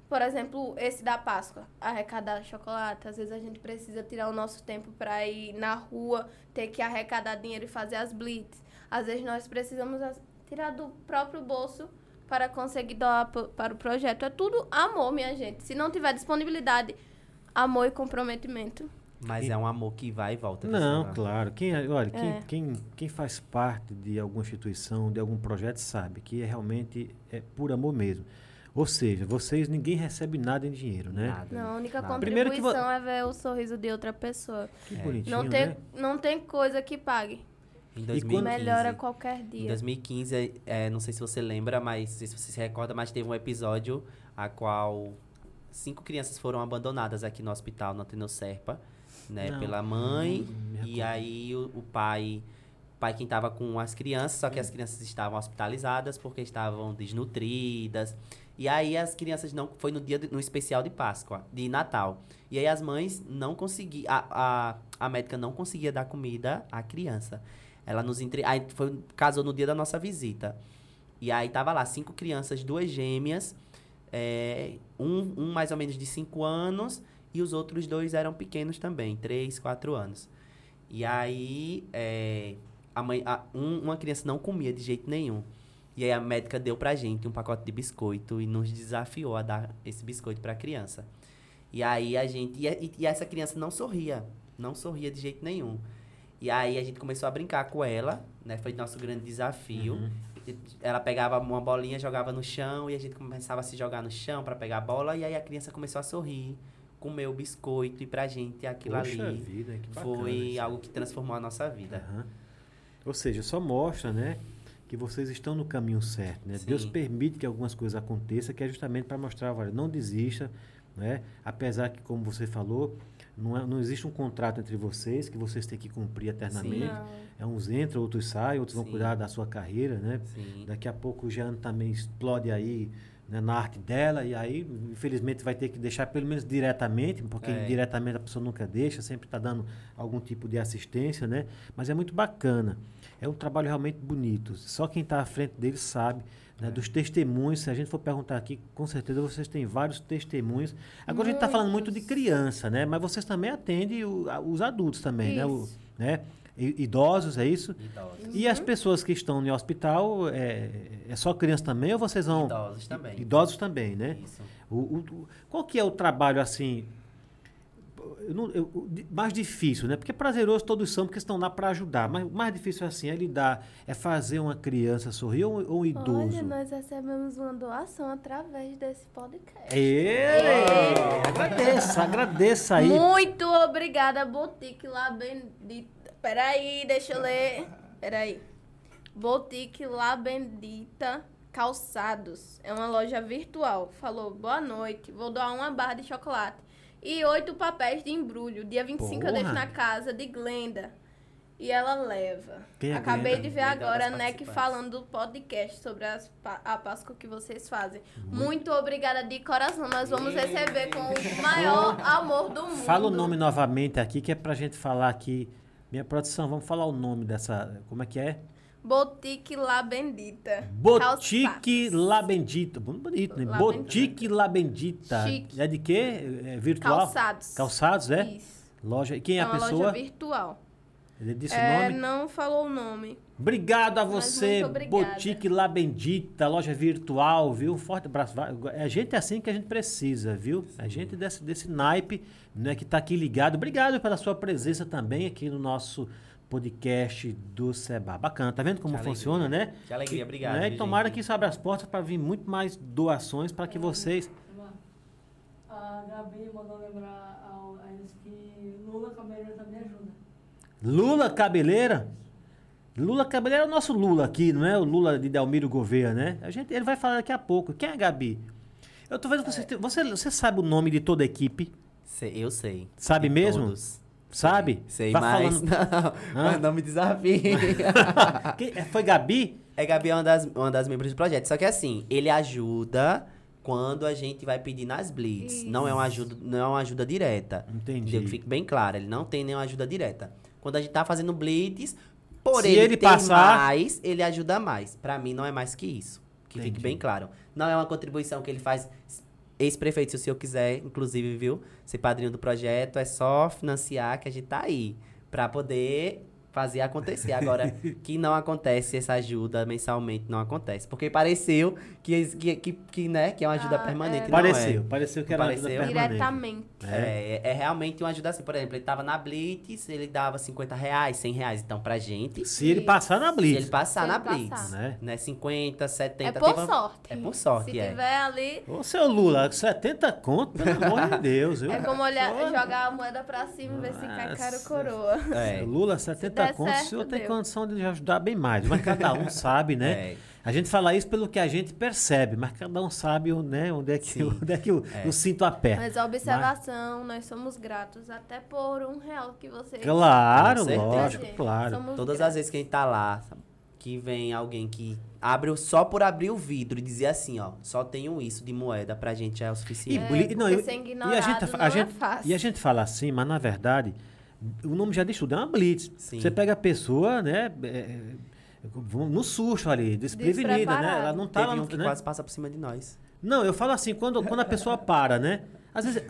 Por exemplo, esse da Páscoa, arrecadar chocolate. Às vezes a gente precisa tirar o nosso tempo para ir na rua, ter que arrecadar dinheiro e fazer as blitz. Às vezes nós precisamos tirar do próprio bolso para conseguir doar para o projeto. É tudo amor, minha gente. Se não tiver disponibilidade, amor e comprometimento. Mas é um amor que vai e volta. Não, claro. Quem, olha, quem, É. quem, quem faz parte de alguma instituição, de algum projeto, sabe que é realmente é por amor mesmo. Ou seja, vocês, ninguém recebe nada em dinheiro, né? Nada, Não, a única nada. Que vo- contribuição é ver o sorriso de outra pessoa. Que É. bonitinho, Não tem, né? não tem coisa que pague. Em quando- 2015, Melhora qualquer Em dia. 2015, é, não sei se você lembra, mas se você se recorda, mas teve um episódio a qual cinco crianças foram abandonadas aqui no hospital, no Ateneu Serpa, né, Não, pela mãe. me e aí o, o pai, o pai quem estava com as crianças, só que as crianças estavam hospitalizadas porque estavam desnutridas. E aí as crianças não foi no dia de- no especial de Páscoa, de Natal. E aí as mães não conseguiam a, a, a médica não conseguia dar comida à criança. Ela nos entre... aí foi casou no dia da nossa visita. E aí tava lá cinco crianças, duas gêmeas, é, um, um mais ou menos de cinco anos e os outros dois eram pequenos também, três, quatro anos. E aí é, a mãe, a- um- uma criança não comia de jeito nenhum. E aí a médica deu pra gente um pacote de biscoito e nos desafiou a dar esse biscoito pra criança. E aí a gente. E, e- e essa criança não sorria. Não sorria de jeito nenhum. E aí a gente começou a brincar com ela, né? Foi nosso grande desafio. Uhum. Ela pegava uma bolinha, jogava no chão e a gente começava a se jogar no chão pra pegar a bola. E aí a criança começou a sorrir, comer o biscoito e pra gente aquilo Poxa ali vida, que bacana foi isso. algo que transformou a nossa vida. Aham. Ou seja, só mostra, né, que vocês estão no caminho certo, né? Sim. Deus permite que algumas coisas aconteçam, que é justamente para mostrar, olha, não desista, né? Apesar que, como você falou, não, é- não existe um contrato entre vocês que vocês têm que cumprir eternamente. Não. É uns entram, outros saem, outros vão Sim. cuidar da sua carreira, né? Sim. Daqui a pouco o Jean também explode aí né, na arte dela, e aí, infelizmente, vai ter que deixar pelo menos diretamente, porque É. diretamente a pessoa nunca deixa, sempre está dando algum tipo de assistência, né? Mas é muito bacana. É um trabalho realmente bonito. Só quem está à frente dele sabe. Né. Dos testemunhos, se a gente for perguntar aqui, com certeza vocês têm vários testemunhos. Agora a gente está falando muito de criança, né? Mas vocês também atendem o- a- os adultos também, né? O- né? I- Idosos, é isso? Idosos. E as pessoas que estão no hospital, é, é só criança também ou vocês vão... Idosos também. Idosos também, né? Isso. O- o- qual que é o trabalho, assim, eu não- eu- mais difícil, né? Porque prazeroso todos são, porque estão lá para ajudar. Mas o mais difícil, assim, é lidar, é fazer uma criança sorrir ou, ou um idoso? Olha, nós recebemos uma doação através desse podcast. Ê, agradeça, agradeça aí. Muito obrigada, Boutique La Bendita. Peraí, deixa eu ler. Peraí. Boutique La Bendita Calçados. É uma loja virtual. Falou, boa noite. Vou doar uma barra de chocolate. E oito papéis de embrulho. Dia 25 eu deixo Porra. na casa de Glenda. E ela leva. Quem Acabei Glenda? de ver agora a NEC falando do podcast sobre as a Páscoa que vocês fazem. Uhum. Muito obrigada de coração. Nós vamos receber com o maior amor do mundo. Fala o nome novamente aqui, que é pra gente falar aqui. Minha produção, vamos falar o nome dessa. Como é que é? Boutique La Bendita. Boutique. La Bendita. Bonito, né? La Boutique La Bendita. Chique. É de quê? É virtual? Calçados. Calçados, é? Isso. Loja. Quem é, É a pessoa? loja virtual. Ele disse É, o nome? não falou o nome. Obrigado a você. Boutique La Bendita, loja virtual, viu? Forte abraço. A gente é assim que a gente precisa, viu? A gente desse, desse naipe, né, que tá aqui ligado. Obrigado pela sua presença também aqui no nosso podcast do Seba. Bacana, tá vendo como Que funciona, né? Que alegria, E- obrigado. né? E tomara gente? que isso abra as portas para vir muito mais doações para que vocês. A Gabi mandou lembrar ao- a eles que Lula Cabeleira também ajuda. Lula Cabeleira. Lula Cabeleira é o nosso Lula aqui, não é o Lula de Delmiro Gouveia, né? A gente, ele vai falar daqui a pouco. Quem é a Gabi? Eu tô vendo que você, tem- você, você sabe o nome de toda a equipe? Sei- eu sei. Sabe De mesmo? todos. Sabe? Sei, Vai mas. falando- Não, <laughs> mas não me desafie. <laughs> É, foi Gabi? É Gabi é uma das, uma das membros do projeto. Só que assim, ele ajuda quando a gente vai pedir nas blitz. Não é uma ajuda, não é uma ajuda direta. Entendi. Que fique bem claro, ele não tem nenhuma ajuda direta. Quando a gente tá fazendo blitz, por Se ele, ele passar- mais, ele ajuda mais. Pra mim não é mais que isso. Que Entendi. fique bem claro. Não é uma contribuição que ele faz ex-prefeito, se o senhor quiser, inclusive, viu? Ser padrinho do projeto, é só financiar que a gente tá aí. Pra poder fazer acontecer. Agora, <laughs> que não acontece essa ajuda mensalmente, não acontece. Porque pareceu que, que, que, que, né, que é uma ajuda Ah, permanente. é. não é. Pareceu, pareceu que era uma ajuda Pareceu? permanente. Diretamente. É, é realmente uma ajuda assim. Por exemplo, ele tava na Blitz, ele dava 50 reais, 100 reais. Então, pra gente, Se ele passar na se Blitz. ele passar Se na ele Blitz, passar. Né? né? 50, 70... É por teve- sorte. É por sorte, Se é. tiver ali, Ô, seu Lula, 70 conto, pelo amor de Deus. viu? é como olhar, jogar a moeda pra cima e ver se cai Nossa. coroa. É. Lula, 70 der conto, o certo, senhor tem deu. condição de ajudar bem mais. Mas cada um <laughs> sabe, né? É. A gente fala isso pelo que a gente percebe, mas cada um sabe né, onde é que, Sim. onde é que o, É. o cinto aperta. Mas a observação, nós somos gratos até por um real que você. Claro, lógico, claro. somos Todas gratos. as vezes que a gente tá lá, que vem alguém que abre o- só por abrir o vidro e dizer assim, ó, só tenho isso de moeda, pra gente é o E, suficiente. É, boli- não, eu- e a gente, não a é gente, fácil. e a gente fala assim, mas na verdade, o nome já diz tudo, é uma blitz. Sim. Você pega a pessoa, né, é, no susto ali, desprevenida, né? Ela não tá Teve lá, um que né? quase passa por cima de nós. Não, eu falo assim, quando, quando a pessoa para, né? Às vezes,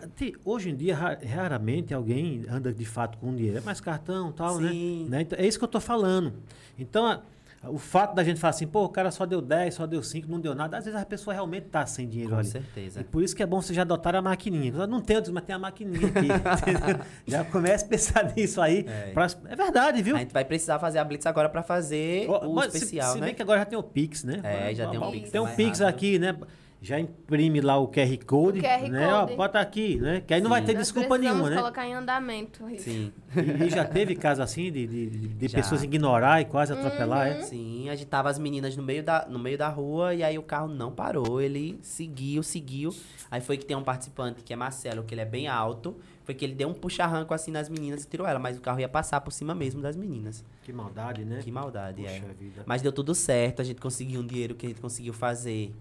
hoje em dia, ra- raramente alguém anda de fato com dinheiro. É mais cartão e tal, né? Sim. né? Então, é isso que eu tô falando. Então, a- o fato da gente falar assim, pô, o cara só deu 10, só deu 5, não deu nada. Às vezes a pessoa realmente tá sem dinheiro Com ali. certeza. E por isso que é bom você já adotar a maquininha. Eu Não tem, mas tem a maquininha aqui. <laughs> já começa a pensar nisso aí. É. pra- é verdade, viu? A gente vai precisar fazer a Blitz agora pra fazer Ó, o se- especial, se, né? bem que agora já tem o Pix, né? É, já tem um Ó, Pix Tem um Pix rápido. aqui, né? Já imprime lá o QR Code, O QR né? Ó, Code. bota aqui, né? Que aí não Sim. vai ter Nós desculpa nenhuma, né? colocar em andamento. isso. Sim. E, e já teve caso assim de, de, de- pessoas ignorar e quase atropelar, Uhum. é? Sim, agitava as meninas no meio, da, no meio da rua e aí o carro não parou. Ele seguiu, seguiu. Aí foi que tem um participante que é Marcelo, que ele é bem alto. Foi que ele deu um puxa-arranco assim nas meninas e tirou ela. Mas o carro ia passar por cima mesmo das meninas. Que maldade, né? Que maldade, é. Puxa vida. Mas deu tudo certo, a gente conseguiu um dinheiro que a gente conseguiu fazer.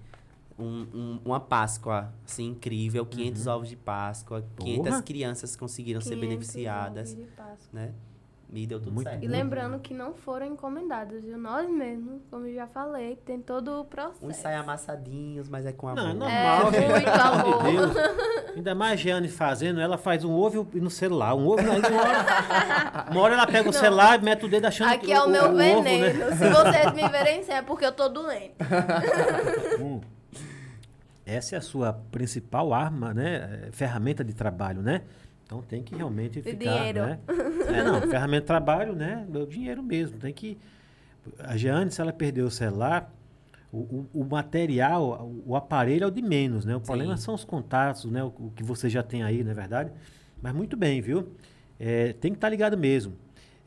Um, um- uma Páscoa, assim, incrível. 500 ovos de Páscoa. 500 Uhum. Porra. crianças conseguiram ser 500 beneficiadas, ovos de Páscoa. né? E deu tudo Muito certo. E lembrando que não foram encomendados, viu? Nós mesmos, como eu já falei, tem todo o processo. Uns saem amassadinhos, mas é com amor. Não, é normal, É, gente. muito amor de Deus. Ainda mais Jeane fazendo, ela faz um ovo no celular. Um ovo, uma hora, uma hora ela pega o Não. celular e mete o dedo achando Aqui que é o meu ovo, né? veneno. Se vocês me verem é porque eu tô doente. <laughs> Hum. Essa é a sua principal arma, né? É, Ferramenta de trabalho, né? Então tem que realmente ficar, dinheiro. né? É, não, ferramenta de trabalho, né? É o dinheiro mesmo. Tem que... A Jeane, se ela perdeu o celular, o, o, o material, o, aparelho é o de menos, né? O problema Sim. são os contatos, né? O, o que você já tem aí, não é verdade? Mas muito bem, viu? É, tem que estar ligado mesmo.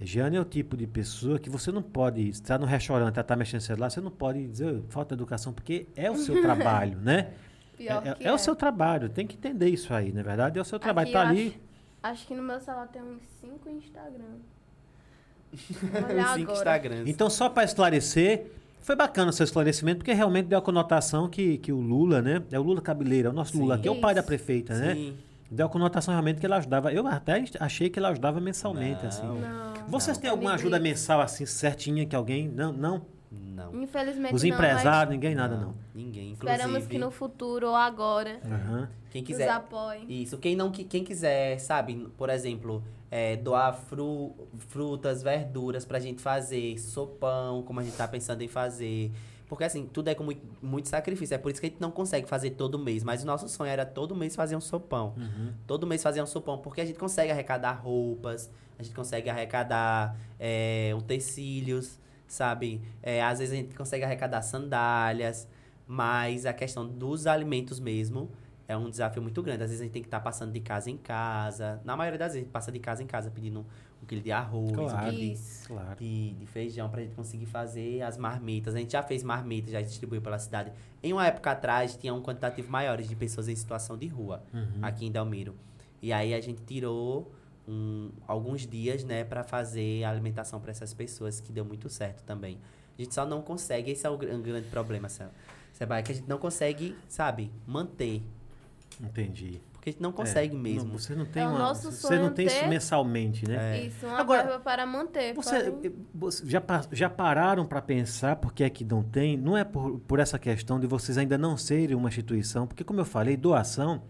Jeane é o tipo de pessoa que você não pode estar no restaurante, ela está mexendo no celular, você não pode dizer "Oh, falta de educação, porque é o seu <laughs> trabalho, né? Pior é, que é o seu trabalho, tem que entender isso aí, na verdade, é o seu trabalho. Aqui Tá ali. Acho, acho que no meu celular tem uns 5 Instagram. Cinco. Instagrams. Então, só para esclarecer, foi bacana o seu esclarecimento, porque realmente deu a conotação que, que o Lula, né? É o Lula Cabeleira, o nosso Sim. Lula aqui, é o pai da prefeita, né? Sim. Deu a conotação realmente que ele ajudava. Eu até achei que ele ajudava mensalmente, Não. assim. Não. Vocês Não. têm alguma ajuda mensal assim certinha que alguém. Não, não. Não. Infelizmente Os não, empresários, ninguém nada, não. Ninguém. Inclusive, Esperamos que no futuro ou agora Aham. quem nos quiser. apoiem. Isso, quem não quem quiser, sabe, por exemplo, é, doar fru- frutas, verduras pra gente fazer, sopão, como a gente tá pensando em fazer. Porque assim, tudo é com muito, muito sacrifício. É por isso que a gente não consegue fazer todo mês. Mas o nosso sonho era todo mês fazer um sopão. Uhum. Todo mês fazer um sopão. Porque a gente consegue arrecadar roupas, a gente consegue arrecadar é, utensílios, sabe? É, às vezes a gente consegue arrecadar sandálias. Mas a questão dos alimentos mesmo é um desafio muito grande. Às vezes a gente tem que estar passando de casa em casa. Na maioria das vezes, a gente passa de casa em casa pedindo um quilo de arroz, um Claro. quilo de. Claro. de, de feijão pra gente conseguir fazer as marmitas. A gente já fez marmitas, já distribuiu pela cidade. Em uma época atrás, tinha um quantitativo maior de pessoas em situação de rua, Uhum. aqui em Delmiro. E aí a gente tirou um, alguns dias, né, pra fazer a alimentação pra essas pessoas, que deu muito certo também. A gente só não consegue, esse é o um grande problema, Seba, Seba, é que a gente não consegue, sabe, manter. Entendi. Porque a gente não consegue É, mesmo. não, você não tem É o uma, nosso você sonho não tem isso mensalmente, né? É. Isso, uma Agora, verba para manter. Você, você já, já pararam para pensar por que é que não tem? Não é por, por essa questão de vocês ainda não serem uma instituição, porque como eu falei, doação,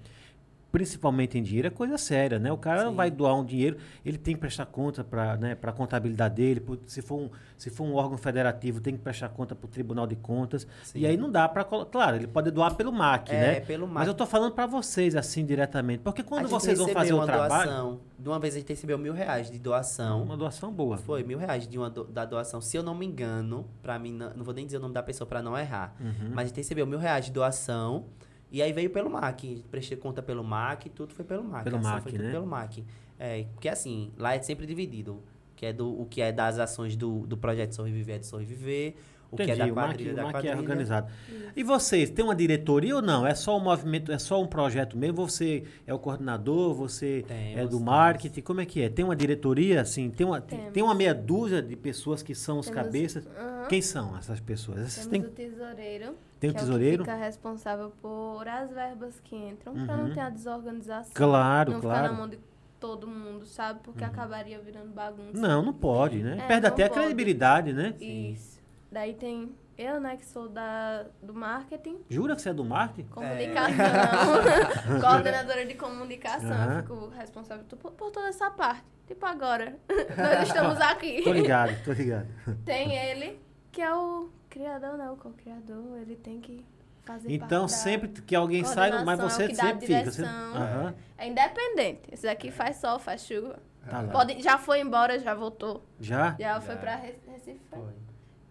principalmente em dinheiro, é coisa séria, né? O cara Sim. vai doar um dinheiro, ele tem que prestar conta para né, a contabilidade dele, por- se, for um, se for um órgão federativo, tem que prestar conta para o Tribunal de Contas. Sim. E aí não dá para... Claro, ele pode doar pelo MAC, É, né? pelo Mas MAC. eu tô falando para vocês assim diretamente, porque quando vocês vão fazer o uma trabalho... Doação, de uma vez a gente recebeu mil reais de doação. Uma doação boa. Foi, mil reais de uma do- da doação. Se eu não me engano, pra mim, não, não vou nem dizer o nome da pessoa pra não errar. Uhum. Mas a gente recebeu mil reais de doação. E aí veio pelo MAC. Prestei conta pelo MAC, tudo foi pelo MAC. Pelo MAC, foi tudo né? pelo MAC. É, porque assim, lá é sempre dividido. Que é do, o que é das ações do, do projeto Sorriviver é do Sorriviver. O que é da Entendi, o quadrilha o da é quadrilha. organizado. E vocês, tem uma diretoria ou não? É só um movimento, é só um projeto mesmo? Você é o coordenador, você é Temos, do temos. marketing, como é que é? Tem uma diretoria, assim, tem uma, tem, Temos. tem uma meia dúzia de pessoas que são os Temos- cabeças? Quem são essas pessoas? Essas Temos tem, o tesoureiro. tem o que é tesoureiro? que fica responsável por as verbas que entram, pra Uhum. não ter a desorganização. Claro, não ficar na claro. mão de todo mundo, sabe? Porque acabaria virando bagunça. Não, não pode, né? É, Perde até a pode. credibilidade, né? Isso. Daí tem eu, né, que sou da, do marketing, Jura que você é do marketing? comunicação, <laughs> <laughs> coordenadora de comunicação. Aham. Eu fico responsável por, por toda essa parte. Tipo agora, <laughs> nós estamos aqui. Tô ligado, tô ligado. Tem ele, que é o criador, né? O co-criador. Ele tem que fazer Então, parte da sempre que alguém sai, mas você a sempre fica. Você. Aham, É independente. Esse daqui faz sol, faz chuva. tá. Pode, já foi embora, já voltou. Já? Já, foi Já. pra Re- Recife. Foi.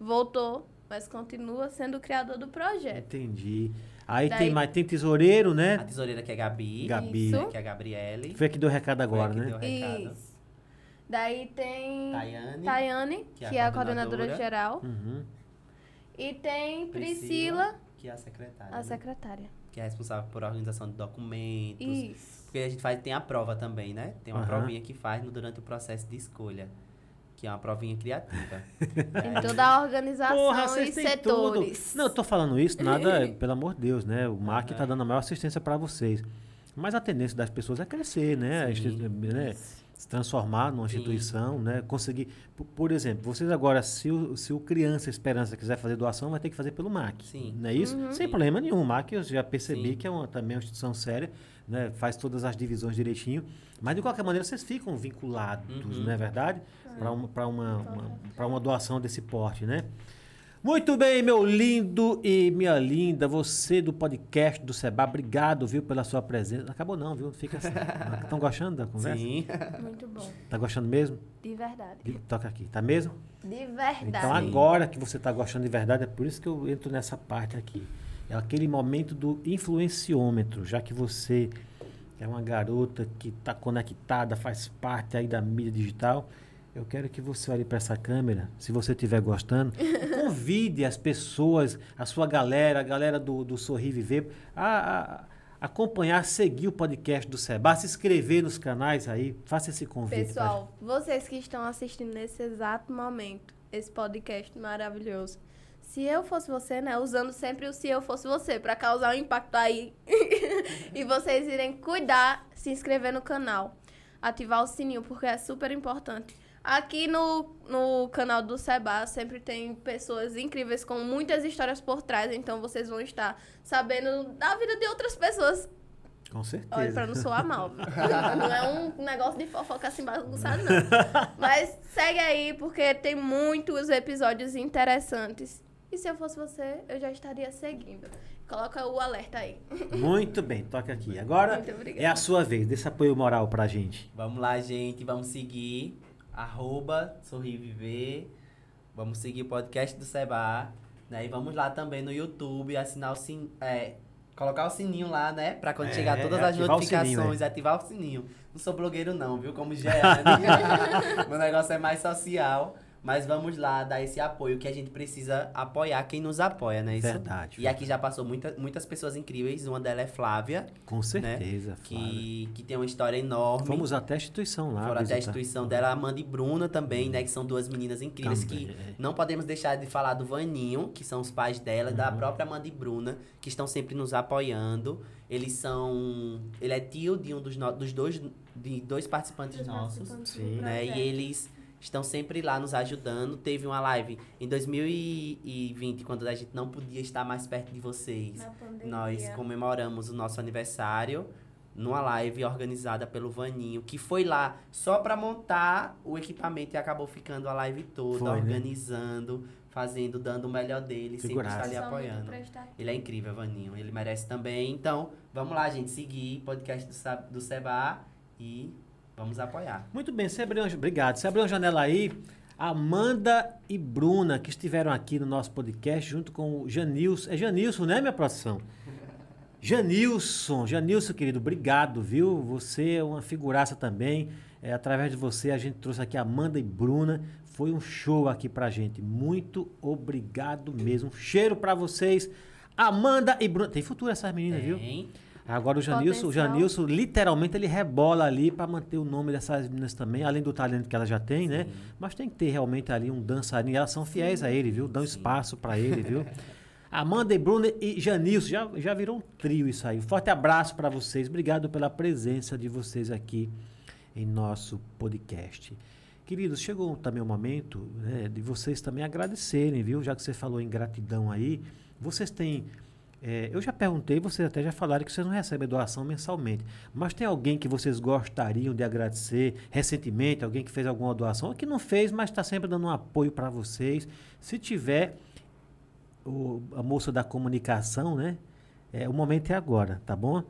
Voltou, mas continua sendo o criador do projeto. Entendi. Aí Daí- tem mais, tem tesoureiro, A né? tesoureira que é Gabi. Gabi. Isso. Que é a Gabriele. Foi a que deu recado agora, Foi a né? que deu recado. Isso. Daí tem Tayane. Tayane, que é a que é a coordenadora. coordenadora geral. Uhum. E tem Priscila, Que é a secretária. a né? secretária. Que é responsável por organização de documentos. Isso. Porque a gente faz, tem a prova também, né? Tem uma Aham. provinha que faz no- durante o processo de escolha. Que é uma provinha criativa. <laughs> Tem toda a organização Porra, e setores. tudo. Não, eu tô falando isso, nada, <laughs> pelo amor de Deus, né? O Mark tá Aham. dando a maior assistência para vocês. Mas a tendência das pessoas é crescer, né? A Sim. né? Se transformar numa Sim. instituição, né? Conseguir. Por, por exemplo, vocês agora, se o, se o Criança Esperança quiser fazer doação, vai ter que fazer pelo MAC. Sim. Não é isso? Uhum. Sem problema nenhum. O MAC eu já percebi Sim. que é uma, também uma instituição séria, né? Faz todas as divisões direitinho. Mas de qualquer maneira, vocês ficam vinculados, Uhum. não é verdade? Para uma, pra uma, uma, pra uma doação desse porte, né? Muito bem, meu lindo e minha linda, você do podcast do Seba, obrigado, viu, pela sua presença. Acabou não, viu? Fica assim. <laughs> Estão gostando da conversa? Sim. Muito bom. Tá gostando mesmo? De verdade. De- Toca aqui, tá mesmo? De verdade. Então agora que você tá gostando de verdade, é por isso que eu entro nessa parte aqui. É aquele momento do influenciômetro, já que você é uma garota que está conectada, faz parte aí da mídia digital. Eu quero que você olhe para essa câmera, se você estiver gostando, <laughs> convide as pessoas, a sua galera, a galera do, do Sorri Viver, a, a- acompanhar, seguir o podcast do Seba, se inscrever nos canais aí, faça esse convite. Pessoal, vocês que estão assistindo nesse exato momento, esse podcast maravilhoso. Se eu fosse você, né, usando sempre o se eu fosse você, para causar um impacto aí. <laughs> e vocês irem cuidar, se inscrever no canal, ativar o sininho, porque é super importante. Aqui no, no canal do Seba sempre tem pessoas incríveis com muitas histórias por trás, então vocês vão estar sabendo da vida de outras pessoas Com certeza. Olha, pra não soar mal. <laughs> Não é um negócio de fofoca assim bagunçado, não. <laughs> Mas segue aí, porque tem muitos episódios interessantes. E se eu fosse você, eu já estaria seguindo. Coloca o alerta aí. Muito bem, toca aqui. Agora Muito obrigada. é a sua vez. Dê esse apoio moral pra gente. Vamos lá, gente. Vamos seguir. Arroba Sorrir Viver. Vamos seguir o podcast do Seba. Né? E vamos lá também no YouTube, assinar o sin... é, colocar o sininho lá, né? Pra quando É, chegar todas as ativar o sininho, notificações, é. ativar o sininho. Não sou blogueiro não, viu? Como já é. <laughs> Meu negócio é mais social. Mas vamos lá dar esse apoio que a gente precisa apoiar quem nos apoia, né? Isso? Verdade. E aqui já passou muita, muitas pessoas incríveis. Uma delas é Flávia, Com certeza, Flávia. que, que tem uma história enorme. Fomos até a instituição lá. Fora até a instituição dela, a Amanda e Bruna também, né? Que são duas meninas incríveis Também, que é. não podemos deixar de falar do Vaninho, que são os pais dela, da Uhum. própria Amanda e Bruna, que estão sempre nos apoiando. Eles são. Ele é tio de um dos, no- dos dois, de dois participantes Dos nossos. participantes. Né? E eles estão sempre lá nos ajudando. Teve uma live em 2020, quando a gente não podia estar mais perto de vocês. Na pandemia. Nós comemoramos o nosso aniversário numa live organizada pelo Vaninho, que foi lá só pra montar o equipamento e acabou ficando a live toda, Foi, né? organizando, fazendo, dando o melhor dele, sempre está ali apoiando. Ele é incrível, Vaninho. Ele merece também. Então, vamos lá, gente, seguir podcast do, do Seba e vamos apoiar. Muito bem, você abriu, obrigado. Você abriu uma janela aí. Amanda e Bruna, que estiveram aqui no nosso podcast, junto com o Janilson. É Janilson, né, minha produção? Janilson, Janilson, querido, obrigado, viu? Você é uma figuraça também. É, através de você, a gente trouxe aqui Amanda e Bruna. Foi um show aqui pra gente. Muito obrigado mesmo. Um cheiro pra vocês. Amanda e Bruna. Tem futuro essas meninas, viu? Tem. Agora o Janilson, o. Janilson, literalmente, ele rebola ali para manter o nome dessas meninas também, além do talento que ela já tem, né? Mas tem que ter realmente ali um dançarino. E elas são fiéis a ele, viu? Dão Sim. espaço para ele, viu? <laughs> Amanda e Bruna e Janilson, já, já virou um trio isso aí. Um forte abraço para vocês. Obrigado pela presença de vocês aqui em nosso podcast. Queridos, chegou também o momento né, de vocês também agradecerem, viu? Já que você falou em gratidão aí, vocês têm. É, eu já perguntei, vocês até já falaram que vocês não recebem doação mensalmente. Mas tem alguém que vocês gostariam de agradecer recentemente? Alguém que fez alguma doação? Ou que não fez, mas está sempre dando um apoio para vocês? Se tiver, o- a moça da comunicação, né? É, o momento é agora, tá bom?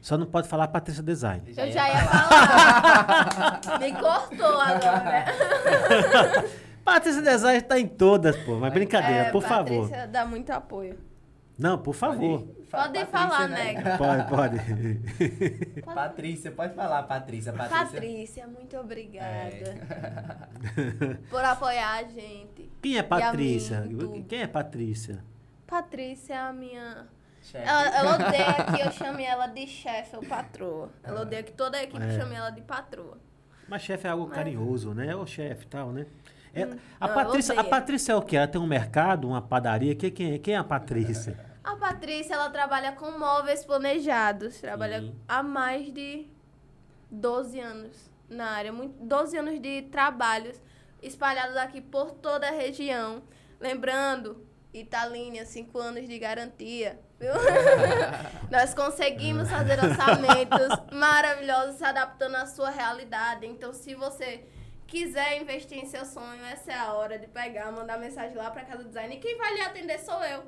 Só não pode falar Patrícia Design. Eu já ia falar. <laughs> Me cortou agora. né? Patrícia Design está em todas, pô. Mas brincadeira, É, por favor. Patrícia dá muito apoio. Não, por favor. Pode falar, nega. <laughs> Pode, pode. <laughs> Patrícia, pode falar, Patrícia. Patrícia. Patrícia, muito obrigada É. por apoiar a gente. Quem é Patrícia? Quem é Patrícia? Patrícia é a minha. Chefe. Ela, ela odeia <laughs> que eu chame ela de chefe ou patroa. Ela odeia que toda a equipe É. chame ela de patroa. Mas chefe é algo Mas- carinhoso, né? Ô chefe e tal, né? É- Hum, a, não, Patrícia, a. Patrícia é o quê? Ela tem um mercado, uma padaria? Que, quem, é- quem é a Patrícia? A Patrícia, ela trabalha com móveis planejados. Trabalha Sim. há mais de 12 anos na área. Muito, 12 anos de trabalhos espalhados aqui por toda a região. Lembrando, Italínia, 5 anos de garantia. Viu? <laughs> Nós conseguimos fazer orçamentos maravilhosos, se adaptando à sua realidade. Então, se você quiser investir em seu sonho, essa é a hora de pegar, mandar mensagem lá para Casa Design. E quem vai lhe atender sou eu.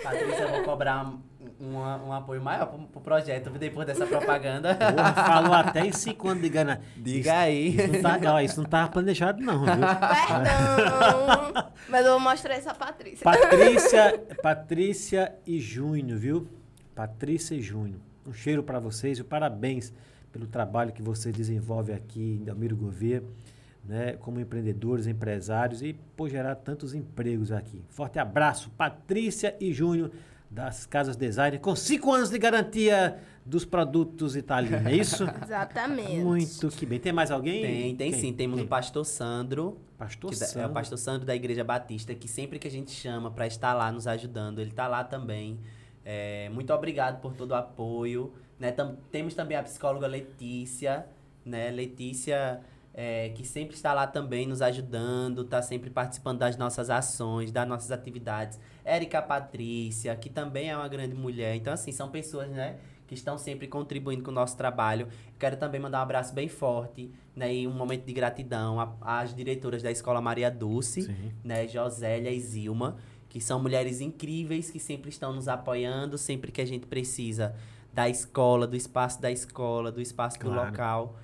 Patrícia, eu vou cobrar um, um, um apoio maior pro, pro projeto depois dessa propaganda. <laughs> Porra, falou até em cinco anos de gana. Diga aí. Isso não, tá, ó, isso não tava planejado, não, viu? Perdão. Mas eu vou mostrar isso a Patrícia. Patrícia, Patrícia e Júnior, viu? Patrícia e Júnior. Um cheiro para vocês e parabéns pelo trabalho que vocês desenvolvem aqui em Dalmiro Gouveia, né? Como empreendedores, empresários e por gerar tantos empregos aqui. Forte abraço, Patrícia e Júnior das Casas Design, com cinco anos de garantia dos produtos italianos, é isso? <laughs> Exatamente. Muito que bem. Tem mais alguém? Tem, tem Quem? sim. Temos Quem? o pastor Sandro, Pastor que da- é o Sandro. pastor Sandro da Igreja Batista, que sempre que a gente chama para estar lá nos ajudando, ele está lá também. É, muito obrigado por todo o apoio. Né? Tam- temos também a psicóloga Letícia, né? Letícia, é, que sempre está lá também nos ajudando, está sempre participando das nossas ações, das nossas atividades. Érica Patrícia, que também é uma grande mulher. Então, assim, são pessoas, né? que estão sempre contribuindo com o nosso trabalho. Quero também mandar um abraço bem forte, né, e um momento de gratidão às diretoras da Escola Maria Dulce, Sim. né, Josélia e Zilma, que são mulheres incríveis que sempre estão nos apoiando, sempre que a gente precisa da escola, do espaço da escola, do espaço do Claro. local,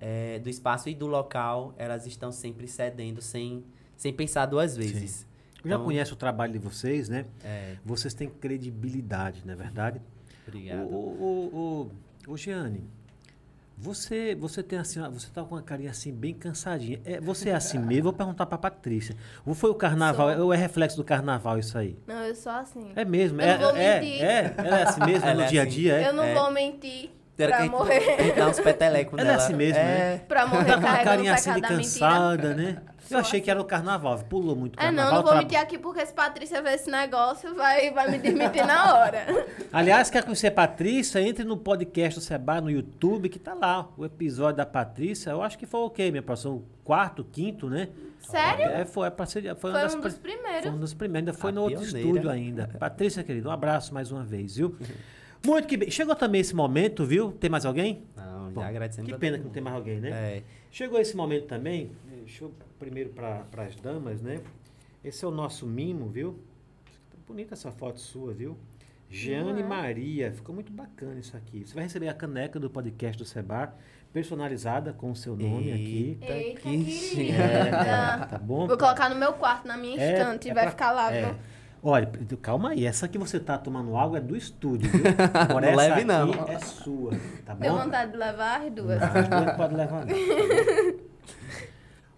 é, do espaço e do local, elas estão sempre cedendo sem, sem pensar duas vezes. Eu já Então- conheço o trabalho de vocês, né? É, Vocês têm credibilidade, não é verdade? obrigado. O, o, o, o, Giane, você, você tem assim, você tá com uma carinha assim bem cansadinha. É, você é assim mesmo? Vou perguntar pra Patrícia. Ou foi o carnaval? Sou. Ou é reflexo do carnaval isso aí? Não, eu sou assim. É mesmo? Eu é, não vou é, mentir. é, ela é assim mesmo <laughs> Ela no é dia a assim. dia, é? eu não é. vou mentir Tem pra que- morrer. Que dar uns petelecos <laughs> Ela é nela. assim mesmo, é. pra morrer Tá com uma carinha assim de cansada, né? <laughs> Eu achei que era o carnaval, pulou muito o É, carnaval. não, não vou tra- mentir aqui porque se Patrícia ver esse negócio, vai, vai me demitir na hora. <laughs> Aliás, quer conhecer a Patrícia? Entre no podcast do Seba no YouTube, que tá lá. O episódio da Patrícia. Eu acho que foi o quê, minha? O quarto, quinto, né? Sério? É, foi, a parceria- foi, Foi das um pri- dos primeiros. Foi um dos primeiros. Ainda foi A no outro pioneira. estúdio ainda. Patrícia, querido, um abraço mais uma vez, viu? Muito que bem. Chegou também esse momento, viu? Tem mais alguém? Não, Bom, já agradecendo Que a pena que não tem mais alguém, né? É. Chegou esse momento também. Deixa eu primeiro para as damas, né? Esse é o nosso mimo, viu? Tá bonita essa foto sua, viu? Jeane é? Maria, ficou muito bacana isso aqui. Você vai receber a caneca do podcast do Seba, personalizada com o seu nome aqui. Eita, Eita, que querida. É, tá bom? Vou colocar no meu quarto, na minha É, estante, é vai pra- ficar lá. é. viu? Olha, calma aí, essa que você tá tomando água é do estúdio, viu? <laughs> Agora Não essa leve, não. é sua, tá Deu bom? vontade de levar as duas. Não, as duas pode levar não.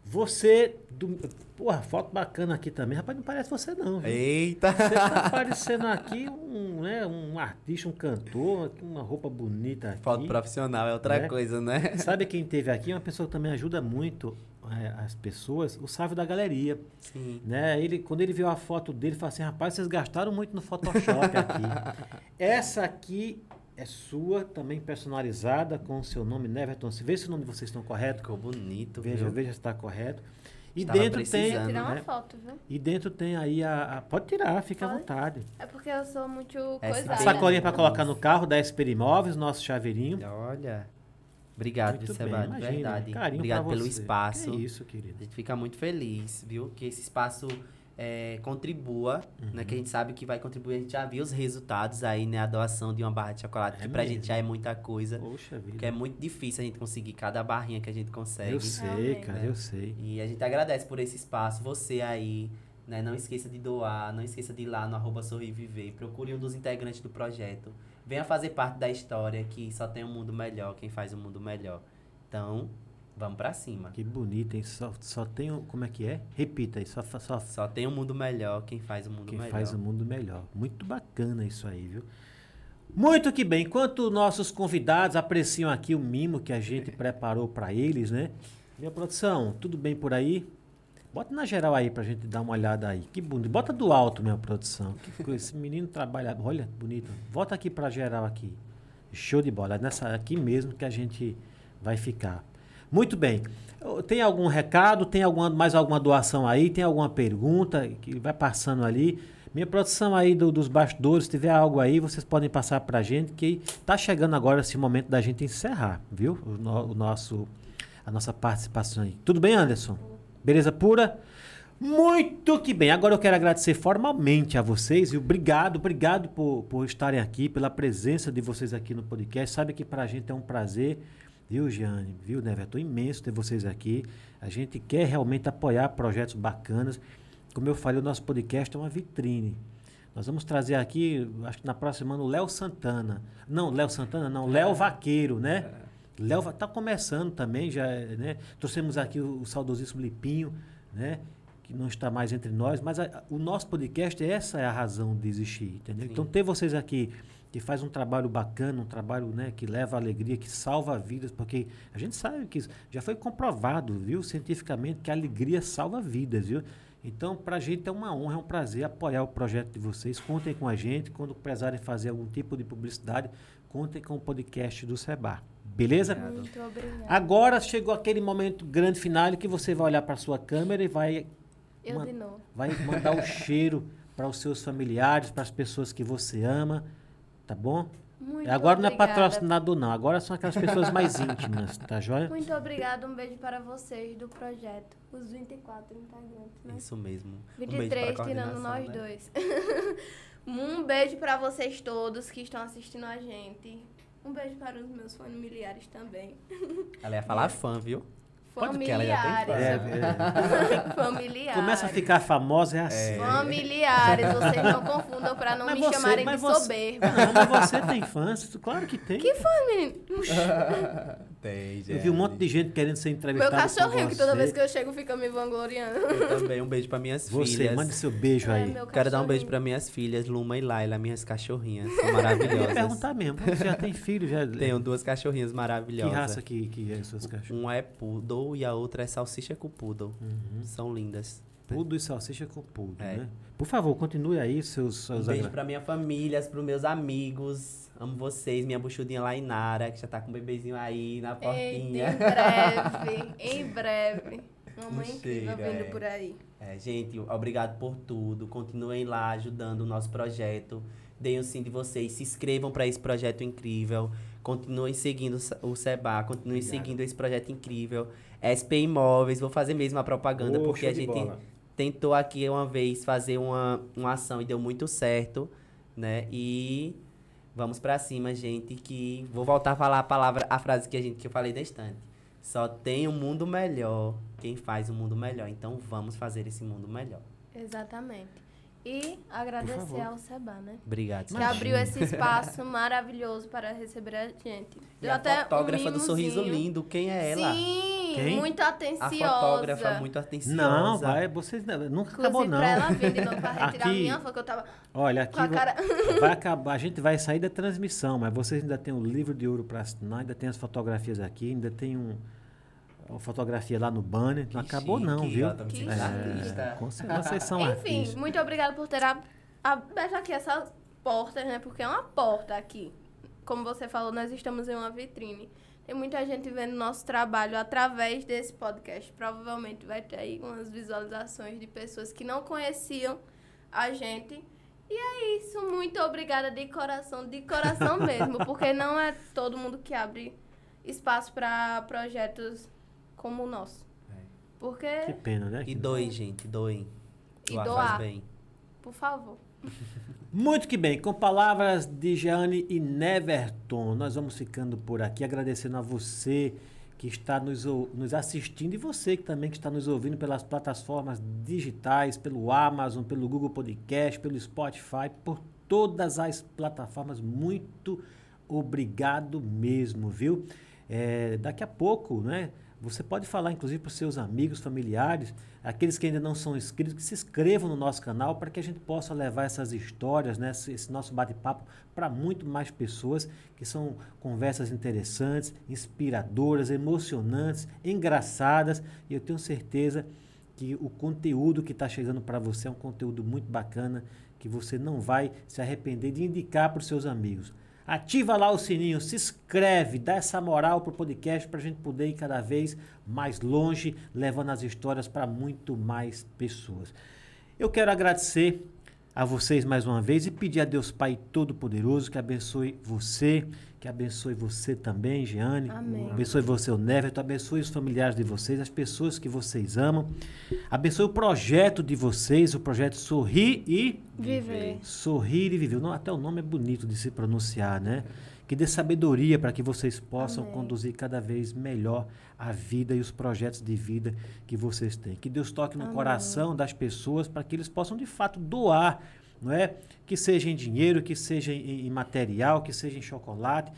Você, do, porra, foto bacana aqui também. Rapaz, não parece você não, viu? Eita! Você tá <laughs> parecendo aqui um, né, um artista, um cantor, uma roupa bonita aqui. Foto profissional é outra Né? coisa, né? Sabe quem teve aqui? Uma pessoa que também ajuda muito as pessoas, o Sávio da Galeria. Sim. Né? Ele, quando ele viu a foto dele, falou assim, rapaz, vocês gastaram muito no Photoshop aqui. <laughs> Essa aqui é sua, também personalizada, com o seu nome, Neverton. Vê se o nome de vocês estão correto. Ficou bonito, Veja, viu? veja se está correto. E Estava dentro tem... Precisando, tirar uma né? foto, viu? E dentro tem aí a... a- pode tirar, fica à vontade. É porque eu sou muito Essa coisada. A sacolinha para colocar no carro da Esper Imóveis, nosso chaveirinho. Olha. Obrigado, Muito Seba, bem, imagina, verdade. carinho Obrigado pelo você. espaço. Que isso, querido. A gente fica muito feliz, viu? Que esse espaço é, contribua, né? Uhum. Que a gente sabe que vai contribuir. A gente já viu os resultados aí, né? A doação de uma barra de chocolate, É que pra mesmo. gente já é muita coisa. Poxa vida. Porque é muito difícil a gente conseguir cada barrinha que a gente consegue. Eu sei, Realmente. cara, eu sei. E a gente agradece por esse espaço. Você aí, né? Não esqueça de doar, não esqueça de ir lá no arroba Sorrir Viver. Procure um dos integrantes do projeto. Venha fazer parte da história que só tem um mundo melhor, quem faz um mundo melhor. Então, vamos pra cima. Que bonito, hein? Só, só tem. o- Como é que é? Repita aí, só, só Só tem um mundo melhor, quem faz o mundo quem melhor. faz o mundo melhor. Muito bacana isso aí, viu? Muito que bem. Enquanto nossos convidados apreciam aqui o mimo que a gente <laughs> preparou para eles, né? Minha produção, tudo bem por aí? Bota na geral aí pra gente dar uma olhada aí. Que bonito. Bota do alto, minha produção. Que coisa. Esse menino trabalha. Olha, bonito. Volta aqui pra geral aqui. Show de bola. É Nessa aqui mesmo que a gente vai ficar. Muito bem. Tem algum recado? Tem alguma, mais alguma doação aí? Tem alguma pergunta que vai passando ali? Minha produção aí do- dos bastidores, se tiver algo aí, vocês podem passar pra gente, que tá chegando agora esse momento da gente encerrar, viu? O, no- o nosso, a nossa participação aí. Tudo bem, Anderson? Beleza pura? Muito que bem. Agora eu quero agradecer formalmente a vocês e obrigado, obrigado por, por estarem aqui, pela presença de vocês aqui no podcast. Sabe que pra gente é um prazer, viu, Giane? Viu, Neveton? Imenso ter vocês aqui. A gente quer realmente apoiar projetos bacanas. Como eu falei, o nosso podcast é uma vitrine. Nós vamos trazer aqui, acho que na próxima semana, o Léo Santana. Não, Léo Santana, não, Léo Vaqueiro, né? Léo está começando também, já, né? Trouxemos aqui o, o saudosíssimo Lipinho, né? Que não está mais entre nós, mas a- o nosso podcast, essa é a razão de existir, entendeu? Sim. Então, ter vocês aqui que faz um trabalho bacana, um trabalho né, que leva alegria, que salva vidas, porque a gente sabe que isso já foi comprovado, viu, cientificamente, que a alegria salva vidas, viu? Então, para a gente é uma honra, é um prazer apoiar o projeto de vocês. Contem com a gente. Quando precisarem fazer algum tipo de publicidade, contem com o podcast do Seba. Beleza? Muito obrigada. Agora chegou aquele momento grande final que você vai olhar para sua câmera e vai, Eu man- de novo. vai mandar o <laughs> cheiro para os seus familiares, para as pessoas que você ama, tá bom? Muito Agora não é obrigada. patrocinador, não. Agora são aquelas pessoas mais íntimas, tá joia? Muito obrigada, um beijo para vocês do projeto. Os 24 integrantes, né? Isso mesmo. Um beijo 23 pra tirando nós né? dois. <laughs> um beijo para vocês todos que estão assistindo a gente. Um beijo para os meus familiares também. Ela ia falar fã, viu? Pode que ela já tem Familiares. É, é. <laughs> Familiares. Começa a ficar famosa, é assim. Familiares, vocês não confundam para não Mas me você- chamarem de você- soberba. Não, mas você tem fãs? Claro que tem. Que foi, menino? <laughs> Tem, Eu vi um monte de gente querendo ser Meu entrevistada cachorrinho, por que toda você. vez que eu chego fica me vangloriando. Eu também. Um beijo pra minhas Você, filhas. mande seu beijo aí. É, meu Quero dar um beijo cachorrinho. pra minhas filhas, Luma e Laila, minhas cachorrinhas. São Eu ia maravilhosas. perguntar mesmo, você já tem filho? Já... <laughs> Tenho duas cachorrinhas Que maravilhosas. raça que, que é suas cachorras? Um é poodle e a outra é salsicha com poodle. São lindas. Pudo e salsicha com pudo, É. né? Por favor, continue aí seus, Um seus beijo agra- pra minha família, pros meus amigos. Amo vocês, minha buchudinha lá Inara, que já tá com um bebezinho aí na Eita, portinha. em breve, em <laughs> breve. Mamãe Um incrível vindo é. por aí. É, gente, obrigado por tudo. Continuem lá ajudando o nosso projeto. Deem o sim de vocês. Se inscrevam para esse projeto incrível. Continuem seguindo o Se- o Seba. Continuem Obrigado. seguindo esse projeto incrível. SP Imóveis, vou fazer mesmo a propaganda, porque a gente bola. tentou aqui uma vez fazer uma, uma ação e deu muito certo, né? E vamos pra cima, gente, que vou voltar a falar a palavra, a frase que a gente que eu falei da estante. Só tem um mundo melhor quem faz um mundo melhor. Então vamos fazer esse mundo melhor. Exatamente. E agradecer ao Seba, né? Obrigado. Que Imagina. abriu esse espaço maravilhoso para receber a gente. E Deu a até um fotógrafa do sorriso mimozinho. lindo, quem é ela? Sim, Quem? muito A atenciosa. fotógrafa muito atenciosa. Não, vai, vocês nunca acabou Inclusive, não. pra ela vir de novo pra retirar a Aqui- minha foto, que eu tava Olha, aqui com a vai- cara... vai acabar, a gente vai sair da transmissão, mas vocês ainda tem o livro de ouro para assinar, ainda tem as fotografias aqui, ainda tem um, uma fotografia lá no banner. não Que acabou não, chique, viu? ó, tô me Que artista. com certeza vocês são Enfim, artistas. muito obrigada por ter ab- aberto aqui essas portas, né? Porque é uma porta aqui. Como você falou, nós estamos em uma vitrine. Tem muita gente vendo nosso trabalho através desse podcast. Provavelmente vai ter aí umas visualizações de pessoas que não conheciam a gente. E é isso. Muito obrigada de coração, de coração <laughs> mesmo. Porque não é todo mundo que abre espaço para projetos como o nosso. É. Porque, Que pena, né? E doem, gente, doem. E Doar doar. faz bem. por favor. Muito que bem, com palavras de Jeane e Neverton, nós vamos ficando por aqui, agradecendo a você que está nos, ou- nos assistindo e você que também que está nos ouvindo pelas plataformas digitais, pelo Amazon, pelo Google Podcast, pelo Spotify, por todas as plataformas. Muito obrigado mesmo, viu? É, daqui a pouco, né? Você pode falar, inclusive, para os seus amigos, familiares, aqueles que ainda não são inscritos, que se inscrevam no nosso canal para que a gente possa levar essas histórias, né, esse, nosso bate-papo para muito mais pessoas, que são conversas interessantes, inspiradoras, emocionantes, engraçadas, e eu tenho certeza que o conteúdo que está chegando para você é um conteúdo muito bacana, que você não vai se arrepender de indicar para os seus amigos. Ativa lá o sininho, se inscreve, dá essa moral pro podcast para a gente poder ir cada vez mais longe, levando as histórias para muito mais pessoas. Eu quero agradecer a vocês mais uma vez e pedir a Deus Pai Todo-Poderoso que abençoe você, que abençoe você também, Jeane, Amém. abençoe você, o Neverton, abençoe os familiares de vocês, as pessoas que vocês amam, abençoe o projeto de vocês, o projeto Sorrir e Viver. Sorrir e viver. Não, até o nome é bonito de se pronunciar, né? Que dê sabedoria para que vocês possam Amém. conduzir cada vez melhor a vida e os projetos de vida que vocês têm. Que Deus toque no Amém. coração das pessoas para que eles possam de fato doar, não é? Que seja em dinheiro, que seja em, em material, que seja em chocolate.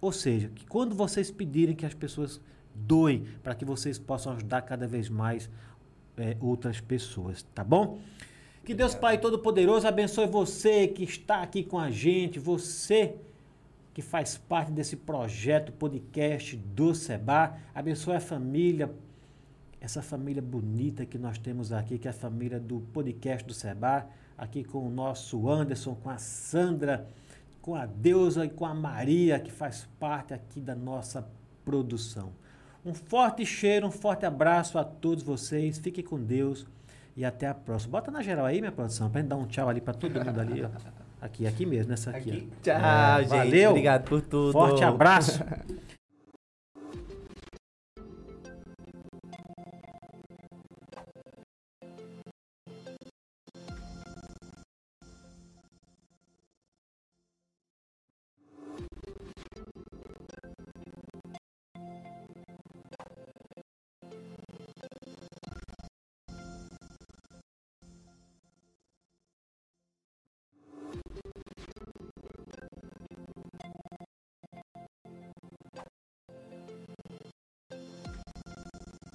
Ou seja, que quando vocês pedirem que as pessoas doem para que vocês possam ajudar cada vez mais eh, outras pessoas, tá bom? Que Deus Pai Todo-Poderoso abençoe você que está aqui com a gente, você que faz parte desse projeto podcast do Seba. Abençoe a família, essa família bonita que nós temos aqui, que é a família do podcast do Seba, aqui com o nosso Anderson, com a Sandra, com a Deusa e com a Maria, que faz parte aqui da nossa produção. Um forte cheiro, um forte abraço a todos vocês. Fiquem com Deus e até a próxima. Bota na geral aí, minha produção, pra gente dar um tchau ali para todo mundo ali. ó. Aqui, aqui mesmo, nessa aqui. Aqui. Tchau, É, gente. Valeu. Obrigado por tudo. Forte abraço. <laughs>